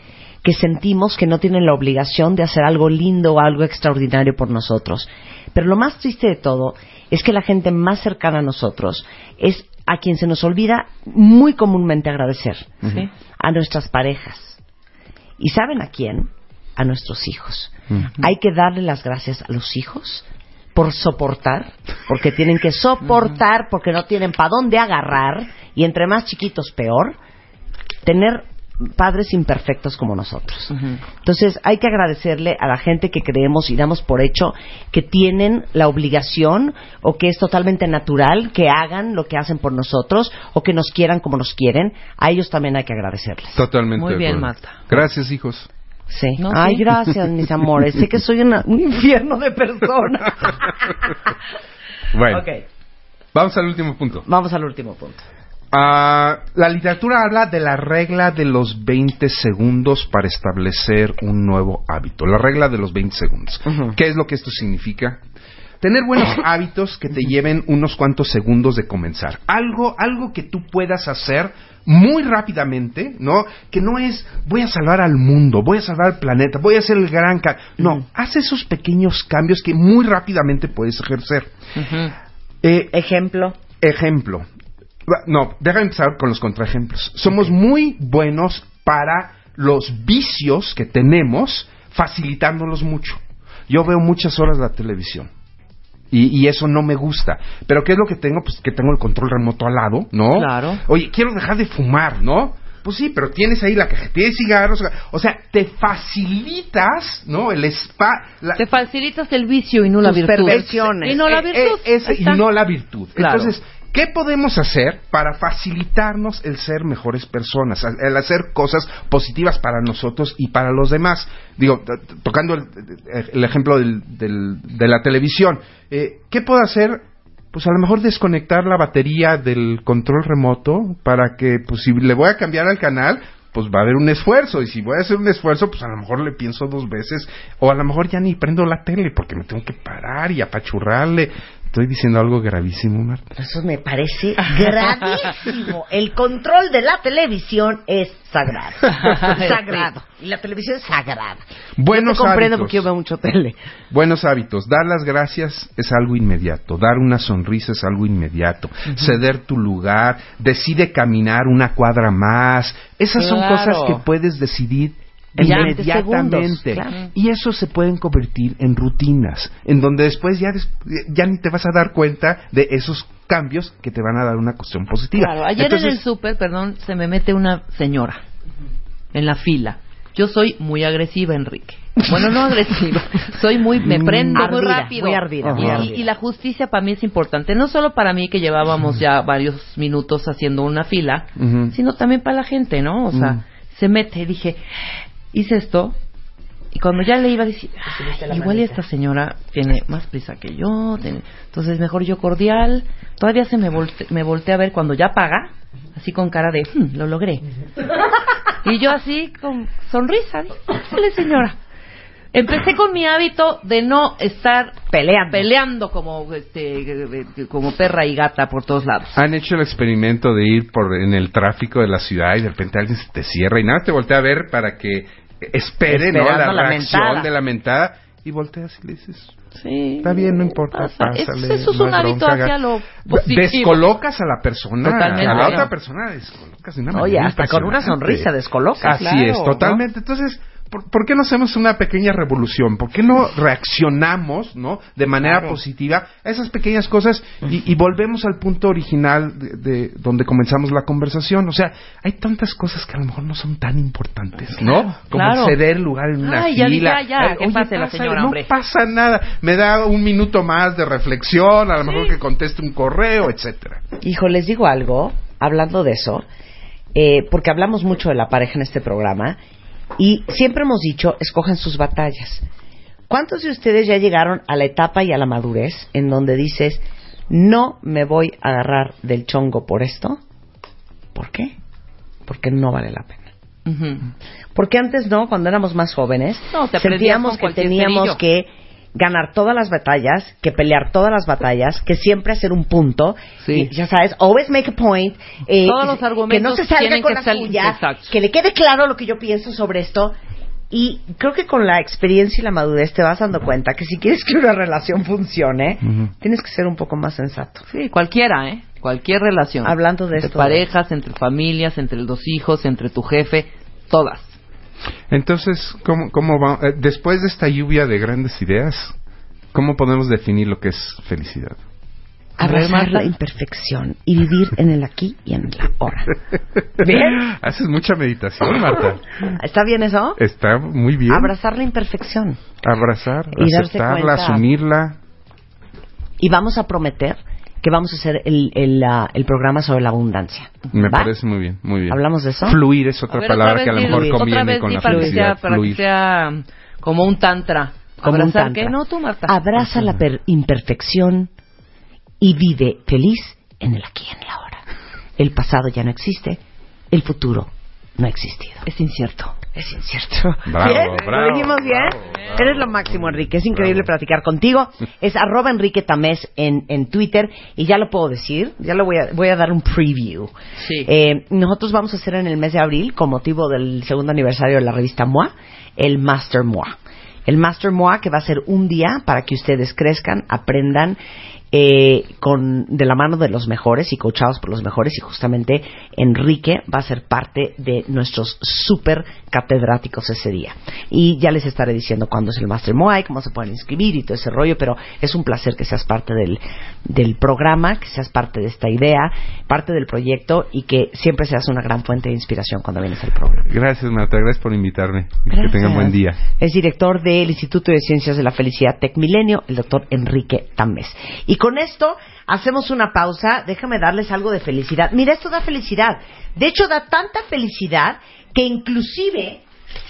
[SPEAKER 3] que sentimos que no tienen la obligación de hacer algo lindo o algo extraordinario por nosotros. Pero lo más triste de todo es que la gente más cercana a nosotros es a quien se nos olvida muy comúnmente agradecer.
[SPEAKER 5] Sí.
[SPEAKER 3] A nuestras parejas. ¿Y saben a quién? A nuestros hijos. Hay que darle las gracias a los hijos por soportar, porque tienen que soportar, porque no tienen para dónde agarrar, y entre más chiquitos peor, tener padres imperfectos como nosotros. Entonces hay que agradecerle a la gente que creemos y damos por hecho que tienen la obligación o que es totalmente natural que hagan lo que hacen por nosotros o que nos quieran como nos quieren. A ellos también hay que agradecerles.
[SPEAKER 7] Totalmente.
[SPEAKER 5] Muy bien. Marta.
[SPEAKER 7] Gracias, hijos.
[SPEAKER 3] Sí.
[SPEAKER 5] No,
[SPEAKER 3] Ay,
[SPEAKER 5] sí.
[SPEAKER 3] gracias, mis amores. sé que soy una- un infierno de persona.
[SPEAKER 7] Bueno,
[SPEAKER 3] ok,
[SPEAKER 7] vamos al último punto.
[SPEAKER 3] vamos al último punto.
[SPEAKER 7] Ah, la literatura habla de la regla de los 20 segundos para establecer un nuevo hábito. La regla de los 20 segundos. ¿Qué es lo que esto significa? Tener buenos hábitos que te lleven unos cuantos segundos de comenzar. Algo, algo que tú puedas hacer muy rápidamente, ¿no? Que no es voy a salvar al mundo, voy a salvar al planeta, voy a hacer el gran cambio. No, haz esos pequeños cambios que muy rápidamente puedes ejercer. Eh,
[SPEAKER 3] Ejemplo.
[SPEAKER 7] Ejemplo. No, déjame empezar con los contraejemplos. Somos muy buenos para los vicios que tenemos, facilitándolos mucho. Yo veo muchas horas la televisión. Y, y eso no me gusta. Pero ¿qué es lo que tengo? Pues que tengo el control remoto al lado, ¿no?
[SPEAKER 5] Claro.
[SPEAKER 7] Oye, quiero dejar de fumar, ¿no? Pues sí, pero tienes ahí la cajetilla de cigarros. O sea, te facilitas, ¿no? El spa. la-
[SPEAKER 5] Te facilitas el vicio y no la virtud.
[SPEAKER 3] perversiones.
[SPEAKER 5] Y no la
[SPEAKER 7] eh,
[SPEAKER 5] virtud.
[SPEAKER 7] eh, ese-
[SPEAKER 5] Ahí
[SPEAKER 7] y no la virtud.
[SPEAKER 5] Claro.
[SPEAKER 7] Entonces, ¿qué podemos hacer para facilitarnos el ser mejores personas? El hacer cosas positivas para nosotros y para los demás. Digo, tocando el, el ejemplo del- del- de la televisión. eh, ¿Qué puedo hacer? Pues a lo mejor desconectar la batería del control remoto para que, pues si le voy a cambiar al canal, pues va a haber un esfuerzo. Y si voy a hacer un esfuerzo, pues a lo mejor le pienso dos veces. O a lo mejor ya ni prendo la tele porque me tengo que parar y apachurrarle. Estoy diciendo algo gravísimo, Marta.
[SPEAKER 3] Eso me parece gravísimo. El control de la televisión es sagrado. sagrado. Y la televisión es sagrada.
[SPEAKER 7] Buenos
[SPEAKER 3] yo te comprendo
[SPEAKER 7] hábitos.
[SPEAKER 3] porque yo veo mucho tele.
[SPEAKER 7] Buenos hábitos. Dar las gracias es algo inmediato. Dar una sonrisa es algo inmediato. Ceder tu lugar. Decide caminar una cuadra más. Esas son cosas que puedes decidir inmediatamente.
[SPEAKER 5] segundos, claro.
[SPEAKER 7] Y eso se pueden convertir en rutinas, en donde después ya, des- ya ni te vas a dar cuenta de esos cambios que te van a dar una cuestión positiva.
[SPEAKER 5] Claro, ayer en el súper, perdón, se me mete una señora en la fila. Yo soy muy agresiva, Enrique. Bueno, no agresiva, soy muy, me prendo muy rápido.
[SPEAKER 3] muy ardida,
[SPEAKER 7] muy
[SPEAKER 5] Y- y,
[SPEAKER 3] ardida.
[SPEAKER 5] y la justicia para mí es importante, no solo para mí que llevábamos ya varios minutos haciendo una fila, sino también para la gente, ¿no? O sea, se mete, dije, hice esto, y cuando ya le iba a decir, "Ay, igual y esta señora tiene más prisa que yo, tiene- entonces mejor yo cordial, todavía se me, volte, me voltea a ver cuando ya paga, así con cara de, "Hmm, lo logré. y yo así con sonrisa, dije, "Dale, señora. Empecé con mi hábito de no estar
[SPEAKER 3] Peleando.
[SPEAKER 5] peleando como este como perra y gata por todos lados.
[SPEAKER 7] Han hecho el experimento de ir por en el tráfico de la ciudad y de repente alguien se te cierra y nada te voltea a ver para que espere ¿no? la
[SPEAKER 3] la
[SPEAKER 7] reacción
[SPEAKER 3] mentada.
[SPEAKER 7] de la mentada y volteas y le dices
[SPEAKER 5] Sí.
[SPEAKER 7] está bien no importa
[SPEAKER 5] Pasa.
[SPEAKER 7] pásale,
[SPEAKER 5] Eso- eso es un hábito
[SPEAKER 7] bronca,
[SPEAKER 5] hacia lo positivo.
[SPEAKER 7] descolocas a la persona
[SPEAKER 5] Totalmente.
[SPEAKER 7] a la otra persona descolocas de una manera
[SPEAKER 3] Oye, hasta con una sonrisa descolocas.
[SPEAKER 7] Así
[SPEAKER 5] claro,
[SPEAKER 7] es, totalmente. Entonces, ¿por, por qué no hacemos una pequeña revolución? ¿Por qué no reaccionamos, no, de manera positiva a esas pequeñas cosas y, y volvemos al punto original de, de donde comenzamos la conversación? O sea, hay tantas cosas que a lo mejor no son tan importantes, ¿no? Como
[SPEAKER 5] claro.
[SPEAKER 7] ceder lugar en una
[SPEAKER 5] Ay, ya
[SPEAKER 7] fila.
[SPEAKER 5] ya,
[SPEAKER 7] Eh,
[SPEAKER 5] que
[SPEAKER 7] oye,
[SPEAKER 5] pase la señora,
[SPEAKER 7] no
[SPEAKER 5] hombre.
[SPEAKER 7] pasa nada. Me da un minuto más de reflexión, a lo mejor que conteste un correo, etcétera.
[SPEAKER 3] Hijo, les digo algo, hablando de eso, eh, porque hablamos mucho de la pareja en este programa, y siempre hemos dicho, escojan sus batallas. ¿Cuántos de ustedes ya llegaron a la etapa y a la madurez en donde dices, no me voy a agarrar del chongo por esto? ¿Por qué? Porque no vale la pena. Porque antes no, cuando éramos más jóvenes,
[SPEAKER 5] No, te
[SPEAKER 3] sentíamos que teníamos
[SPEAKER 5] cerillo.
[SPEAKER 3] que ganar todas las batallas, que pelear todas las batallas, que siempre hacer un punto.
[SPEAKER 5] Sí.
[SPEAKER 3] Y, ya sabes, always make a point. eh,
[SPEAKER 5] Todos los argumentos
[SPEAKER 3] Que no se salga con
[SPEAKER 5] que
[SPEAKER 3] la suya, que le quede claro lo que yo pienso sobre esto. Y creo que con la experiencia y la madurez te vas dando cuenta que si quieres que una relación funcione, tienes que ser un poco más sensato.
[SPEAKER 5] Sí, cualquiera, ¿eh? Cualquier relación.
[SPEAKER 3] Hablando de
[SPEAKER 5] entre
[SPEAKER 3] esto.
[SPEAKER 5] parejas, entre familias, entre los hijos, entre tu jefe, todas.
[SPEAKER 7] Entonces, ¿cómo, cómo va? eh, después de esta lluvia de grandes ideas, ¿cómo podemos definir lo que es felicidad?
[SPEAKER 3] Abrazar la imperfección y vivir en el aquí y en el ahora. ¿Bien?
[SPEAKER 7] Haces mucha meditación, Marta.
[SPEAKER 3] ¿Está bien eso?
[SPEAKER 7] Está muy bien.
[SPEAKER 3] Abrazar la imperfección.
[SPEAKER 7] Abrazar,
[SPEAKER 3] Y darse
[SPEAKER 7] aceptarla,
[SPEAKER 3] cuenta.
[SPEAKER 7] asumirla.
[SPEAKER 3] Y vamos a prometer que vamos a hacer el, el, ah, el programa sobre la abundancia.
[SPEAKER 7] Me
[SPEAKER 3] ¿Va?
[SPEAKER 7] parece muy bien, muy bien.
[SPEAKER 3] ¿Hablamos de eso?
[SPEAKER 7] Fluir es otra
[SPEAKER 5] ver,
[SPEAKER 7] palabra
[SPEAKER 5] otra
[SPEAKER 7] que a lo mejor
[SPEAKER 5] otra
[SPEAKER 7] conviene
[SPEAKER 5] vez
[SPEAKER 7] con la
[SPEAKER 5] para que sea,
[SPEAKER 7] felicidad.
[SPEAKER 5] para que
[SPEAKER 7] Fluir.
[SPEAKER 5] sea como un tantra.
[SPEAKER 3] Como un
[SPEAKER 5] ¿Abrazar
[SPEAKER 3] tantra.
[SPEAKER 5] qué? No, tú, Marta.
[SPEAKER 3] Abraza la per- imperfección y vive feliz en el aquí y en el ahora. El pasado ya no existe, el futuro no ha existido.
[SPEAKER 5] Es incierto.
[SPEAKER 3] Es incierto.
[SPEAKER 7] Bravo,
[SPEAKER 3] ¿Bien?
[SPEAKER 7] bravo,
[SPEAKER 3] ¿Lo dijimos bien?
[SPEAKER 7] bravo, bravo.
[SPEAKER 3] Eres lo máximo, Enrique. Es increíble platicar contigo. Es arroba Enrique Tamés en, en Twitter. Y ya lo puedo decir. Ya lo voy a, voy a dar un preview.
[SPEAKER 5] Sí.
[SPEAKER 3] Eh, nosotros vamos a hacer en el mes de abril, con motivo del segundo aniversario de la revista MOA, el Master MOA. El Master MOA que va a ser un día para que ustedes crezcan, aprendan eh, con de la mano de los mejores y coachados por los mejores y justamente Enrique va a ser parte de nuestros super catedráticos ese día y ya les estaré diciendo cuándo es el Master MOA y cómo se pueden inscribir y todo ese rollo pero es un placer que seas parte del, del programa que seas parte de esta idea parte del proyecto y que siempre seas una gran fuente de inspiración cuando vienes al programa
[SPEAKER 7] Gracias, Marta. Gracias por invitarme. Que
[SPEAKER 3] Gracias.
[SPEAKER 7] tengan buen día.
[SPEAKER 3] Es director del Instituto de Ciencias de la Felicidad Tec Milenio, el doctor Enrique Tamés. Y con esto hacemos una pausa. Déjame darles algo de felicidad. Mira, esto da felicidad. De hecho, da tanta felicidad que inclusive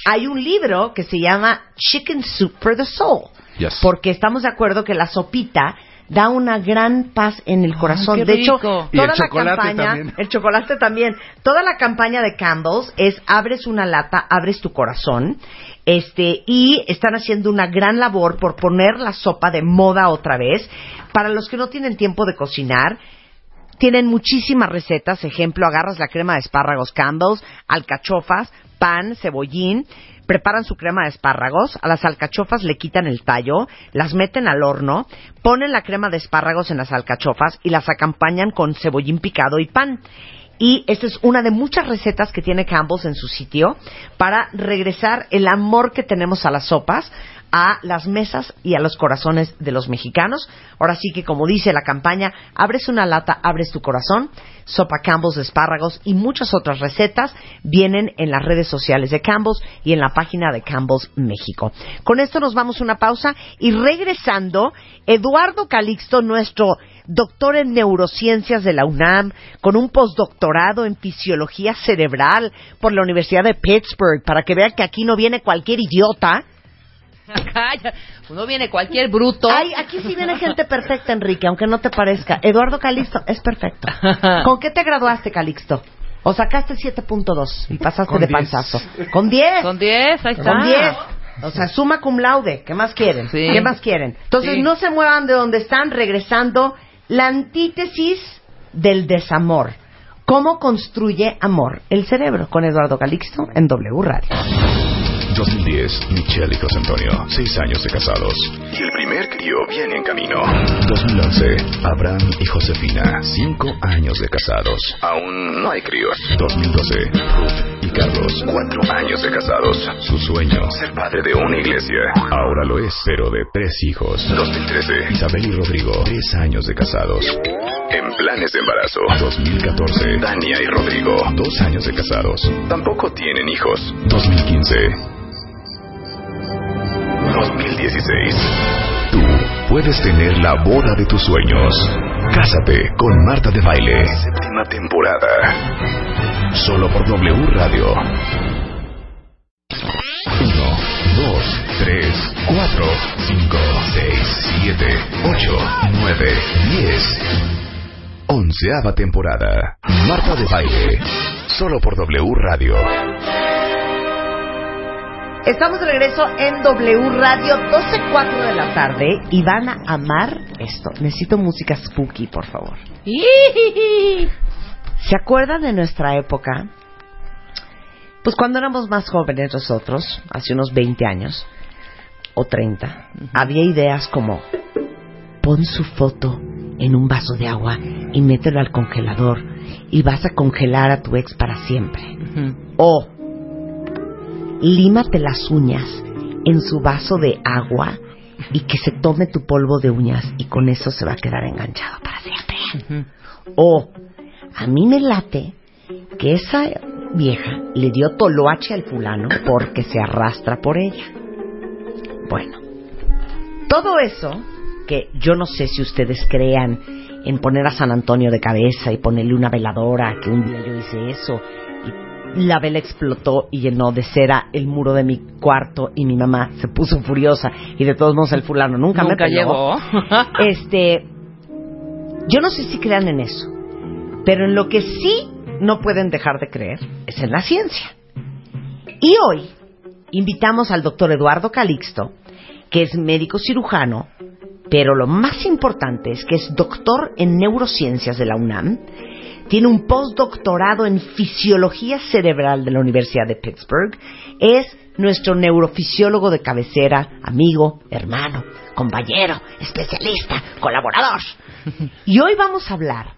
[SPEAKER 3] hay un libro que se llama Chicken Soup for the Soul.
[SPEAKER 7] Yes.
[SPEAKER 3] Porque estamos de acuerdo que la sopita da una gran paz en el corazón. de hecho.
[SPEAKER 7] Y
[SPEAKER 3] toda
[SPEAKER 7] el
[SPEAKER 3] la
[SPEAKER 7] chocolate
[SPEAKER 3] campaña,
[SPEAKER 7] también.
[SPEAKER 3] el chocolate también. Toda la campaña de Campbell's es abres una lata, abres tu corazón. Este, y están haciendo una gran labor por poner la sopa de moda otra vez. Para los que no tienen tiempo de cocinar, tienen muchísimas recetas. Ejemplo, agarras la crema de espárragos Campbell's, alcachofas, pan, cebollín, preparan su crema de espárragos, a las alcachofas le quitan el tallo, las meten al horno, ponen la crema de espárragos en las alcachofas y las acompañan con cebollín picado y pan. Y esta es una de muchas recetas que tiene Campbell's en su sitio para regresar el amor que tenemos a las sopas a las mesas y a los corazones de los mexicanos. Ahora sí que, como dice la campaña, abres una lata, abres tu corazón. Sopa Campbell's de espárragos y muchas otras recetas vienen en las redes sociales de Campbell's y en la página de Campbell's México. Con esto nos vamos a una pausa y regresando, Eduardo Calixto, nuestro doctor en neurociencias de la UNAM, con un postdoctorado en fisiología cerebral por la Universidad de Pittsburgh, para que vean que aquí no viene cualquier idiota.
[SPEAKER 5] Uno viene cualquier bruto.
[SPEAKER 3] Ay, aquí sí viene gente perfecta, Enrique, aunque no te parezca. Eduardo Calixto es perfecto. ¿Con qué te graduaste, Calixto? O sacaste 7.2 y pasaste
[SPEAKER 7] Con
[SPEAKER 3] de
[SPEAKER 7] 10.
[SPEAKER 3] panzazo. Con 10.
[SPEAKER 5] Con 10, ahí está.
[SPEAKER 3] Con 10. O sea, suma cum laude. ¿Qué más quieren?
[SPEAKER 5] Sí.
[SPEAKER 3] ¿Qué más quieren? Entonces,
[SPEAKER 5] Sí.
[SPEAKER 3] no se muevan de donde están, regresando. La antítesis del desamor. ¿Cómo construye amor el cerebro? Con Eduardo Calixto en W Radio.
[SPEAKER 1] 2010, Michelle y José Antonio, seis años de casados. Y el primer crío viene en camino. 2011, Abraham y Josefina, cinco años de casados. Aún no hay críos. 2012, Ruth y Carlos, cuatro años de casados. Su sueño, ser padre de una iglesia. Ahora lo es, pero de tres hijos. 2013, Isabel y Rodrigo, tres años de casados. En planes de embarazo. 2014, Dania y Rodrigo, dos años de casados. Tampoco tienen hijos. 2015, 2016. Tú puedes tener la boda de tus sueños. Cásate con Marta de Baile. Séptima temporada. Solo por W Radio. 1, 2, 3, 4, 5, 6, 7, 8, 9, 10. Onceava temporada. Marta de Baile. Solo por W Radio.
[SPEAKER 3] Estamos de regreso en W Radio, 12.04 de la tarde, y van a amar esto. Necesito música spooky, por favor. ¿Se acuerdan de nuestra época? Pues cuando éramos más jóvenes nosotros, hace unos 20 años, o 30, había ideas como, pon su foto en un vaso de agua y mételo al congelador y vas a congelar a tu ex para siempre. O límate las uñas en su vaso de agua y que se tome tu polvo de uñas y con eso se va a quedar enganchado para siempre. O a mí me late que esa vieja le dio toloache al fulano porque se arrastra por ella. Bueno, todo eso que yo no sé si ustedes crean en poner a San Antonio de cabeza y ponerle una veladora, que un día yo hice eso la vela explotó y llenó de cera el muro de mi cuarto y mi mamá se puso furiosa y de todos modos el fulano nunca, me
[SPEAKER 5] Nunca llegó.
[SPEAKER 3] este, yo no sé si crean en eso, pero en lo que sí no pueden dejar de creer es en la ciencia. Y hoy invitamos al doctor Eduardo Calixto, que es médico cirujano, pero lo más importante es que es doctor en neurociencias de la UNAM, tiene un postdoctorado en fisiología cerebral de la Universidad de Pittsburgh, es nuestro neurofisiólogo de cabecera, amigo, hermano, compañero, especialista, colaborador. Y hoy vamos a hablar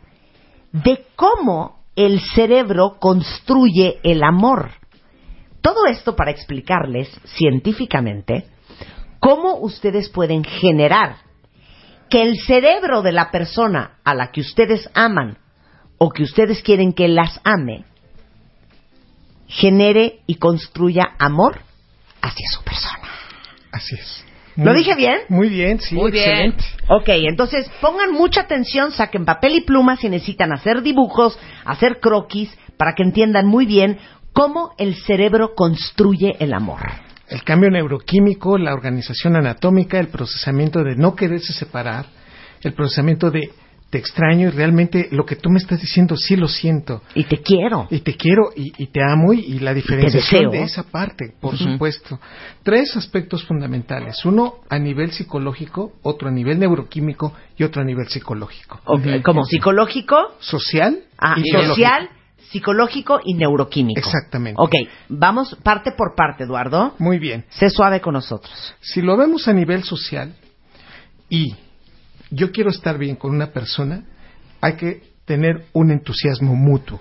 [SPEAKER 3] de cómo el cerebro construye el amor. Todo esto para explicarles científicamente cómo ustedes pueden generar que el cerebro de la persona a la que ustedes aman o que ustedes quieren que las ame genere y construya amor hacia su persona.
[SPEAKER 8] Así es.
[SPEAKER 3] ¿Lo dije bien?
[SPEAKER 8] Muy bien, sí,
[SPEAKER 5] Muy bien.
[SPEAKER 8] excelente.
[SPEAKER 3] Ok, entonces pongan mucha atención, saquen papel y pluma si necesitan hacer dibujos, hacer croquis, para que entiendan muy bien cómo el cerebro construye el amor.
[SPEAKER 8] El cambio neuroquímico, la organización anatómica, el procesamiento de no quererse separar, el procesamiento de te extraño y realmente lo que tú me estás diciendo sí lo siento.
[SPEAKER 3] Y te quiero.
[SPEAKER 8] Y te quiero y, y te amo y, y la diferenciación de esa parte, por supuesto. Tres aspectos fundamentales. Uno a nivel psicológico, otro a nivel neuroquímico y otro a nivel psicológico.
[SPEAKER 3] Ok, Como psicológico,
[SPEAKER 8] Social
[SPEAKER 3] ah,
[SPEAKER 8] y
[SPEAKER 3] social, psicológico y neuroquímico.
[SPEAKER 8] Exactamente.
[SPEAKER 3] Ok, vamos parte por parte, Eduardo.
[SPEAKER 8] Muy bien.
[SPEAKER 3] Sé suave con nosotros.
[SPEAKER 8] Si lo vemos a nivel social y yo quiero estar bien con una persona, hay que tener un entusiasmo mutuo.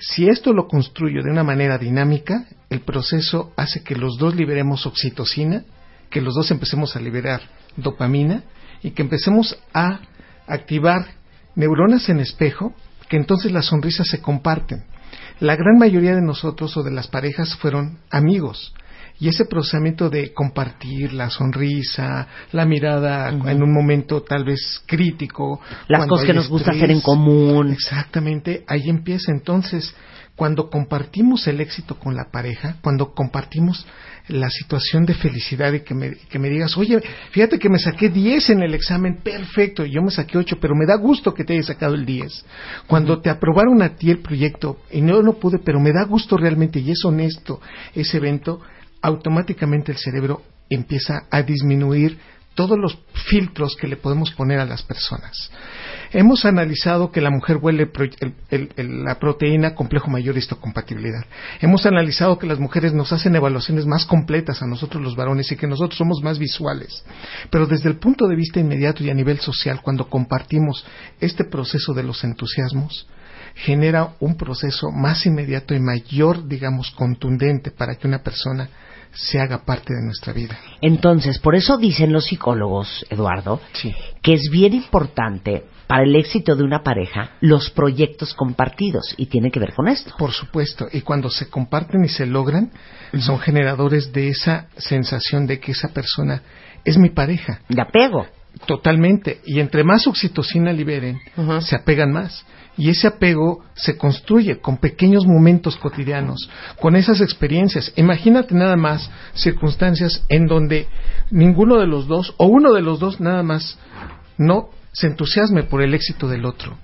[SPEAKER 8] Si esto lo construyo de una manera dinámica, el proceso hace que los dos liberemos oxitocina, que los dos empecemos a liberar dopamina y que empecemos a activar neuronas en espejo, que entonces las sonrisas se comparten. La gran mayoría de nosotros o de las parejas fueron amigos. Y ese procesamiento de compartir la sonrisa, la mirada en un momento tal vez crítico.
[SPEAKER 3] Las cosas que nos gusta hacer en común.
[SPEAKER 8] Exactamente, ahí empieza. Entonces, cuando compartimos el éxito con la pareja, cuando compartimos la situación de felicidad y que me, que me digas, oye, fíjate que me saqué 10 en el examen, perfecto, y yo me saqué 8, pero me da gusto que te hayas sacado el 10. Cuando te aprobaron a ti el proyecto, y no lo pude, pero me da gusto realmente, y es honesto ese evento, automáticamente el cerebro empieza a disminuir todos los filtros que le podemos poner a las personas. Hemos analizado que la mujer huele el- la proteína complejo mayor histocompatibilidad. Hemos analizado que las mujeres nos hacen evaluaciones más completas a nosotros los varones y que nosotros somos más visuales. Pero desde el punto de vista inmediato y a nivel social, cuando compartimos este proceso de los entusiasmos, genera un proceso más inmediato y mayor, digamos, contundente para que una persona se haga parte de nuestra vida.
[SPEAKER 3] Entonces, por eso dicen los psicólogos, Eduardo,
[SPEAKER 8] Sí.
[SPEAKER 3] que es bien importante para el éxito de una pareja los proyectos compartidos y tiene que ver con esto.
[SPEAKER 8] Por supuesto, y cuando se comparten y se logran, son generadores de esa sensación de que esa persona es mi pareja.
[SPEAKER 3] De apego.
[SPEAKER 8] Totalmente. Y entre más oxitocina liberen, se apegan más. Y ese apego se construye con pequeños momentos cotidianos, con esas experiencias. Imagínate nada más circunstancias en donde ninguno de los dos, o uno de los dos nada más, no se entusiasme por el éxito del otro.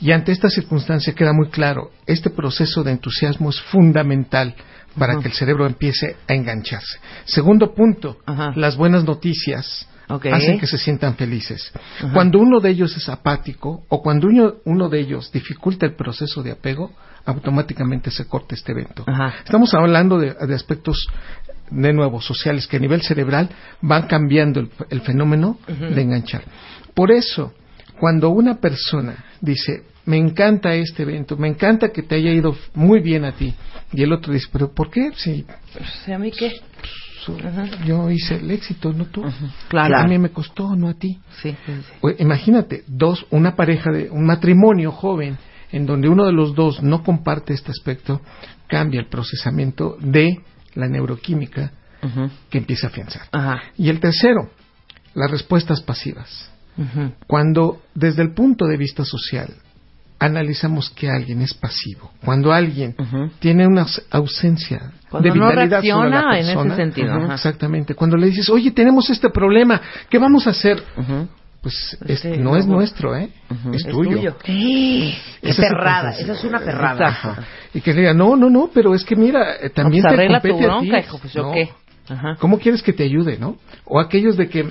[SPEAKER 8] Y ante esta circunstancia queda muy claro, este proceso de entusiasmo es fundamental para que el cerebro empiece a engancharse. Segundo punto, las buenas noticias Hacen que se sientan felices. Cuando uno de ellos es apático o cuando uno, uno de ellos dificulta el proceso de apego, automáticamente se corta este evento. Estamos hablando de, de aspectos de nuevo sociales que a nivel cerebral van cambiando el, el fenómeno de enganchar. Por eso, cuando una persona dice, me encanta este evento, me encanta que te haya ido muy bien a ti, y el otro dice, pero ¿por qué? Si
[SPEAKER 5] ¿A mí qué?
[SPEAKER 8] Yo hice el éxito, no tú.
[SPEAKER 5] Claro.
[SPEAKER 8] A mí me costó, no a ti.
[SPEAKER 5] Sí, sí, sí.
[SPEAKER 8] O- Imagínate, dos, una pareja de un matrimonio joven en donde uno de los dos no comparte este aspecto, cambia el procesamiento de la neuroquímica que empieza a afianzar.
[SPEAKER 5] Ajá.
[SPEAKER 8] Y el tercero, las respuestas pasivas. Cuando desde el punto de vista social analizamos que alguien es pasivo, cuando alguien tiene una aus- ausencia
[SPEAKER 5] Cuando
[SPEAKER 8] de
[SPEAKER 5] no
[SPEAKER 8] sobre la
[SPEAKER 5] en ese sentido,
[SPEAKER 8] exactamente, cuando le dices, oye, tenemos este problema, ¿qué vamos a hacer? Pues es-
[SPEAKER 5] Sí,
[SPEAKER 8] no es nuestro, ¿eh? Es
[SPEAKER 5] Es
[SPEAKER 8] tuyo.
[SPEAKER 5] tuyo.
[SPEAKER 3] ¡Qué
[SPEAKER 8] Esa es
[SPEAKER 3] perrada!
[SPEAKER 8] otra
[SPEAKER 3] Esa es una perrada.
[SPEAKER 8] Ajá. Y que le diga, no, no, no, pero es que mira, eh, también
[SPEAKER 5] pues
[SPEAKER 8] te
[SPEAKER 5] arregla tu
[SPEAKER 8] compete a ti.
[SPEAKER 5] bronca, hijo, pues, ¿yo
[SPEAKER 8] No.
[SPEAKER 5] qué?
[SPEAKER 8] ¿Cómo quieres que te ayude, no? O aquellos de que,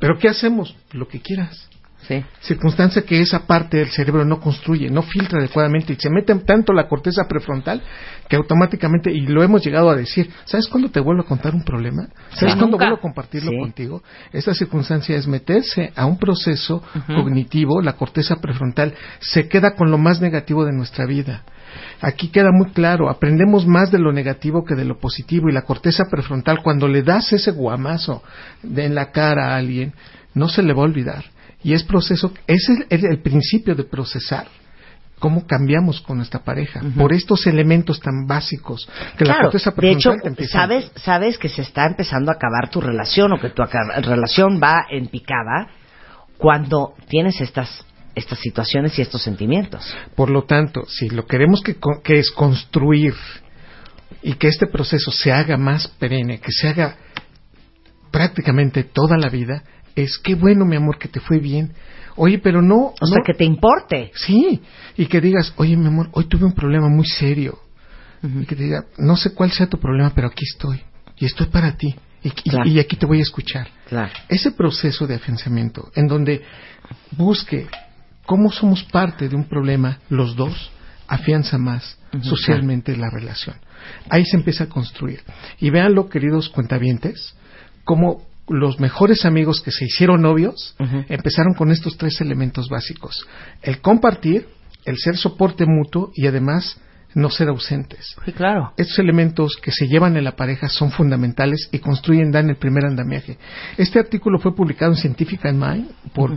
[SPEAKER 8] ¿pero qué hacemos? Lo que quieras.
[SPEAKER 5] Sí.
[SPEAKER 8] Circunstancia que esa parte del cerebro no construye, no filtra adecuadamente y se mete tanto la corteza prefrontal que automáticamente, y lo hemos llegado a decir, ¿sabes cuándo te vuelvo a contar un problema? ¿Sabes
[SPEAKER 5] Sí.
[SPEAKER 8] cuándo
[SPEAKER 5] Nunca.
[SPEAKER 8] vuelvo a compartirlo
[SPEAKER 3] Sí.
[SPEAKER 8] contigo? Esta circunstancia es meterse a un proceso cognitivo, la corteza prefrontal se queda con lo más negativo de nuestra vida. Aquí queda muy claro, aprendemos más de lo negativo que de lo positivo y la corteza prefrontal cuando le das ese guamazo de en la cara a alguien, no se le va a olvidar. Y es proceso, ese es el, el principio de procesar cómo cambiamos con nuestra pareja por estos elementos tan básicos que la
[SPEAKER 3] Claro,
[SPEAKER 8] corteza
[SPEAKER 3] de hecho, sabes, sabes que se está empezando a acabar tu relación o que tu relación va en picada cuando tienes estas estas situaciones y estos sentimientos.
[SPEAKER 8] Por lo tanto, si lo queremos que, que es construir y que este proceso se haga más perenne, que se haga prácticamente toda la vida, es qué bueno, mi amor, que te fue bien. Oye, pero no.
[SPEAKER 3] O sea, que te importe.
[SPEAKER 8] Sí, y que digas, oye, mi amor, hoy tuve un problema muy serio. Y que te diga, no sé cuál sea tu problema, pero aquí estoy. Y estoy para ti. Y, y-
[SPEAKER 3] Claro.
[SPEAKER 8] y aquí te voy a escuchar.
[SPEAKER 3] Claro.
[SPEAKER 8] Ese proceso de afianzamiento, en donde busque cómo somos parte de un problema, los dos, afianza más socialmente la relación. Ahí se empieza a construir. Y véanlo, queridos cuentavientes, como los mejores amigos que se hicieron novios empezaron con estos tres elementos básicos. El compartir, el ser soporte mutuo y además no ser ausentes.
[SPEAKER 5] Sí, claro.
[SPEAKER 8] Estos elementos que se llevan en la pareja son fundamentales y construyen, dan el primer andamiaje. Este artículo fue publicado en Scientific Mind por uh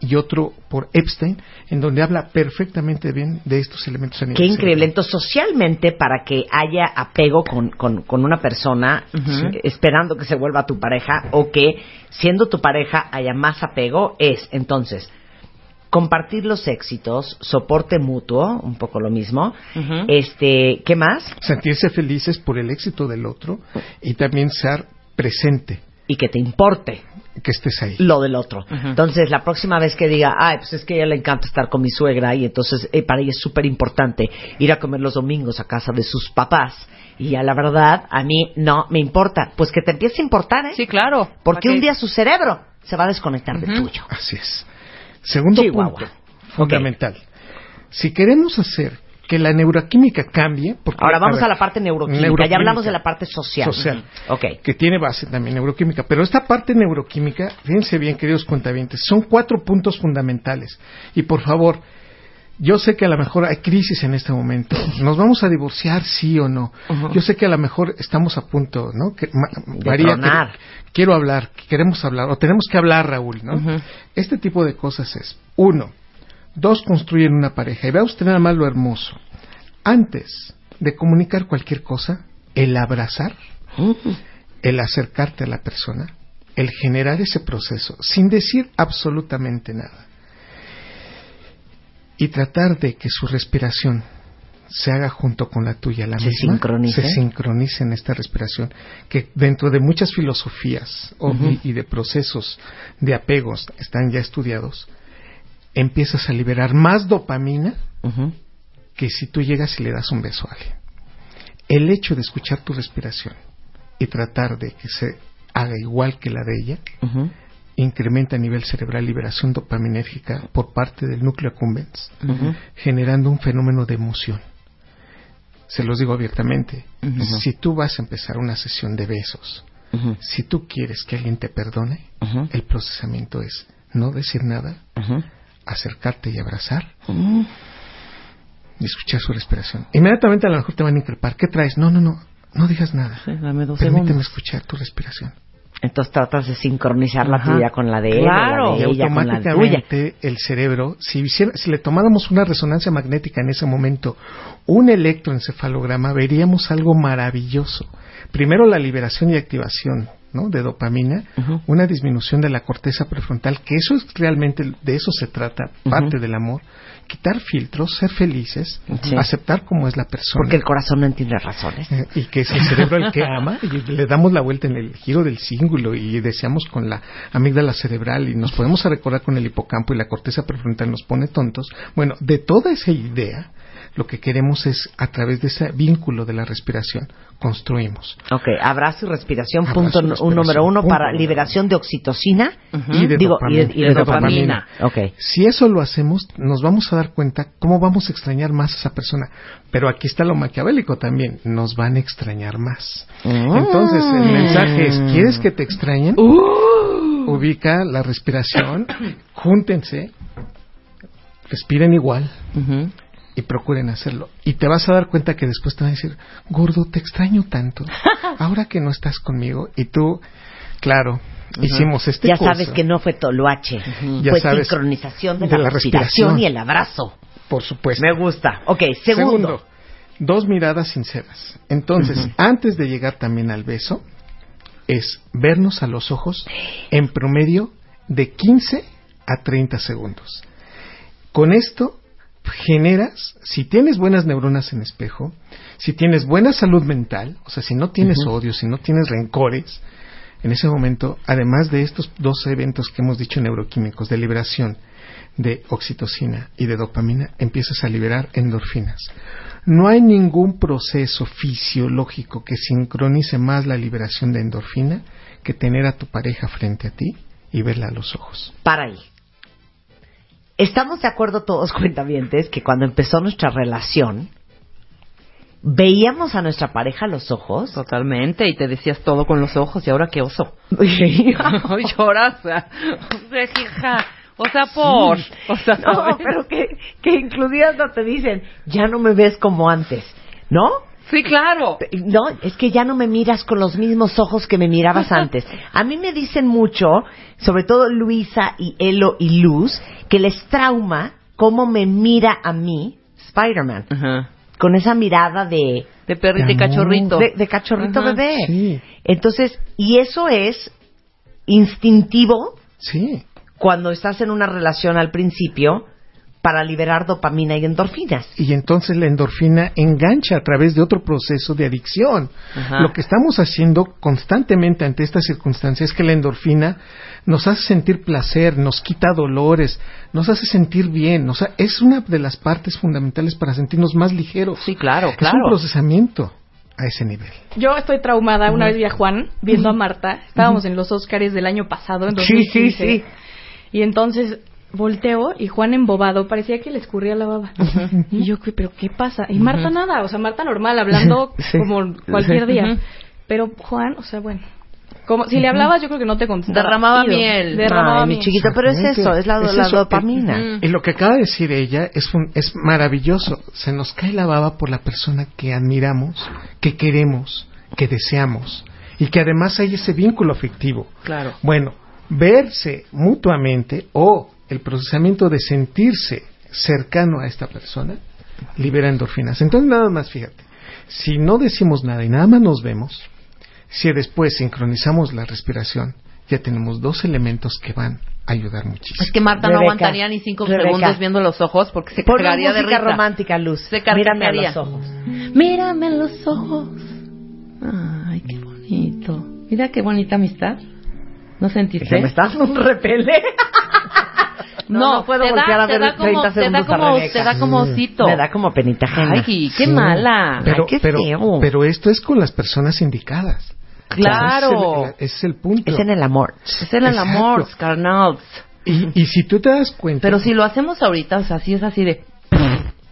[SPEAKER 8] y otro por Epstein, en donde habla perfectamente bien de estos elementos. A nivel
[SPEAKER 3] Qué increíble. Entonces, socialmente, para que haya apego con, con, con una persona, esperando que se vuelva tu pareja, o que siendo tu pareja haya más apego, es entonces compartir los éxitos, soporte mutuo, un poco lo mismo. Este, ¿qué más?
[SPEAKER 8] Sentirse felices por el éxito del otro y también ser presente,
[SPEAKER 3] Y que te importe
[SPEAKER 8] que estés ahí.
[SPEAKER 3] lo del otro. Entonces, la próxima vez que diga, ay, pues es que a ella le encanta estar con mi suegra y entonces eh, para ella es súper importante ir a comer los domingos a casa de sus papás. Y a la verdad, a mí no me importa. Pues que te empiece a importar, ¿eh?
[SPEAKER 5] Sí, claro.
[SPEAKER 3] Porque
[SPEAKER 5] ¿Para
[SPEAKER 3] un día su cerebro se va a desconectar del tuyo.
[SPEAKER 8] Así es. Segundo
[SPEAKER 3] Chihuahua.
[SPEAKER 8] punto, fundamental. Si queremos hacer que la neuroquímica cambie, porque,
[SPEAKER 3] Ahora vamos
[SPEAKER 8] ver,
[SPEAKER 3] a la parte neuroquímica. Ya hablamos de la parte social.
[SPEAKER 8] social,
[SPEAKER 3] Ok.
[SPEAKER 8] que tiene base también neuroquímica, pero esta parte neuroquímica, fíjense bien, queridos cuentavientes, son cuatro puntos fundamentales. Y por favor, yo sé que a lo mejor hay crisis en este momento. ¿Nos vamos a divorciar, sí o no? Yo sé que a lo mejor estamos a punto, ¿no? Que, Ma- María, quiero hablar, queremos hablar, o tenemos que hablar, Raúl, ¿no? Este tipo de cosas es, uno, dos, construyen una pareja. Y vea usted nada más lo hermoso. Antes de comunicar cualquier cosa, el abrazar, el acercarte a la persona, el generar ese proceso, sin decir absolutamente nada. Y tratar de que su respiración se haga junto con la tuya, la
[SPEAKER 3] Se
[SPEAKER 8] misma,
[SPEAKER 3] sincronice.
[SPEAKER 8] se sincronice en esta respiración, que dentro de muchas filosofías y, y de procesos de apegos están ya estudiados, empiezas a liberar más dopamina que si tú llegas y le das un beso a alguien. El hecho de escuchar tu respiración y tratar de que se haga igual que la de ella. Incrementa a nivel cerebral liberación dopaminérgica por parte del núcleo accumbens, generando un fenómeno de emoción. Se los digo abiertamente, si tú vas a empezar una sesión de besos, si tú quieres que alguien te perdone, el procesamiento es no decir nada, acercarte y abrazar y escuchar su respiración. Inmediatamente a lo mejor te van a increpar. ¿Qué traes? No, no, no. No digas nada.
[SPEAKER 5] Sí, dame dos
[SPEAKER 8] Permíteme
[SPEAKER 5] segundos.
[SPEAKER 8] escuchar tu respiración.
[SPEAKER 3] Entonces tratas de sincronizar la tuya con la de él,
[SPEAKER 5] Claro.
[SPEAKER 3] la de
[SPEAKER 8] y
[SPEAKER 3] ella con la tuya.
[SPEAKER 8] automáticamente el cerebro, si, hiciera- si le tomáramos una resonancia magnética en ese momento, un electroencefalograma, veríamos algo maravilloso. Primero la liberación y activación ¿no? de dopamina, una disminución de la corteza prefrontal, que eso es realmente, de eso se trata, parte del amor. Quitar filtros, ser felices,
[SPEAKER 3] Sí.
[SPEAKER 8] aceptar cómo es la persona.
[SPEAKER 3] Porque el corazón no entiende razones.
[SPEAKER 8] Eh, y que es el cerebro el que ama y le damos la vuelta en el giro del cíngulo y deseamos con la amígdala cerebral y nos podemos recordar con el hipocampo y la corteza prefrontal nos pone tontos. Bueno, de toda esa idea, lo que queremos es, a través de ese vínculo de la respiración, construimos.
[SPEAKER 3] Ok, abrazo y respiración,
[SPEAKER 8] Abrazo
[SPEAKER 3] punto
[SPEAKER 8] y
[SPEAKER 3] n-
[SPEAKER 8] respiración,
[SPEAKER 3] un número uno para liberación de oxitocina.
[SPEAKER 8] Y de
[SPEAKER 3] Digo, y de,
[SPEAKER 8] dopamina.
[SPEAKER 3] y de
[SPEAKER 8] De
[SPEAKER 3] dopamina. Ok.
[SPEAKER 8] Si eso lo hacemos, nos vamos a dar cuenta cómo vamos a extrañar más a esa persona. Pero aquí está lo maquiavélico también, nos van a extrañar más. Entonces, el mensaje es, ¿quieres que te extrañen? Ubica la respiración, júntense, respiren igual
[SPEAKER 5] Ujú.
[SPEAKER 8] Y procuren hacerlo. Y te vas a dar cuenta que después te van a decir, gordo, te extraño tanto, ahora que no estás conmigo. Y tú, claro, hicimos este
[SPEAKER 3] ya
[SPEAKER 8] curso.
[SPEAKER 3] sabes que no fue toloache,
[SPEAKER 8] Ya
[SPEAKER 3] fue
[SPEAKER 8] sabes
[SPEAKER 3] sincronización de,
[SPEAKER 8] de
[SPEAKER 3] la,
[SPEAKER 8] la
[SPEAKER 3] respiración,
[SPEAKER 8] respiración.
[SPEAKER 3] y el abrazo.
[SPEAKER 8] Por supuesto.
[SPEAKER 3] Me gusta. Ok, segundo.
[SPEAKER 8] dos miradas sinceras. Entonces, antes de llegar también al beso, es vernos a los ojos en promedio de 15 a 30 segundos. Con esto generas, si tienes buenas neuronas en espejo, si tienes buena salud mental, o sea, si no tienes odio, si no tienes rencores, en ese momento, además de estos dos eventos que hemos dicho neuroquímicos, de liberación de oxitocina y de dopamina, empiezas a liberar endorfinas. No hay ningún proceso fisiológico que sincronice más la liberación de endorfina que tener a tu pareja frente a ti y verla a los ojos.
[SPEAKER 3] Para ahí. Estamos de acuerdo todos, cuentavientes, que cuando empezó nuestra relación, veíamos a nuestra pareja a los ojos.
[SPEAKER 5] Totalmente, y te decías todo con los ojos, y ahora qué oso. Lloras. hija, O sea, por. O sea,
[SPEAKER 3] No,
[SPEAKER 5] ¿sabes?
[SPEAKER 3] pero que, que incluidas no te dicen, ya no me ves como antes, ¿no?
[SPEAKER 5] Sí, claro.
[SPEAKER 3] No, es que ya no me miras con los mismos ojos que me mirabas antes. A mí me dicen mucho, sobre todo Luisa y Elo y Luz, que les trauma cómo me mira a mí Spider-Man. Con esa mirada de,
[SPEAKER 5] De perrito y cachorrito.
[SPEAKER 3] de, de cachorrito bebé.
[SPEAKER 8] Sí.
[SPEAKER 3] Entonces, y eso es instintivo
[SPEAKER 8] Sí.
[SPEAKER 3] cuando estás en una relación al principio para liberar dopamina y endorfinas.
[SPEAKER 8] Y entonces la endorfina engancha a través de otro proceso de adicción.
[SPEAKER 5] Ajá.
[SPEAKER 8] Lo que estamos haciendo constantemente ante estas circunstancias es que la endorfina nos hace sentir placer, nos quita dolores, nos hace sentir bien. O sea, es una de las partes fundamentales para sentirnos más ligeros.
[SPEAKER 5] Sí, claro,
[SPEAKER 8] Es
[SPEAKER 5] claro.
[SPEAKER 8] un procesamiento a ese nivel.
[SPEAKER 9] Yo estoy traumada. Una vez vi a Juan viendo a Marta. Estábamos en los Oscars del año pasado, en
[SPEAKER 3] Sí,
[SPEAKER 9] 2015.
[SPEAKER 3] sí, sí.
[SPEAKER 9] Y entonces volteo y Juan embobado, parecía que le escurría la baba. Y yo, ¿pero qué pasa? Y Marta nada, o sea, Marta normal, hablando
[SPEAKER 3] Sí.
[SPEAKER 9] como cualquier día. Pero Juan, o sea, bueno. Como, si le hablabas, yo creo que no te contestaba.
[SPEAKER 5] Derramaba
[SPEAKER 9] Ido.
[SPEAKER 5] miel.
[SPEAKER 9] Derramaba
[SPEAKER 3] Ay, mi
[SPEAKER 9] miel.
[SPEAKER 3] chiquito, pero es eso, es la,
[SPEAKER 8] Es
[SPEAKER 3] la
[SPEAKER 8] eso.
[SPEAKER 3] dopamina.
[SPEAKER 8] Y lo que acaba de decir ella es, un- es maravilloso. Se nos cae la baba por la persona que admiramos, que queremos, que deseamos. Y que además hay ese vínculo afectivo.
[SPEAKER 5] Claro.
[SPEAKER 8] Bueno, verse mutuamente o el procesamiento de sentirse cercano a esta persona libera endorfinas. Entonces nada más fíjate, si no decimos nada y nada más nos vemos, si después sincronizamos la respiración, ya tenemos dos elementos que van a ayudar muchísimo.
[SPEAKER 5] Es que Marta no aguantaría ni cinco
[SPEAKER 3] Rebeca.
[SPEAKER 5] segundos viendo los ojos porque se
[SPEAKER 3] Ponle
[SPEAKER 5] cagaría de
[SPEAKER 3] música
[SPEAKER 5] risa.
[SPEAKER 3] romántica, Luz.
[SPEAKER 5] Se
[SPEAKER 3] Mírame a
[SPEAKER 5] carcajearía.
[SPEAKER 3] los ojos.
[SPEAKER 5] Mírame en los ojos. Ay, qué bonito. Mira qué bonita amistad. ¿No sentiste?
[SPEAKER 3] Que me estás un repele. No, no puedo
[SPEAKER 5] te
[SPEAKER 3] voltear
[SPEAKER 5] da,
[SPEAKER 3] a ver
[SPEAKER 5] te da
[SPEAKER 3] 30
[SPEAKER 5] como, te da
[SPEAKER 3] segundos a
[SPEAKER 5] como,
[SPEAKER 3] Rebeca.
[SPEAKER 5] te da como osito.
[SPEAKER 3] Me da como penita ajena.
[SPEAKER 5] Ay, qué
[SPEAKER 8] Sí.
[SPEAKER 5] mala.
[SPEAKER 8] Pero,
[SPEAKER 3] Ay, qué
[SPEAKER 8] pero,
[SPEAKER 3] feo.
[SPEAKER 8] pero esto es con las personas indicadas.
[SPEAKER 5] Claro.
[SPEAKER 8] Ese es el, ese es el punto.
[SPEAKER 3] Es en el amor.
[SPEAKER 5] Es el
[SPEAKER 8] Exacto.
[SPEAKER 5] amor, carnal.
[SPEAKER 8] y, y si tú te das cuenta...
[SPEAKER 5] Pero si lo hacemos ahorita, o sea, sí es así de...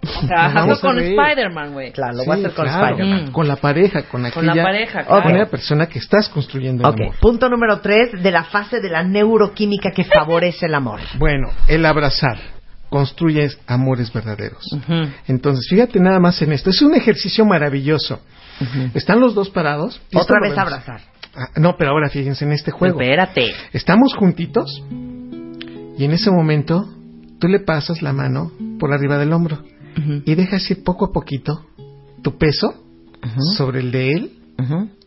[SPEAKER 5] O sea, hazlo con. Spider-Man, güey.
[SPEAKER 3] Claro, lo
[SPEAKER 8] Sí,
[SPEAKER 3] voy a hacer con
[SPEAKER 8] claro,
[SPEAKER 3] Spider-Man.
[SPEAKER 5] Mm.
[SPEAKER 8] Con la pareja, con aquella...
[SPEAKER 5] Con la pareja,
[SPEAKER 8] Con
[SPEAKER 5] claro.
[SPEAKER 8] la persona que estás construyendo el
[SPEAKER 3] Ok,
[SPEAKER 8] amor.
[SPEAKER 3] punto número tres de la fase de la neuroquímica que favorece el amor.
[SPEAKER 8] Bueno, el abrazar construye amores verdaderos. Entonces, fíjate nada más en esto. Es un ejercicio maravilloso. Están los dos parados.
[SPEAKER 3] Otra vez abrazar.
[SPEAKER 8] Ah, no, pero ahora fíjense en este juego.
[SPEAKER 5] Espérate.
[SPEAKER 8] Estamos juntitos y en ese momento tú le pasas la mano por arriba del hombro Y dejas ir poco a poquito tu peso sobre el de él,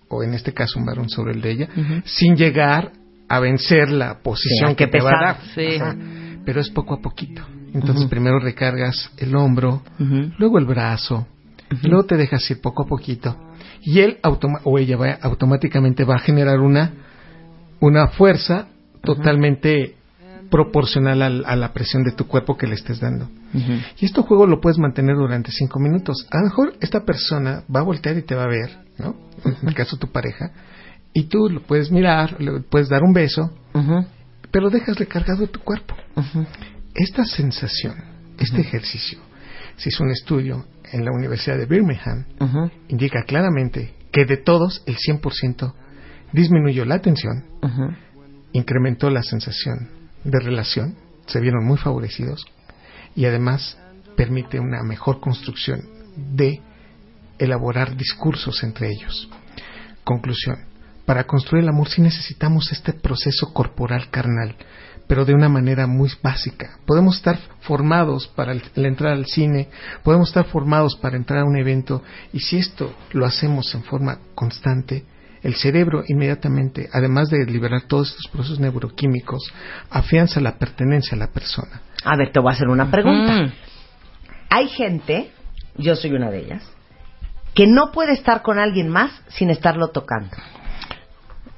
[SPEAKER 8] o en este caso un varón sobre el de ella, sin llegar a vencer la posición
[SPEAKER 3] Sí,
[SPEAKER 8] que
[SPEAKER 3] qué
[SPEAKER 8] te va a
[SPEAKER 3] pesado.
[SPEAKER 8] dar.
[SPEAKER 5] Sí.
[SPEAKER 8] Ajá. Pero es poco a poquito. Entonces primero recargas el hombro, luego el brazo, luego te dejas ir poco a poquito. Y él o ella va, automáticamente va a generar una, una fuerza totalmente proporcional al- a la presión de tu cuerpo que le estés dando. Y este juego lo puedes mantener durante cinco minutos. A lo mejor esta persona va a voltear y te va a ver, ¿no? En el caso de tu pareja. Y tú lo puedes mirar, le puedes dar un beso,
[SPEAKER 5] Ujú.
[SPEAKER 8] pero dejas recargado tu cuerpo. Esta sensación, este ejercicio, se hizo un estudio en la Universidad de Birmingham, indica claramente que de todos el 100% disminuyó la tensión, incrementó la sensación de relación, se vieron muy favorecidos y además permite una mejor construcción de elaborar discursos entre ellos. Conclusión. Para construir el amor sí necesitamos este proceso corporal carnal, pero de una manera muy básica. Podemos estar formados para el, la al cine, podemos estar formados para entrar a un evento, y si esto lo hacemos en forma constante, el cerebro inmediatamente, además de liberar todos estos procesos neuroquímicos, afianza la pertenencia a la persona.
[SPEAKER 3] A ver, te voy a hacer una pregunta.
[SPEAKER 5] Mm.
[SPEAKER 3] Hay gente, yo soy una de ellas, que no puede estar con alguien más sin estarlo tocando.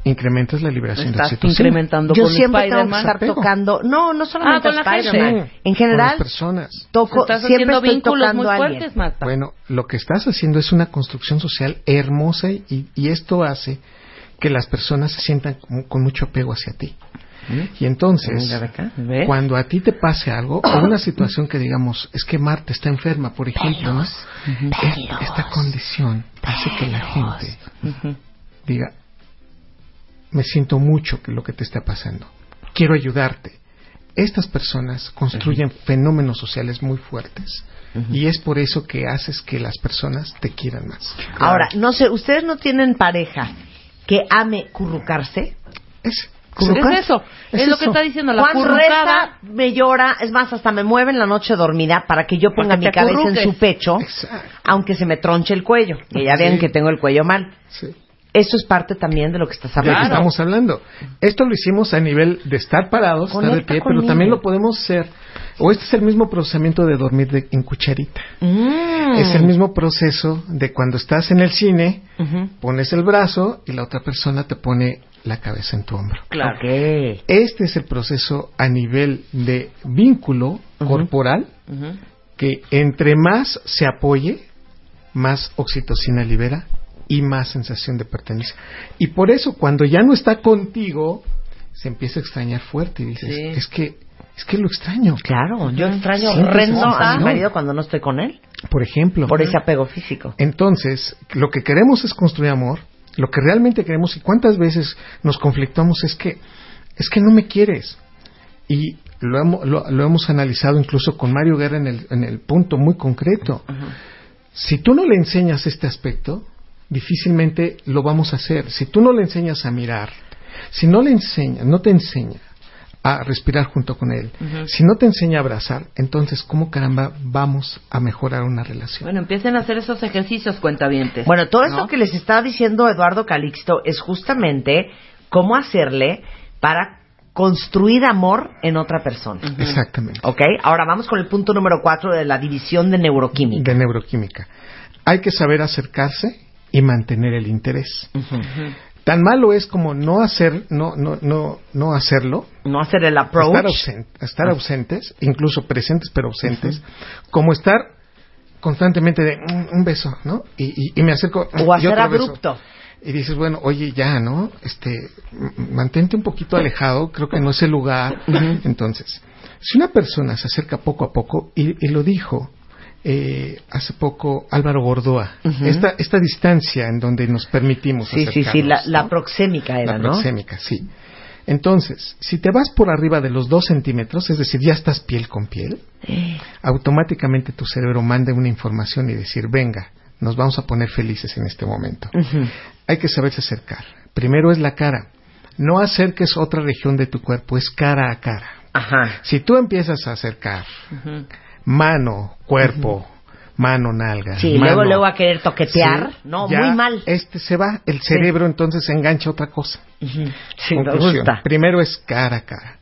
[SPEAKER 8] Incrementas la liberación de
[SPEAKER 5] Estás
[SPEAKER 8] oxitocina.
[SPEAKER 5] incrementando
[SPEAKER 3] Yo
[SPEAKER 5] con
[SPEAKER 3] siempre tengo que estar
[SPEAKER 8] Apego.
[SPEAKER 3] tocando. No, no solamente
[SPEAKER 5] Ah, con
[SPEAKER 3] a
[SPEAKER 5] la gente.
[SPEAKER 3] En
[SPEAKER 8] Con
[SPEAKER 3] general,
[SPEAKER 8] las personas.
[SPEAKER 3] toco,
[SPEAKER 5] Estás
[SPEAKER 3] siempre
[SPEAKER 5] haciendo
[SPEAKER 3] estoy
[SPEAKER 5] vínculos
[SPEAKER 3] tocando
[SPEAKER 5] muy
[SPEAKER 3] a alguien.
[SPEAKER 5] fuertes, Marta.
[SPEAKER 8] Bueno, lo que estás haciendo es una construcción social hermosa y, y esto hace que las personas se sientan con, con mucho apego hacia ti. Y entonces, cuando a ti te pase algo, o una situación que digamos, es que Marta está enferma, por ejemplo, ¿no? Es- esta condición hace que la gente
[SPEAKER 5] Ujú.
[SPEAKER 8] diga, me siento mucho que lo que te está pasando, quiero ayudarte. estas personas construyen fenómenos sociales muy fuertes. Y es por eso que haces que las personas te quieran más.
[SPEAKER 3] Ahora, no sé, ¿ustedes no tienen pareja que ame currucarse?
[SPEAKER 8] Es,
[SPEAKER 5] Es eso, es, lo que está diciendo la
[SPEAKER 3] Cuando reza, me llora, es más, hasta me mueve en la noche dormida para que yo ponga mi cabeza en su pecho,
[SPEAKER 8] Exacto.
[SPEAKER 3] aunque se me tronche el cuello. Que ya
[SPEAKER 8] Sí.
[SPEAKER 3] vean que tengo el cuello mal.
[SPEAKER 8] Sí.
[SPEAKER 3] Eso es parte también de lo que estás
[SPEAKER 8] de lo que
[SPEAKER 3] hablando.
[SPEAKER 8] estamos hablando. Esto lo hicimos a nivel de estar parados, estar de
[SPEAKER 3] Conecta
[SPEAKER 8] pie, pero también lo podemos hacer. O este es el mismo procesamiento de dormir de- en cucharita.
[SPEAKER 3] Mm.
[SPEAKER 8] Es el mismo proceso de cuando estás en el cine, pones el brazo y la otra persona te pone la cabeza en tu hombro.
[SPEAKER 5] Claro.
[SPEAKER 3] Ok.
[SPEAKER 8] Este es el proceso a nivel de vínculo corporal que entre más se apoye, más oxitocina libera y más sensación de pertenencia. Y por eso cuando ya no está contigo, se empieza a extrañar fuerte y dices,
[SPEAKER 5] Sí.
[SPEAKER 8] es que es que lo extraño.
[SPEAKER 3] Claro, yo extraño horrendo a mi marido cuando no estoy con él,
[SPEAKER 8] Por ejemplo,
[SPEAKER 3] por ese apego físico.
[SPEAKER 8] entonces, lo que queremos es construir amor, lo que realmente queremos y cuántas veces nos conflictamos es que es que no me quieres. Y lo hemos, lo, lo hemos analizado incluso con Mario Guerra en el, en el punto muy concreto. Si tú no le enseñas este aspecto, difícilmente lo vamos a hacer. Si tú no le enseñas a mirar, si no le enseñas, no te enseña a respirar junto con él, si no te enseña a abrazar, entonces, ¿cómo caramba vamos a mejorar una relación?
[SPEAKER 5] Bueno, empiecen a hacer esos ejercicios, cuentavientes.
[SPEAKER 3] Bueno, todo esto que les está diciendo Eduardo Calixto es justamente cómo hacerle para construir amor en otra persona.
[SPEAKER 8] Exactamente.
[SPEAKER 3] ¿Ok? Ahora vamos con el punto número cuatro de la división de neuroquímica.
[SPEAKER 8] De neuroquímica. Hay que saber acercarse y mantener el interés. Tan malo es como no hacer, no, no, no, no hacerlo,
[SPEAKER 3] No hacer el approach.
[SPEAKER 8] estar, ausen- estar ausentes, incluso presentes pero ausentes, como estar constantemente de "Mm, un beso, ¿no? Y, y- y me acerco
[SPEAKER 3] O
[SPEAKER 8] y
[SPEAKER 3] hacer
[SPEAKER 8] beso.
[SPEAKER 3] abrupto.
[SPEAKER 8] Y dices, bueno, oye, ya, ¿no? Este, mantente un poquito alejado, creo que no es el lugar. Entonces, si una persona se acerca poco a poco, y, y lo dijo eh, hace poco Álvaro Gordoa, esta, esta distancia en donde nos permitimos
[SPEAKER 3] Sí, sí, sí, la, proxémica era,
[SPEAKER 8] La
[SPEAKER 3] ¿no?
[SPEAKER 8] proxémica, sí. Entonces, si te vas por arriba de los dos centímetros, es decir, ya estás piel con piel, automáticamente tu cerebro manda una información y decir, venga, nos vamos a poner felices en este momento. Hay que saberse acercar. Primero es la cara. No acerques otra región de tu cuerpo, es cara a cara.
[SPEAKER 3] Ajá.
[SPEAKER 8] Si tú empiezas a acercar mano, cuerpo, mano, nalga,
[SPEAKER 3] Sí,
[SPEAKER 8] mano,
[SPEAKER 3] luego, luego a querer toquetear.
[SPEAKER 8] Sí,
[SPEAKER 3] no, muy mal.
[SPEAKER 8] Este se va, el cerebro entonces se engancha a otra cosa.
[SPEAKER 3] Sí, me
[SPEAKER 8] Conclusión.
[SPEAKER 3] gusta.
[SPEAKER 8] Primero es cara a cara.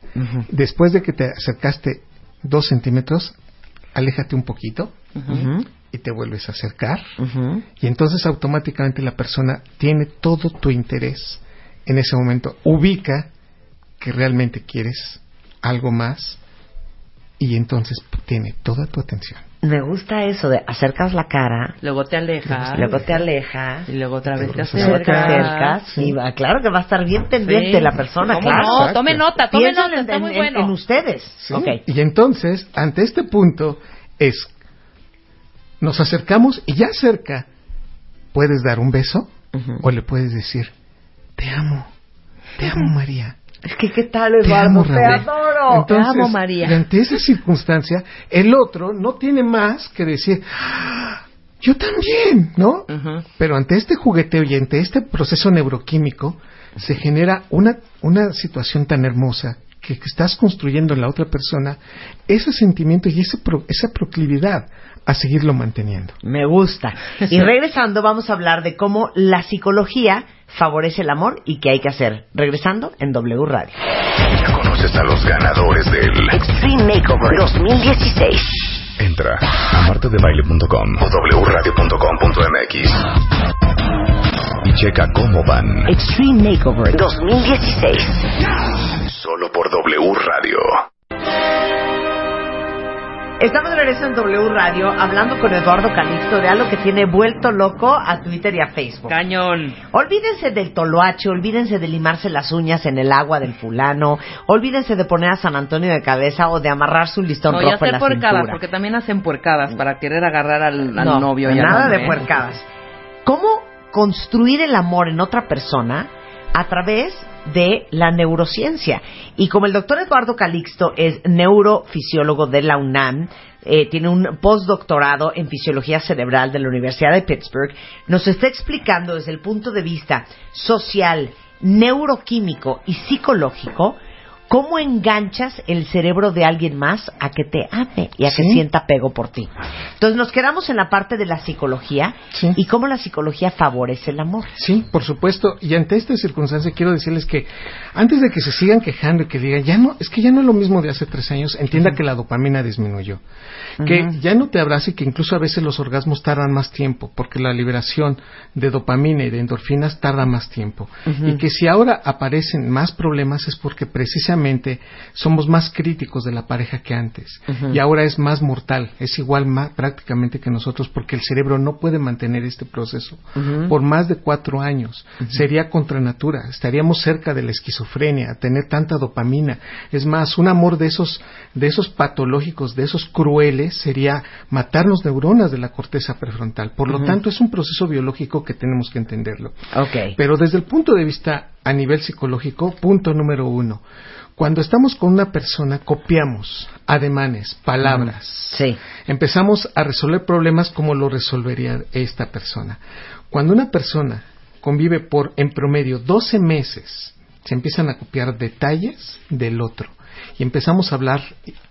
[SPEAKER 8] Después de que te acercaste dos centímetros, aléjate un poquito y te vuelves a acercar. Y entonces automáticamente la persona tiene todo tu interés en ese momento. Ubica que realmente quieres algo más y entonces tiene toda tu atención.
[SPEAKER 3] Me gusta eso de acercas la cara,
[SPEAKER 5] Luego te alejas.
[SPEAKER 3] luego te alejas,
[SPEAKER 5] Y luego otra vez te acercas.
[SPEAKER 3] acercas. Y va, claro que va a estar bien pendiente
[SPEAKER 5] Sí.
[SPEAKER 3] la persona,
[SPEAKER 5] ¿Cómo
[SPEAKER 3] claro.
[SPEAKER 5] no? Tome nota, tome
[SPEAKER 3] Piensen
[SPEAKER 5] nota,
[SPEAKER 3] en,
[SPEAKER 5] está muy
[SPEAKER 3] en-
[SPEAKER 5] bueno.
[SPEAKER 3] en ustedes.
[SPEAKER 8] ¿sí?
[SPEAKER 3] Ok.
[SPEAKER 8] Y entonces, ante este punto, es, nos acercamos y ya cerca puedes dar un beso
[SPEAKER 3] Ujú.
[SPEAKER 8] o le puedes decir, te amo, te amo María.
[SPEAKER 3] Es que, ¿qué tal,
[SPEAKER 8] Te
[SPEAKER 3] Eduardo?
[SPEAKER 8] amo,
[SPEAKER 3] Te, adoro.
[SPEAKER 8] Entonces,
[SPEAKER 5] Te amo, María.
[SPEAKER 8] y ante esa circunstancia, el otro no tiene más que decir, "Ah, yo también, ¿no? Pero ante este jugueteo y ante este proceso neuroquímico, se genera una, una situación tan hermosa que, que estás construyendo en la otra persona ese sentimiento y ese pro- esa proclividad a seguirlo manteniendo.
[SPEAKER 3] Me gusta. Y regresando, vamos a hablar de cómo la psicología favorece el amor y qué hay que hacer. Regresando en W Radio.
[SPEAKER 1] ¿Conoces a los ganadores del
[SPEAKER 10] Extreme Makeover 2016.
[SPEAKER 1] Entra a martadebaile.com o wradio.com.mx y checa cómo van
[SPEAKER 10] Extreme Makeover 2016.
[SPEAKER 1] solo por W Radio.
[SPEAKER 3] Estamos de regreso en W Radio hablando con Eduardo Calixto de algo que tiene vuelto loco a Twitter y a Facebook.
[SPEAKER 5] Cañón.
[SPEAKER 3] Olvídense del toloache, olvídense de limarse las uñas en el agua del fulano, olvídense de poner a San Antonio de cabeza o de amarrarse un listón
[SPEAKER 5] No,
[SPEAKER 3] rojo en
[SPEAKER 5] hacer
[SPEAKER 3] la
[SPEAKER 5] puercadas,
[SPEAKER 3] cintura.
[SPEAKER 5] porque también hacen puercadas para querer agarrar al, al
[SPEAKER 3] No,
[SPEAKER 5] novio y
[SPEAKER 3] nada de
[SPEAKER 5] ¿eh?
[SPEAKER 3] puercadas. ¿Cómo construir el amor en otra persona a través de la neurociencia. Y como el doctor Eduardo Calixto es neurofisiólogo de la UNAM, eh, tiene un postdoctorado en fisiología cerebral de la Universidad de Pittsburgh, nos está explicando desde el punto de vista social, neuroquímico y psicológico cómo enganchas el cerebro de alguien más a que te ame y a que
[SPEAKER 8] Sí.
[SPEAKER 3] sienta apego por ti. Entonces nos quedamos en la parte de la psicología
[SPEAKER 8] Sí.
[SPEAKER 3] y cómo la psicología favorece el amor.
[SPEAKER 8] Sí, por supuesto. Y ante esta circunstancia quiero decirles que antes de que se sigan quejando y que digan, ya no, es que ya no es lo mismo de hace tres años, entienda que la dopamina disminuyó. Que ya no te abrace y que incluso a veces los orgasmos tardan más tiempo, porque la liberación de dopamina y de endorfinas tarda más tiempo. Y que si ahora aparecen más problemas es porque precisamente somos más críticos de la pareja que antes. Y ahora es más mortal, es igual más prácticamente que nosotros porque el cerebro no puede mantener este proceso por más de cuatro años. Sería contra natura, estaríamos cerca de la esquizofrenia, tener tanta dopamina. Es más, un amor de esos, de esos patológicos, de esos crueles, sería matar los neuronas de la corteza prefrontal. Por lo tanto, es un proceso biológico que tenemos que entenderlo. Pero desde el punto de vista a nivel psicológico, punto número uno. Cuando estamos con una persona, copiamos ademanes, palabras.
[SPEAKER 3] Sí.
[SPEAKER 8] Empezamos a resolver problemas como lo resolvería esta persona. Cuando una persona convive por, en promedio, 12 meses, se empiezan a copiar detalles del otro. Y empezamos a hablar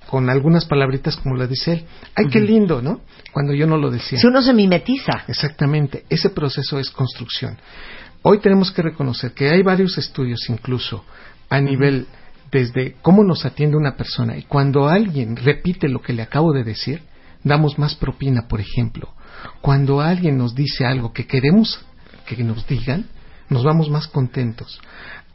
[SPEAKER 8] con algunas palabritas como la dice él. ¡Ay, qué lindo, ¿no? Cuando yo no lo decía.
[SPEAKER 3] Si uno se mimetiza.
[SPEAKER 8] Exactamente, ese proceso es construcción. Hoy tenemos que reconocer que hay varios estudios incluso a nivel desde cómo nos atiende una persona y cuando alguien repite lo que le acabo de decir, damos más propina, por ejemplo. Cuando alguien nos dice algo que queremos que nos digan, nos vamos más contentos.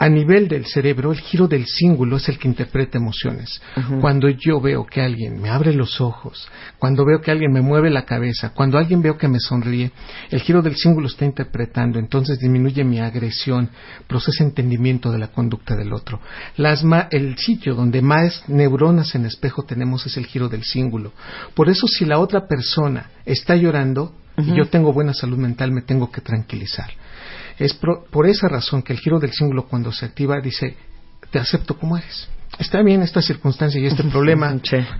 [SPEAKER 8] A nivel del cerebro, el giro del cíngulo es el que interpreta emociones. Cuando yo veo que alguien me abre los ojos, cuando veo que alguien me mueve la cabeza, cuando alguien veo que me sonríe, el giro del cíngulo está interpretando, entonces disminuye mi agresión, procesa entendimiento de la conducta del otro. Las ma- el sitio donde más neuronas en espejo tenemos es el giro del cíngulo. Por eso si la otra persona está llorando y yo tengo buena salud mental, me tengo que tranquilizar. Es pro- por esa razón que el giro del símbolo cuando se activa dice, te acepto como eres. Está bien esta circunstancia y este problema,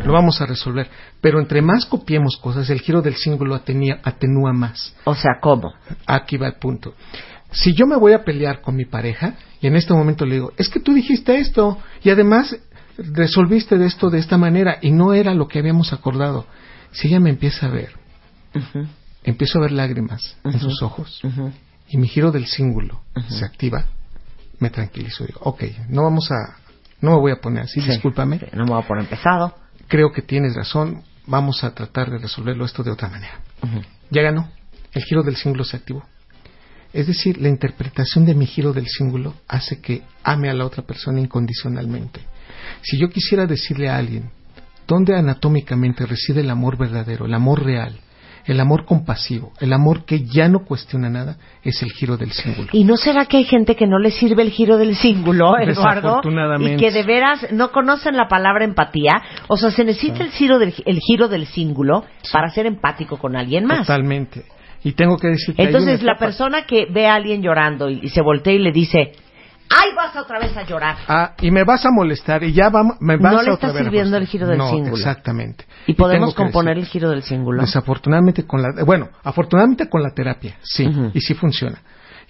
[SPEAKER 8] lo vamos a resolver. Pero entre más copiemos cosas, el giro del símbolo atenía- atenúa más.
[SPEAKER 3] O sea, ¿cómo?
[SPEAKER 8] Aquí va el punto. Si yo me voy a pelear con mi pareja y en este momento le digo, es que tú dijiste esto y además resolviste de esto de esta manera y no era lo que habíamos acordado. Si ella me empieza a ver, empiezo a ver lágrimas en sus ojos y mi giro del cíngulo se activa, me tranquilizo. Digo, ok, no vamos a, no me voy a poner así,
[SPEAKER 3] Sí.
[SPEAKER 8] discúlpame.
[SPEAKER 3] Sí, No me voy a poner pesado.
[SPEAKER 8] Creo que tienes razón, vamos a tratar de resolverlo esto de otra manera. Ya ganó, el giro del cíngulo se activó. Es decir, la interpretación de mi giro del cíngulo hace que ame a la otra persona incondicionalmente. Si yo quisiera decirle a alguien dónde anatómicamente reside el amor verdadero, el amor real, el amor compasivo, el amor que ya no cuestiona nada, es el giro del cíngulo.
[SPEAKER 3] ¿Y no será que hay gente que no le sirve el giro del cíngulo, Eduardo? Y que de veras no conocen la palabra empatía. O sea, se necesita el giro del, el giro del cíngulo para ser empático con alguien más.
[SPEAKER 8] Totalmente. Y tengo que decir que
[SPEAKER 3] Entonces, la persona que ve a alguien llorando y, y se voltea y le dice, ¡ay, vas otra vez a llorar!
[SPEAKER 8] Ah, y me vas a molestar y ya vamos, me vas
[SPEAKER 3] No
[SPEAKER 8] a
[SPEAKER 3] le está sirviendo el
[SPEAKER 8] molestar.
[SPEAKER 3] giro del
[SPEAKER 8] No,
[SPEAKER 3] cíngulo.
[SPEAKER 8] Exactamente.
[SPEAKER 3] Y podemos
[SPEAKER 8] tengo que
[SPEAKER 3] componer
[SPEAKER 8] decir,
[SPEAKER 3] el giro del cíngulo.
[SPEAKER 8] Desafortunadamente con la, bueno, afortunadamente con la terapia, sí,
[SPEAKER 3] Ujú.
[SPEAKER 8] y sí funciona.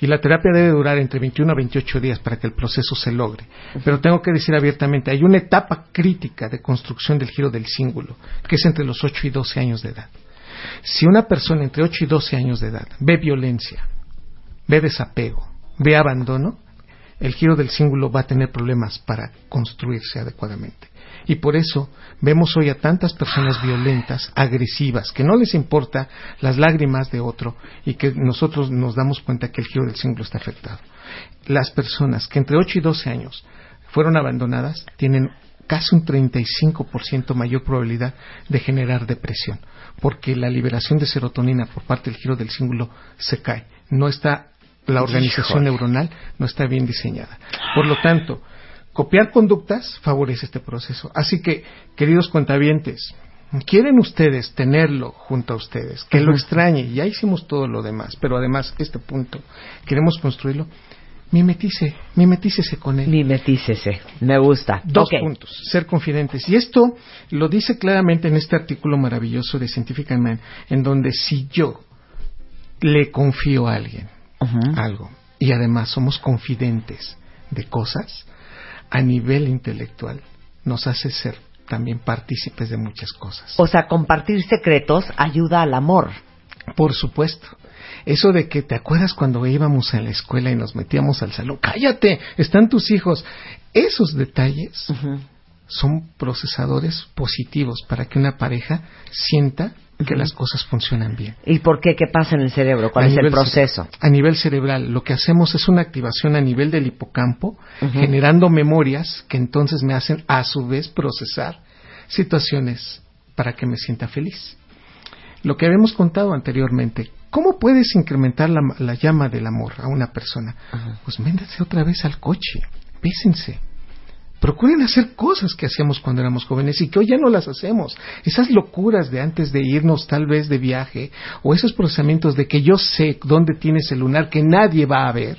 [SPEAKER 8] Y la terapia debe durar entre 21 a 28 días para que el proceso se logre. Pero tengo que decir abiertamente, hay una etapa crítica de construcción del giro del cíngulo, que es entre los 8 y 12 años de edad. Si una persona entre 8 y 12 años de edad ve violencia, ve desapego, ve abandono, el giro del cíngulo va a tener problemas para construirse adecuadamente. Y por eso vemos hoy a tantas personas violentas, agresivas, que no les importa las lágrimas de otro y que nosotros nos damos cuenta que el giro del cíngulo está afectado. Las personas que entre 8 y 12 años fueron abandonadas tienen casi un 35% mayor probabilidad de generar depresión, porque la liberación de serotonina por parte del giro del cíngulo se cae. No está la organización neuronal no está bien diseñada. Por lo tanto, copiar conductas favorece este proceso. Así que, queridos cuentavientes, ¿quieren ustedes tenerlo junto a ustedes? Que lo extrañe, ya hicimos todo lo demás, pero además este punto, queremos construirlo. mimetice, mimetícese con él.
[SPEAKER 3] Mimetícese, me gusta.
[SPEAKER 8] Dos puntos, ser confidentes. Y esto lo dice claramente en este artículo maravilloso de Scientific Man, en donde si yo le confío a alguien algo y además somos confidentes de cosas, a nivel intelectual nos hace ser también partícipes de muchas cosas.
[SPEAKER 3] O sea, compartir secretos ayuda al amor.
[SPEAKER 8] Por supuesto. Eso de que te acuerdas cuando íbamos a la escuela y nos metíamos al salón, cállate, están tus hijos. Esos detalles son procesadores positivos para que una pareja sienta que las cosas funcionan bien.
[SPEAKER 3] ¿Y por qué? ¿Qué pasa en el cerebro? ¿Cuál
[SPEAKER 8] A
[SPEAKER 3] es el proceso?
[SPEAKER 8] A nivel cerebral, lo que hacemos es una activación a nivel del hipocampo, generando memorias que entonces me hacen a su vez procesar situaciones para que me sienta feliz. Lo que habíamos contado anteriormente, ¿cómo puedes incrementar la, la llama del amor a una persona? Pues méndanse otra vez al coche, bésense. Procuren hacer cosas que hacíamos cuando éramos jóvenes y que hoy ya no las hacemos. Esas locuras de antes de irnos tal vez de viaje o esos procesamientos de que yo sé dónde tienes el lunar que nadie va a ver.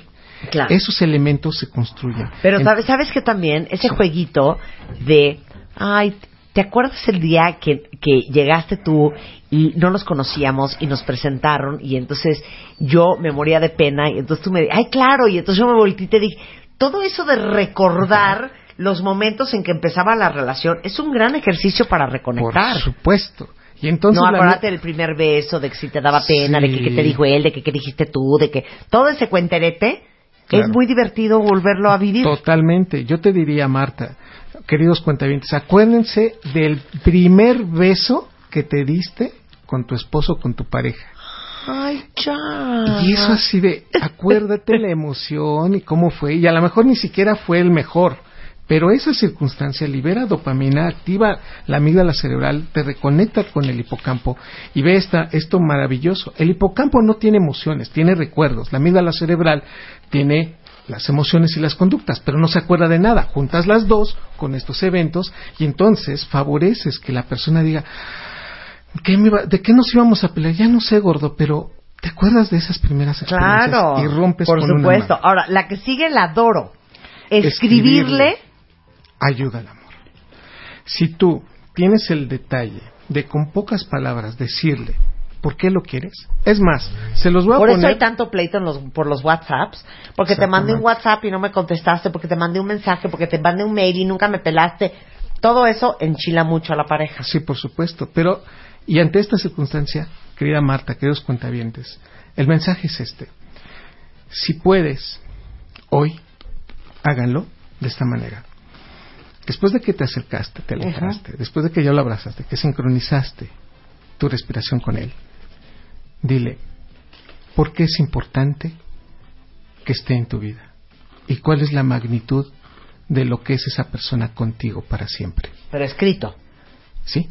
[SPEAKER 3] Claro.
[SPEAKER 8] Esos elementos se construyen.
[SPEAKER 3] Pero
[SPEAKER 8] En-
[SPEAKER 3] sabes, sabes que también ese jueguito de, ay, ¿te acuerdas el día que, que llegaste tú y no nos conocíamos y nos presentaron y entonces yo me moría de pena y entonces tú me ay, claro, y entonces yo me volteé y te dije, todo eso de recordar los momentos en que empezaba la relación es un gran ejercicio para
[SPEAKER 8] Por
[SPEAKER 3] reconectar.
[SPEAKER 8] supuesto. Y entonces
[SPEAKER 3] no, acuérdate del primer beso, de que si te daba pena, de que qué te dijo él, de que qué dijiste tú, de que todo ese cuenterete
[SPEAKER 8] Claro.
[SPEAKER 3] es muy divertido volverlo a vivir.
[SPEAKER 8] Totalmente. Yo te diría, Marta, queridos cuentavientes, acuérdense del primer beso que te diste con tu esposo, con tu pareja.
[SPEAKER 3] Ay, ya.
[SPEAKER 8] Y eso así de, acuérdate la emoción y cómo fue. Y a lo mejor ni siquiera fue el mejor. Pero esa circunstancia libera dopamina, activa la amígdala cerebral, te reconecta con el hipocampo y ve esta, esto maravilloso. El hipocampo no tiene emociones, tiene recuerdos. La amígdala cerebral tiene las emociones y las conductas, pero no se acuerda de nada. Juntas las dos con estos eventos y entonces favoreces que la persona diga, ¿qué me iba- ¿de qué nos íbamos a pelear? Ya no sé, gordo, pero ¿te acuerdas de esas primeras experiencias?
[SPEAKER 3] Claro.
[SPEAKER 8] Y rompes
[SPEAKER 3] Por
[SPEAKER 8] con
[SPEAKER 3] supuesto. Ahora, la que sigue la adoro.
[SPEAKER 8] Escribirle.
[SPEAKER 3] Escribirle.
[SPEAKER 8] Ayuda al amor. Si tú tienes el detalle de con pocas palabras decirle por qué lo quieres, es más, se los voy a
[SPEAKER 3] Por eso
[SPEAKER 8] poner.
[SPEAKER 3] hay tanto pleito en los, por los WhatsApps. Porque te mandé un. WhatsApp y no me contestaste, porque te mandé un mensaje, porque te mandé un mail y nunca me pelaste. Todo eso enchila mucho a la pareja.
[SPEAKER 8] Sí, por supuesto. Pero, y ante esta circunstancia, querida Marta, queridos cuentavientes, el mensaje es este. Si puedes, hoy, háganlo de esta manera. Después de que te acercaste, te alejaste, después de que ya lo abrazaste, que sincronizaste tu respiración con él, dile, ¿por qué es importante que esté en tu vida? ¿Y cuál es la magnitud de lo que es esa persona contigo para siempre?
[SPEAKER 3] Pero escrito.
[SPEAKER 8] ¿Sí?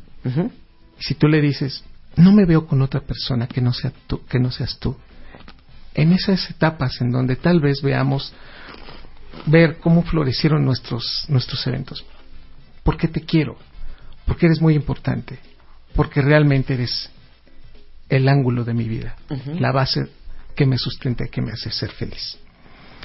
[SPEAKER 8] Si tú le dices, no me veo con otra persona que no, sea tú, que no seas tú, en esas etapas en donde tal vez veamos ver cómo florecieron nuestros, nuestros eventos. Porque te quiero, porque eres muy importante, porque realmente eres el ángulo de mi vida, la base que me sustenta y que me hace ser feliz.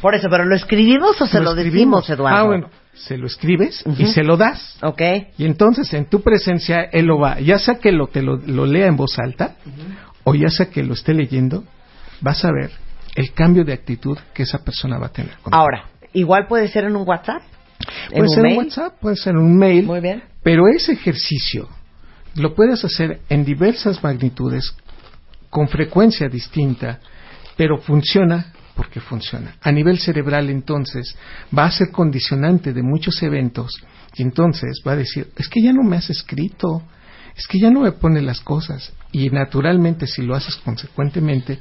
[SPEAKER 3] Por eso, pero ¿lo escribimos o se lo, decimos, Eduardo?
[SPEAKER 8] Ah, bueno, se lo escribes y se lo das.
[SPEAKER 3] Ok.
[SPEAKER 8] Y entonces en tu presencia él lo va, ya sea que lo, te lo, lo lea en voz alta o ya sea que lo esté leyendo, vas a ver el cambio de actitud que esa persona va a tener. contigo.
[SPEAKER 3] Ahora, igual puede ser en un WhatsApp. ¿En
[SPEAKER 8] puede
[SPEAKER 3] un
[SPEAKER 8] ser
[SPEAKER 3] mail?
[SPEAKER 8] un WhatsApp, puede ser un mail,
[SPEAKER 3] Muy bien.
[SPEAKER 8] pero ese ejercicio lo puedes hacer en diversas magnitudes, con frecuencia distinta, pero funciona porque funciona. A nivel cerebral entonces va a ser condicionante de muchos eventos y entonces va a decir, es que ya no me has escrito, es que ya no me pone las cosas y naturalmente si lo haces consecuentemente,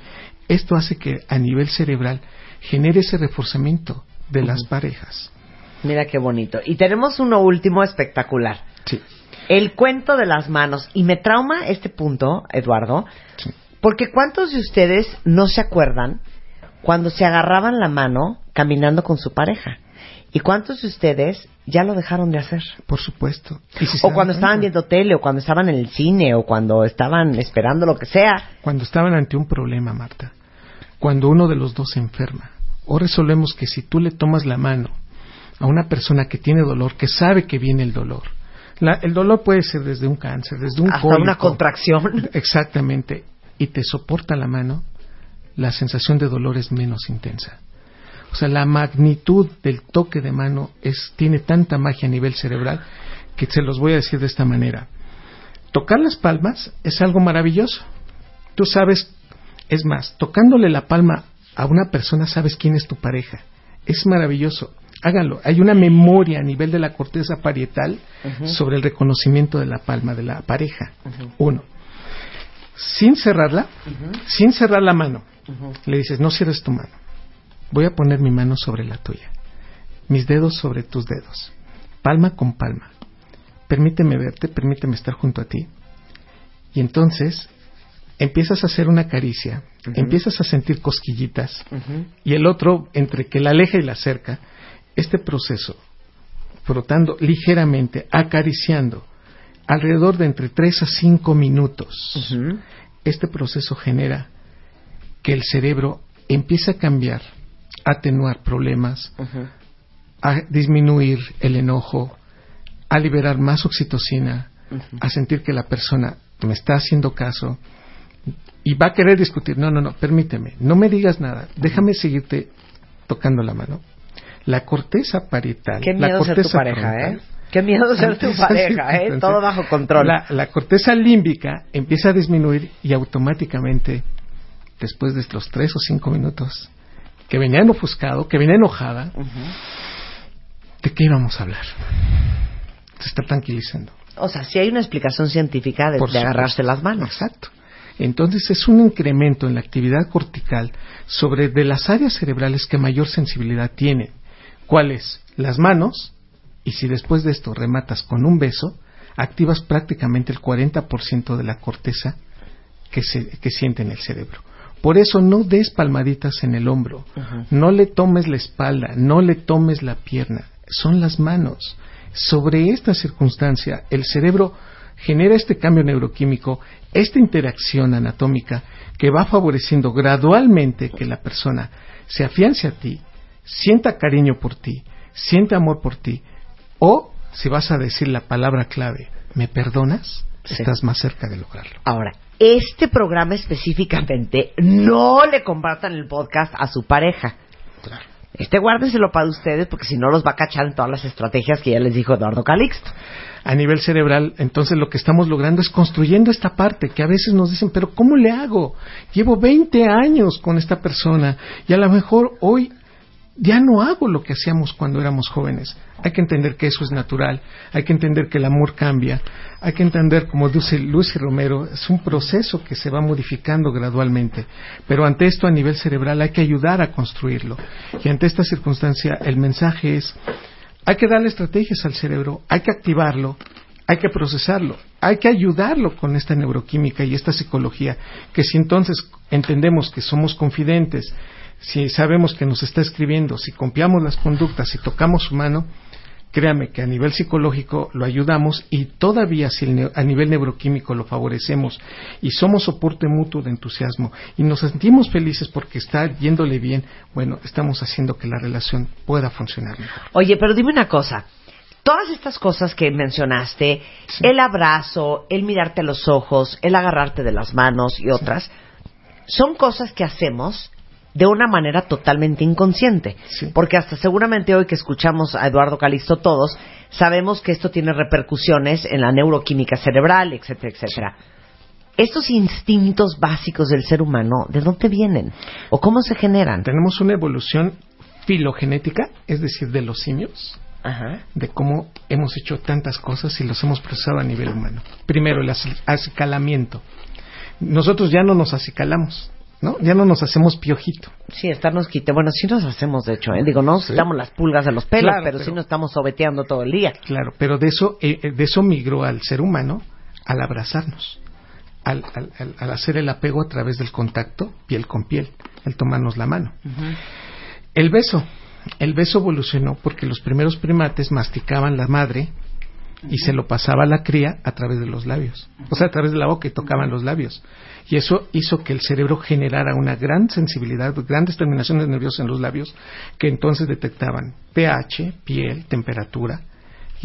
[SPEAKER 8] esto hace que a nivel cerebral genere ese reforzamiento de las parejas.
[SPEAKER 3] Mira qué bonito. Y tenemos uno último espectacular.
[SPEAKER 8] Sí.
[SPEAKER 3] El cuento de las manos. Y me trauma este punto, Eduardo,
[SPEAKER 8] Sí.
[SPEAKER 3] porque ¿cuántos de ustedes no se acuerdan cuando se agarraban la mano caminando con su pareja? ¿Y cuántos de ustedes ya lo dejaron de hacer?
[SPEAKER 8] Por supuesto. Si
[SPEAKER 3] O cuando estaban
[SPEAKER 8] cuenta,
[SPEAKER 3] viendo tele, o cuando estaban en el cine, o cuando estaban esperando lo que sea.
[SPEAKER 8] Cuando estaban ante un problema, Marta. Cuando uno de los dos se enferma. O resolvemos que si tú le tomas la mano a una persona que tiene dolor, que sabe que viene el dolor, la- el dolor puede ser desde un cáncer, desde un
[SPEAKER 3] Hasta una contracción.
[SPEAKER 8] Exactamente. Y te soporta la mano, la sensación de dolor es menos intensa. O sea, la magnitud del toque de mano es, tiene tanta magia a nivel cerebral que se los voy a decir de esta manera. Tocar las palmas es algo maravilloso. Tú sabes, es más, tocándole la palma a una persona sabes quién es tu pareja. Es maravilloso. Háganlo. Hay una memoria a nivel de la corteza parietal sobre el reconocimiento de la palma de la pareja. Uno. Sin cerrarla, sin cerrar la mano, le dices, no cierres tu mano. Voy a poner mi mano sobre la tuya. Mis dedos sobre tus dedos. Palma con palma. Permíteme verte, permíteme estar junto a ti. Y entonces empiezas a hacer una caricia, empiezas a sentir cosquillitas y el otro, entre que la aleja y la acerca, este proceso, frotando ligeramente, acariciando, alrededor de entre 3 a 5 minutos, este proceso genera que el cerebro empiece a cambiar, a atenuar problemas, a disminuir el enojo, a liberar más oxitocina, a sentir que la persona me está haciendo caso y va a querer discutir. No, no, no, permíteme, no me digas nada, déjame seguirte tocando la mano. La corteza parietal.
[SPEAKER 3] Qué
[SPEAKER 8] la
[SPEAKER 3] miedo ser tu
[SPEAKER 8] corteza
[SPEAKER 3] pareja,
[SPEAKER 8] frontal-
[SPEAKER 3] ¿eh? Qué miedo ser tu pareja, ¿eh? Todo bajo control.
[SPEAKER 8] La, la corteza límbica empieza a disminuir y automáticamente, después de los tres o cinco minutos, que venía ofuscado, que venía enojada, ¿de qué íbamos a hablar? Se está tranquilizando.
[SPEAKER 3] O sea, sí hay una explicación científica de, de agarrarse las manos.
[SPEAKER 8] Exacto. Entonces es un incremento en la actividad cortical sobre de las áreas cerebrales que mayor sensibilidad tienen. ¿Cuáles? Las manos, y si después de esto rematas con un beso, activas prácticamente el 40% de la corteza que, se, que siente en el cerebro. Por eso no des palmaditas en el hombro, no le tomes la espalda, no le tomes la pierna, son las manos. Sobre esta circunstancia, el cerebro genera este cambio neuroquímico, esta interacción anatómica que va favoreciendo gradualmente que la persona se afiance a ti, sienta cariño por ti, siente amor por ti, o si vas a decir la palabra clave, ¿me perdonas? Estás más cerca de lograrlo.
[SPEAKER 3] Ahora, este programa específicamente no le compartan el podcast a su pareja. Este guárdenselo para ustedes porque si no los va a cachar en todas las estrategias que ya les dijo Eduardo Calixto.
[SPEAKER 8] A nivel cerebral, entonces lo que estamos logrando es construyendo esta parte que a veces nos dicen, pero ¿cómo le hago? Llevo 20 años con esta persona y a lo mejor hoy ya no hago lo que hacíamos cuando éramos jóvenes. Hay que entender que eso es natural, hay que entender que el amor cambia, hay que entender, como dice Lucy Romero, es un proceso que se va modificando gradualmente. Pero ante esto a nivel cerebral hay que ayudar a construirlo. Y ante esta circunstancia el mensaje es, hay que darle estrategias al cerebro, hay que activarlo, hay que procesarlo, hay que ayudarlo con esta neuroquímica y esta psicología, que si entonces entendemos que somos confidentes, si sabemos que nos está escribiendo, si copiamos las conductas, si tocamos su mano, créame que a nivel psicológico lo ayudamos y todavía si a nivel neuroquímico lo favorecemos y somos soporte mutuo de entusiasmo y nos sentimos felices porque está yéndole bien, bueno, estamos haciendo que la relación pueda funcionar mejor.
[SPEAKER 3] Oye, pero dime una cosa. Todas estas cosas que mencionaste, el abrazo, el mirarte a los ojos, el agarrarte de las manos y otras, son cosas que hacemos de una manera totalmente inconsciente. Porque hasta seguramente hoy que escuchamos a Eduardo Calixto todos, sabemos que esto tiene repercusiones en la neuroquímica cerebral, etcétera, etcétera. Estos instintos básicos del ser humano, ¿de dónde vienen? ¿O cómo se generan?
[SPEAKER 8] Tenemos una evolución filogenética, es decir, de los simios,
[SPEAKER 3] Ajá.
[SPEAKER 8] de cómo hemos hecho tantas cosas y los hemos procesado a nivel humano. Primero, el aci- acicalamiento. Nosotros ya no nos acicalamos, ¿no? Ya no nos hacemos piojito.
[SPEAKER 3] Sí, estarnos quite. Bueno, sí nos hacemos, de hecho, ¿eh? Digo, no nos
[SPEAKER 8] Sí.
[SPEAKER 3] quitamos las pulgas de los pelos,
[SPEAKER 8] Claro,
[SPEAKER 3] pero, sí nos estamos sobeteando todo el día.
[SPEAKER 8] Claro, pero de eso, eh, eh, de eso migró al ser humano al abrazarnos, al, al- al- al hacer el apego a través del contacto piel con piel, el tomarnos la mano. El beso. El beso evolucionó porque los primeros primates masticaban la madre y se lo pasaba a la cría a través de los labios, o sea, a través de la boca y tocaban los labios. Y eso hizo que el cerebro generara una gran sensibilidad, grandes terminaciones nerviosas en los labios, que entonces detectaban pH, piel, temperatura.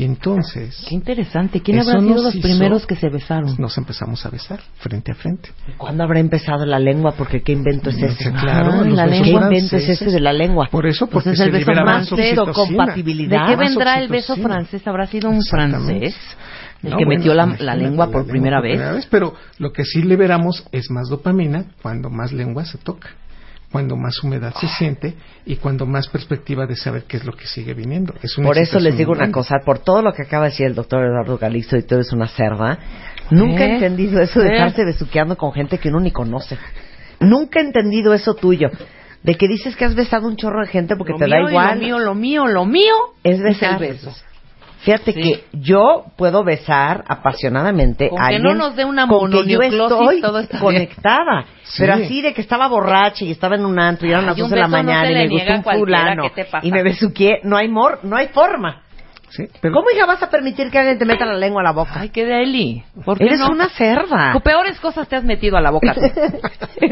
[SPEAKER 8] Y entonces
[SPEAKER 5] Qué interesante. ¿Quién habrá sido los
[SPEAKER 8] hizo-
[SPEAKER 5] primeros que se besaron?
[SPEAKER 8] nos empezamos a besar frente a frente.
[SPEAKER 3] ¿Cuándo habrá empezado la lengua? Porque qué invento es
[SPEAKER 8] No
[SPEAKER 3] ese.
[SPEAKER 8] claro,
[SPEAKER 3] Ah, la lengua. ¿Qué invento es ese de la lengua?
[SPEAKER 8] Por eso,
[SPEAKER 5] Pues
[SPEAKER 8] porque
[SPEAKER 5] es el beso francés,
[SPEAKER 8] oxitocina.
[SPEAKER 3] compatibilidad.
[SPEAKER 5] ¿De qué vendrá el beso francés? ¿Habrá sido un francés el
[SPEAKER 8] No,
[SPEAKER 5] que
[SPEAKER 8] bueno,
[SPEAKER 5] metió la, la lengua por
[SPEAKER 8] la
[SPEAKER 5] primera
[SPEAKER 8] lengua
[SPEAKER 5] vez?
[SPEAKER 8] Pero lo que sí liberamos es más dopamina cuando más lengua se toca, cuando más humedad se siente y cuando más perspectiva de saber qué es lo que sigue viniendo. Es una
[SPEAKER 3] Por eso les digo una cosa, por todo lo que acaba de decir el doctor Eduardo Galizo y tú eres una cerda, nunca he
[SPEAKER 5] ¿Eh?
[SPEAKER 3] entendido eso de
[SPEAKER 5] ¿Eh?
[SPEAKER 3] estarse besuqueando con gente que uno ni conoce. Nunca he entendido eso tuyo. De que dices que has besado un chorro de gente porque
[SPEAKER 5] Lo
[SPEAKER 3] te
[SPEAKER 5] mío
[SPEAKER 3] da
[SPEAKER 5] y
[SPEAKER 3] igual.
[SPEAKER 5] Lo mío, lo mío, lo mío
[SPEAKER 3] es
[SPEAKER 5] el
[SPEAKER 3] besar.
[SPEAKER 5] beso.
[SPEAKER 3] Fíjate
[SPEAKER 5] Sí.
[SPEAKER 3] que yo puedo besar apasionadamente
[SPEAKER 5] Con
[SPEAKER 3] a
[SPEAKER 5] que
[SPEAKER 3] alguien
[SPEAKER 5] no nos dé una
[SPEAKER 3] con que yo estoy
[SPEAKER 5] todo
[SPEAKER 3] conectada.
[SPEAKER 8] Sí.
[SPEAKER 3] Pero así de que estaba borracha y estaba en un antro y eran las
[SPEAKER 5] un
[SPEAKER 3] 12 de la
[SPEAKER 5] no
[SPEAKER 3] mañana y me gustó un fulano y me besuqué, no hay mor, no hay forma.
[SPEAKER 8] Sí, pero
[SPEAKER 3] ¿Cómo hija vas a permitir que alguien te meta la lengua a la boca?
[SPEAKER 5] Ay, qué deli. ¿Por qué
[SPEAKER 3] Eres
[SPEAKER 5] no?
[SPEAKER 3] una cerda.
[SPEAKER 5] Co- Peores cosas te has metido a la boca tú.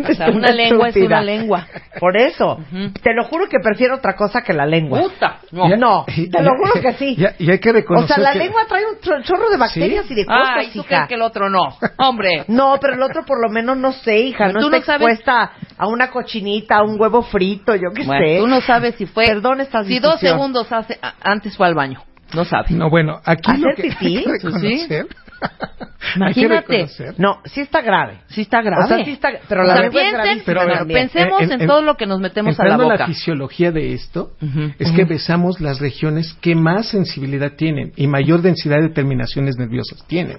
[SPEAKER 5] O sea, una lengua es una lengua.
[SPEAKER 3] Por eso, te lo juro que prefiero otra cosa que la lengua.
[SPEAKER 5] Puta. No.
[SPEAKER 8] Ya-
[SPEAKER 3] No,
[SPEAKER 8] y-
[SPEAKER 3] te lo juro que sí.
[SPEAKER 8] Ya- y hay que
[SPEAKER 3] O
[SPEAKER 8] reconocer
[SPEAKER 3] sea, la
[SPEAKER 8] que-
[SPEAKER 3] lengua trae un chor- chorro de bacterias y de cosas,
[SPEAKER 5] Ay, ¿tú
[SPEAKER 3] hija.
[SPEAKER 5] crees que el otro no? Hombre.
[SPEAKER 3] No, pero el otro por lo menos no sé, hija,
[SPEAKER 5] Pero
[SPEAKER 3] no
[SPEAKER 5] tú
[SPEAKER 3] está
[SPEAKER 5] no sabes-
[SPEAKER 3] expuesta a una cochinita, a un huevo frito, yo qué
[SPEAKER 5] Bueno,
[SPEAKER 3] sé.
[SPEAKER 5] tú no sabes si fue.
[SPEAKER 3] Perdón esta
[SPEAKER 5] Si dos segundos hace, a- antes fue al baño. No sabes.
[SPEAKER 8] No, bueno, aquí
[SPEAKER 3] ¿Hacer
[SPEAKER 8] lo que
[SPEAKER 3] pipí?
[SPEAKER 8] hay que reconocer. hay que
[SPEAKER 5] Imagínate.
[SPEAKER 3] No, sí está grave.
[SPEAKER 5] Sí está grave.
[SPEAKER 3] O sea, sí está- pero
[SPEAKER 5] O
[SPEAKER 3] la
[SPEAKER 5] sea,
[SPEAKER 3] lengua es
[SPEAKER 5] piensen,
[SPEAKER 3] gravísima
[SPEAKER 5] pero pensemos
[SPEAKER 8] En-
[SPEAKER 5] en,
[SPEAKER 8] en-
[SPEAKER 5] todo lo que nos metemos a la boca.
[SPEAKER 8] fisiología de esto,
[SPEAKER 5] Ujú.
[SPEAKER 8] es que besamos las regiones que más sensibilidad tienen y mayor densidad de terminaciones nerviosas tienen.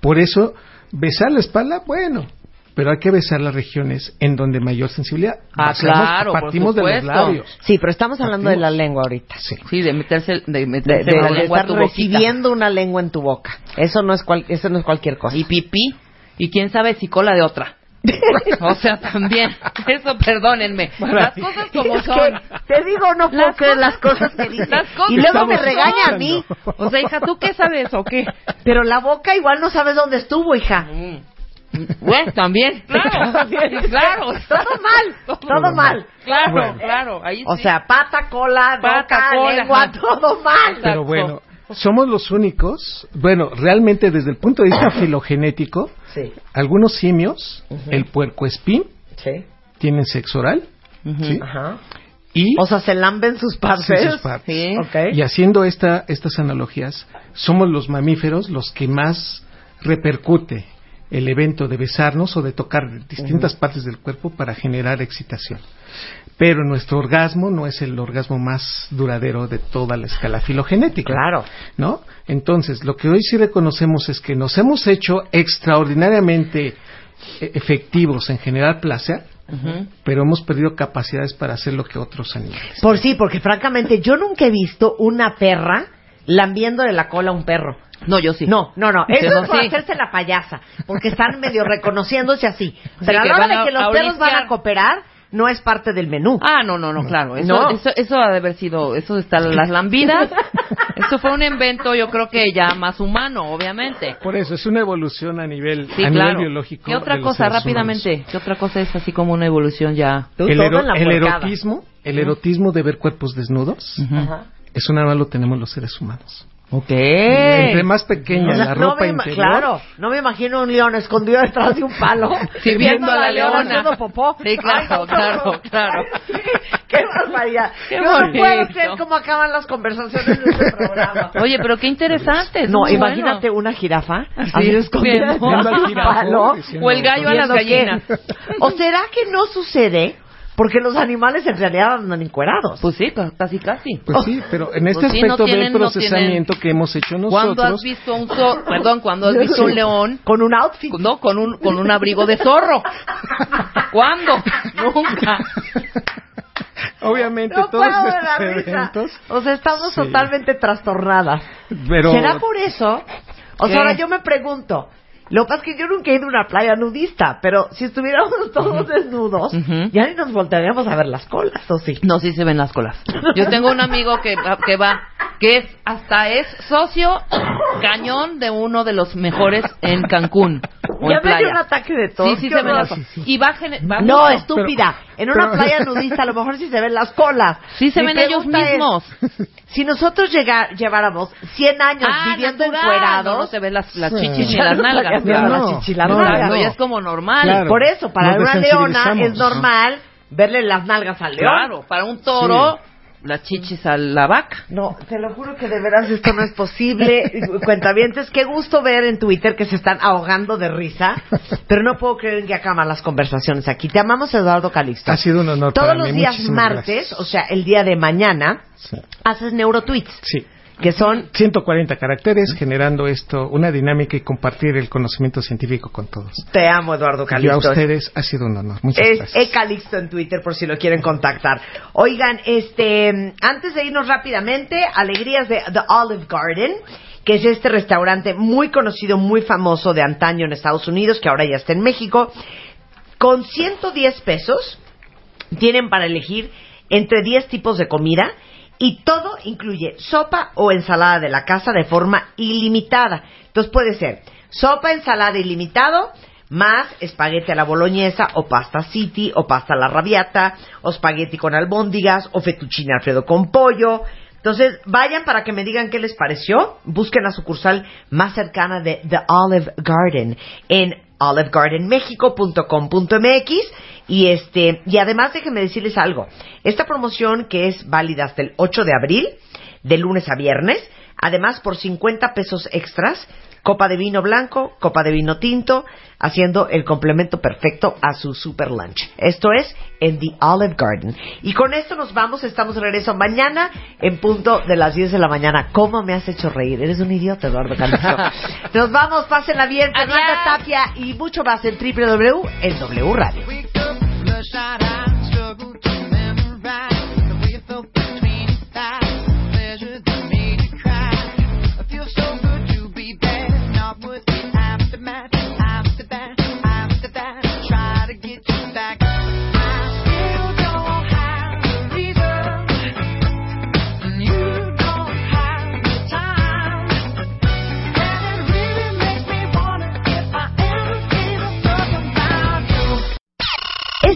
[SPEAKER 8] Por eso, besar la espalda, bueno, pero hay que besar las regiones en donde mayor sensibilidad.
[SPEAKER 5] Ah, claro, por
[SPEAKER 8] Partimos de los labios.
[SPEAKER 3] Sí, pero estamos hablando de la lengua ahorita.
[SPEAKER 8] Sí.
[SPEAKER 5] Sí, de meterse, de
[SPEAKER 3] De,
[SPEAKER 5] meterse
[SPEAKER 3] de-
[SPEAKER 5] la
[SPEAKER 3] de
[SPEAKER 5] lengua
[SPEAKER 3] estar
[SPEAKER 5] tu
[SPEAKER 3] recibiendo una lengua en tu boca. Eso no es cual- eso no es cualquier cosa.
[SPEAKER 5] Y pipí. Y quién sabe si cola de otra. o sea, también. Eso, perdónenme. Las cosas como son.
[SPEAKER 3] te digo, no puedo
[SPEAKER 5] Las
[SPEAKER 3] creer
[SPEAKER 5] cosas-
[SPEAKER 3] las cosas que dices.
[SPEAKER 5] Las cosas
[SPEAKER 3] y luego me regaña a mí.
[SPEAKER 5] O sea, hija, ¿tú qué sabes o qué?
[SPEAKER 3] Pero la boca igual no sabes dónde estuvo, hija.
[SPEAKER 5] Bueno, también. Claro, claro.
[SPEAKER 3] Todo mal, todo mal.
[SPEAKER 5] Claro,
[SPEAKER 8] Bueno.
[SPEAKER 5] claro. Ahí
[SPEAKER 3] O
[SPEAKER 5] sí.
[SPEAKER 3] sea, pata, cola,
[SPEAKER 5] Pata,
[SPEAKER 3] boca,
[SPEAKER 5] cola,
[SPEAKER 3] lengua, todo mal.
[SPEAKER 8] Pero bueno, somos los únicos, bueno, realmente desde el punto de vista filogenético,
[SPEAKER 3] Sí,
[SPEAKER 8] algunos simios, el puercoespín,
[SPEAKER 3] sí.
[SPEAKER 8] tienen sexo oral, ¿sí?
[SPEAKER 3] Ajá.
[SPEAKER 8] Y,
[SPEAKER 3] O sea, se lamben sus partes.
[SPEAKER 8] Sus partes.
[SPEAKER 5] Sí.
[SPEAKER 3] Ok.
[SPEAKER 8] y haciendo esta, estas analogías, somos los mamíferos los que más repercute el evento de besarnos o de tocar distintas partes del cuerpo para generar excitación. Pero nuestro orgasmo no es el orgasmo más duradero de toda la escala filogenética.
[SPEAKER 3] Claro.
[SPEAKER 8] ¿no? Entonces, lo que hoy sí reconocemos es que nos hemos hecho extraordinariamente e- efectivos en generar placer, pero hemos perdido capacidades para hacer lo que otros animales.
[SPEAKER 3] Por sí, porque francamente yo nunca he visto una perra lambiendo de la cola a un perro.
[SPEAKER 5] No, yo sí.
[SPEAKER 3] No, no, no.
[SPEAKER 5] Sí,
[SPEAKER 3] Eso es por
[SPEAKER 5] sí.
[SPEAKER 3] hacerse la payasa. Porque están medio reconociéndose así. Pero a
[SPEAKER 5] que
[SPEAKER 3] la hora de que los perros van a cooperar, no es parte del menú.
[SPEAKER 5] Ah, no, no, no, claro. Eso,
[SPEAKER 3] No.
[SPEAKER 5] eso, eso ha de haber sido, eso está las lambidas. eso fue un invento, yo creo que ya más humano, obviamente.
[SPEAKER 8] Por eso es una evolución a nivel,
[SPEAKER 5] Sí,
[SPEAKER 8] a
[SPEAKER 5] claro.
[SPEAKER 8] nivel biológico.
[SPEAKER 5] ¿Qué otra
[SPEAKER 8] de los
[SPEAKER 5] cosa,
[SPEAKER 8] seres
[SPEAKER 5] rápidamente?
[SPEAKER 8] humanos.
[SPEAKER 5] ¿Qué otra cosa es así como una evolución ya?
[SPEAKER 8] El, ero- erotismo, el erotismo de ver cuerpos desnudos,
[SPEAKER 3] Ajá.
[SPEAKER 8] es una más lo tenemos los seres humanos.
[SPEAKER 5] Ok.
[SPEAKER 8] Entre más pequeña
[SPEAKER 3] O sea,
[SPEAKER 8] la
[SPEAKER 3] no
[SPEAKER 8] ropa
[SPEAKER 3] me ima-
[SPEAKER 8] interior,
[SPEAKER 3] Claro, no me imagino un león escondido detrás de un palo.
[SPEAKER 5] Sí, viendo a la leona.
[SPEAKER 3] haciendo popó.
[SPEAKER 5] Sí, claro,
[SPEAKER 3] no,
[SPEAKER 5] claro, claro.
[SPEAKER 3] Qué barbaridad.
[SPEAKER 5] Qué
[SPEAKER 3] Yo no puedo creer cómo acaban las conversaciones de este programa.
[SPEAKER 5] Oye, pero qué interesante. es
[SPEAKER 3] No, imagínate
[SPEAKER 5] bueno.
[SPEAKER 3] una jirafa
[SPEAKER 5] Sí,
[SPEAKER 3] así escondida detrás de un palo.
[SPEAKER 5] O el gallo a las gallinas.
[SPEAKER 3] ¿O será que no sucede porque los animales en realidad andan encuerados?
[SPEAKER 5] Pues sí, ca- casi, casi.
[SPEAKER 8] Pues sí, pero en este
[SPEAKER 5] Pues sí, no
[SPEAKER 8] aspecto
[SPEAKER 5] tienen-
[SPEAKER 8] del
[SPEAKER 5] no
[SPEAKER 8] procesamiento que hemos hecho
[SPEAKER 5] ¿Cuándo
[SPEAKER 8] nosotros,
[SPEAKER 5] has visto un zo- perdón, cuando has visto un león
[SPEAKER 3] Con un outfit.
[SPEAKER 5] no con un con un abrigo de zorro? ¿Cuándo? Nunca.
[SPEAKER 8] obviamente
[SPEAKER 3] No
[SPEAKER 8] todos estos
[SPEAKER 3] la risa.
[SPEAKER 8] eventos,
[SPEAKER 3] O sea, estamos
[SPEAKER 8] Sí.
[SPEAKER 3] totalmente trastornadas.
[SPEAKER 8] pero
[SPEAKER 3] ¿Será por eso? O
[SPEAKER 5] ¿Qué?
[SPEAKER 3] sea, ahora yo me pregunto, Lo que pasa es que yo nunca he ido a una playa nudista, pero si estuviéramos todos desnudos, ya ni nos voltearíamos a ver las colas, ¿o sí?
[SPEAKER 5] No, sí se ven las colas. Yo tengo un amigo que, que va, que es, hasta es socio cañón de uno de los mejores en Cancún. O
[SPEAKER 3] Ya
[SPEAKER 5] en
[SPEAKER 3] me dio
[SPEAKER 5] playa.
[SPEAKER 3] un ataque de tos.
[SPEAKER 5] Sí, sí
[SPEAKER 3] qué
[SPEAKER 5] se ven
[SPEAKER 3] horror.
[SPEAKER 5] las colas. Y va, va
[SPEAKER 3] No, estúpida. En una
[SPEAKER 5] pero-
[SPEAKER 3] playa nudista a lo mejor sí se ven las colas.
[SPEAKER 5] Sí se
[SPEAKER 3] Mi
[SPEAKER 5] ven ellos
[SPEAKER 3] es,
[SPEAKER 5] mismos.
[SPEAKER 3] si nosotros llega- lleváramos 100 años
[SPEAKER 5] Ah,
[SPEAKER 3] viviendo
[SPEAKER 5] natural.
[SPEAKER 3] encuerados...
[SPEAKER 5] No, no se ven las, las
[SPEAKER 8] Sí.
[SPEAKER 5] chichis ni las nalgas.
[SPEAKER 3] las
[SPEAKER 5] claro.
[SPEAKER 3] las chichis y las
[SPEAKER 5] No,
[SPEAKER 3] nalgas.
[SPEAKER 5] no, ya es como normal.
[SPEAKER 8] Claro.
[SPEAKER 3] Por eso, para
[SPEAKER 8] Nos
[SPEAKER 3] una leona es normal verle las nalgas al león.
[SPEAKER 5] Claro, para un toro, las chichis a la vaca.
[SPEAKER 3] No, te lo juro que de veras esto no es posible. Cuentavientes, qué gusto ver en Twitter que se están ahogando de risa, pero no puedo creer en que acaban las conversaciones aquí. Te amamos, Eduardo Calixto.
[SPEAKER 8] Ha sido un honor
[SPEAKER 3] Todos
[SPEAKER 8] para
[SPEAKER 3] los
[SPEAKER 8] mí.
[SPEAKER 3] días
[SPEAKER 8] Muchísimas
[SPEAKER 3] martes,
[SPEAKER 8] gracias.
[SPEAKER 3] o sea, el día de mañana,
[SPEAKER 8] Sí.
[SPEAKER 3] haces neurotweets,
[SPEAKER 8] Sí.
[SPEAKER 3] Que son
[SPEAKER 8] 140 caracteres generando esto, una dinámica y compartir el conocimiento científico con todos.
[SPEAKER 3] Te amo, Eduardo
[SPEAKER 8] Yo a
[SPEAKER 3] Calixto.
[SPEAKER 8] ustedes ha sido un honor. Muchas
[SPEAKER 3] Es
[SPEAKER 8] gracias.
[SPEAKER 3] Ecalixto en Twitter por si lo quieren contactar. Oigan, este, antes de irnos rápidamente, alegrías de The Olive Garden, que es este restaurante muy conocido, muy famoso de antaño en Estados Unidos, que ahora ya está en México. Con 110 pesos tienen para elegir entre 10 tipos de comida y todo incluye sopa o ensalada de la casa de forma ilimitada. Entonces puede ser sopa, ensalada ilimitado, más espagueti a la boloñesa o pasta city o pasta a la rabiata o espagueti con albóndigas o fettuccine alfredo con pollo. Entonces, vayan para que me digan qué les pareció. Busquen la sucursal más cercana de The Olive Garden en olivegardenmexico.com.mx y este y además déjenme decirles algo. Esta promoción que es válida hasta el 8 de abril, de lunes a viernes, además por 50 pesos extras, copa de vino blanco, copa de vino tinto, haciendo el complemento perfecto a su super lunch. Esto es en The Olive Garden. Y con esto nos vamos, estamos de regreso mañana en punto de las 10 de la mañana. ¿Cómo me has hecho reír? Eres un idiota, Eduardo Calixto. Nos vamos, pásenla bien. Fernanda Tapia y mucho más en www en W Radio.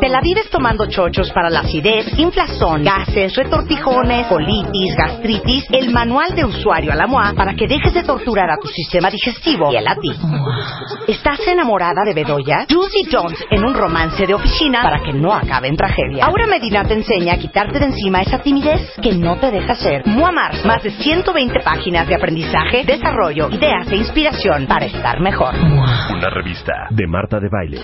[SPEAKER 10] te la vives tomando chochos para la acidez, inflazón, gases, retortijones, colitis, gastritis, el manual de usuario a la MOA para que dejes de torturar a tu sistema digestivo y el a ti. ¿Estás enamorada de Bedoya? Juicy Jones en un romance de oficina para que no acabe en tragedia. Ahora Medina te enseña a quitarte de encima esa timidez que no te deja ser. MOA Mars, más de 120 páginas de aprendizaje, desarrollo, ideas e inspiración para estar mejor.
[SPEAKER 1] Una revista de Marta de Baile.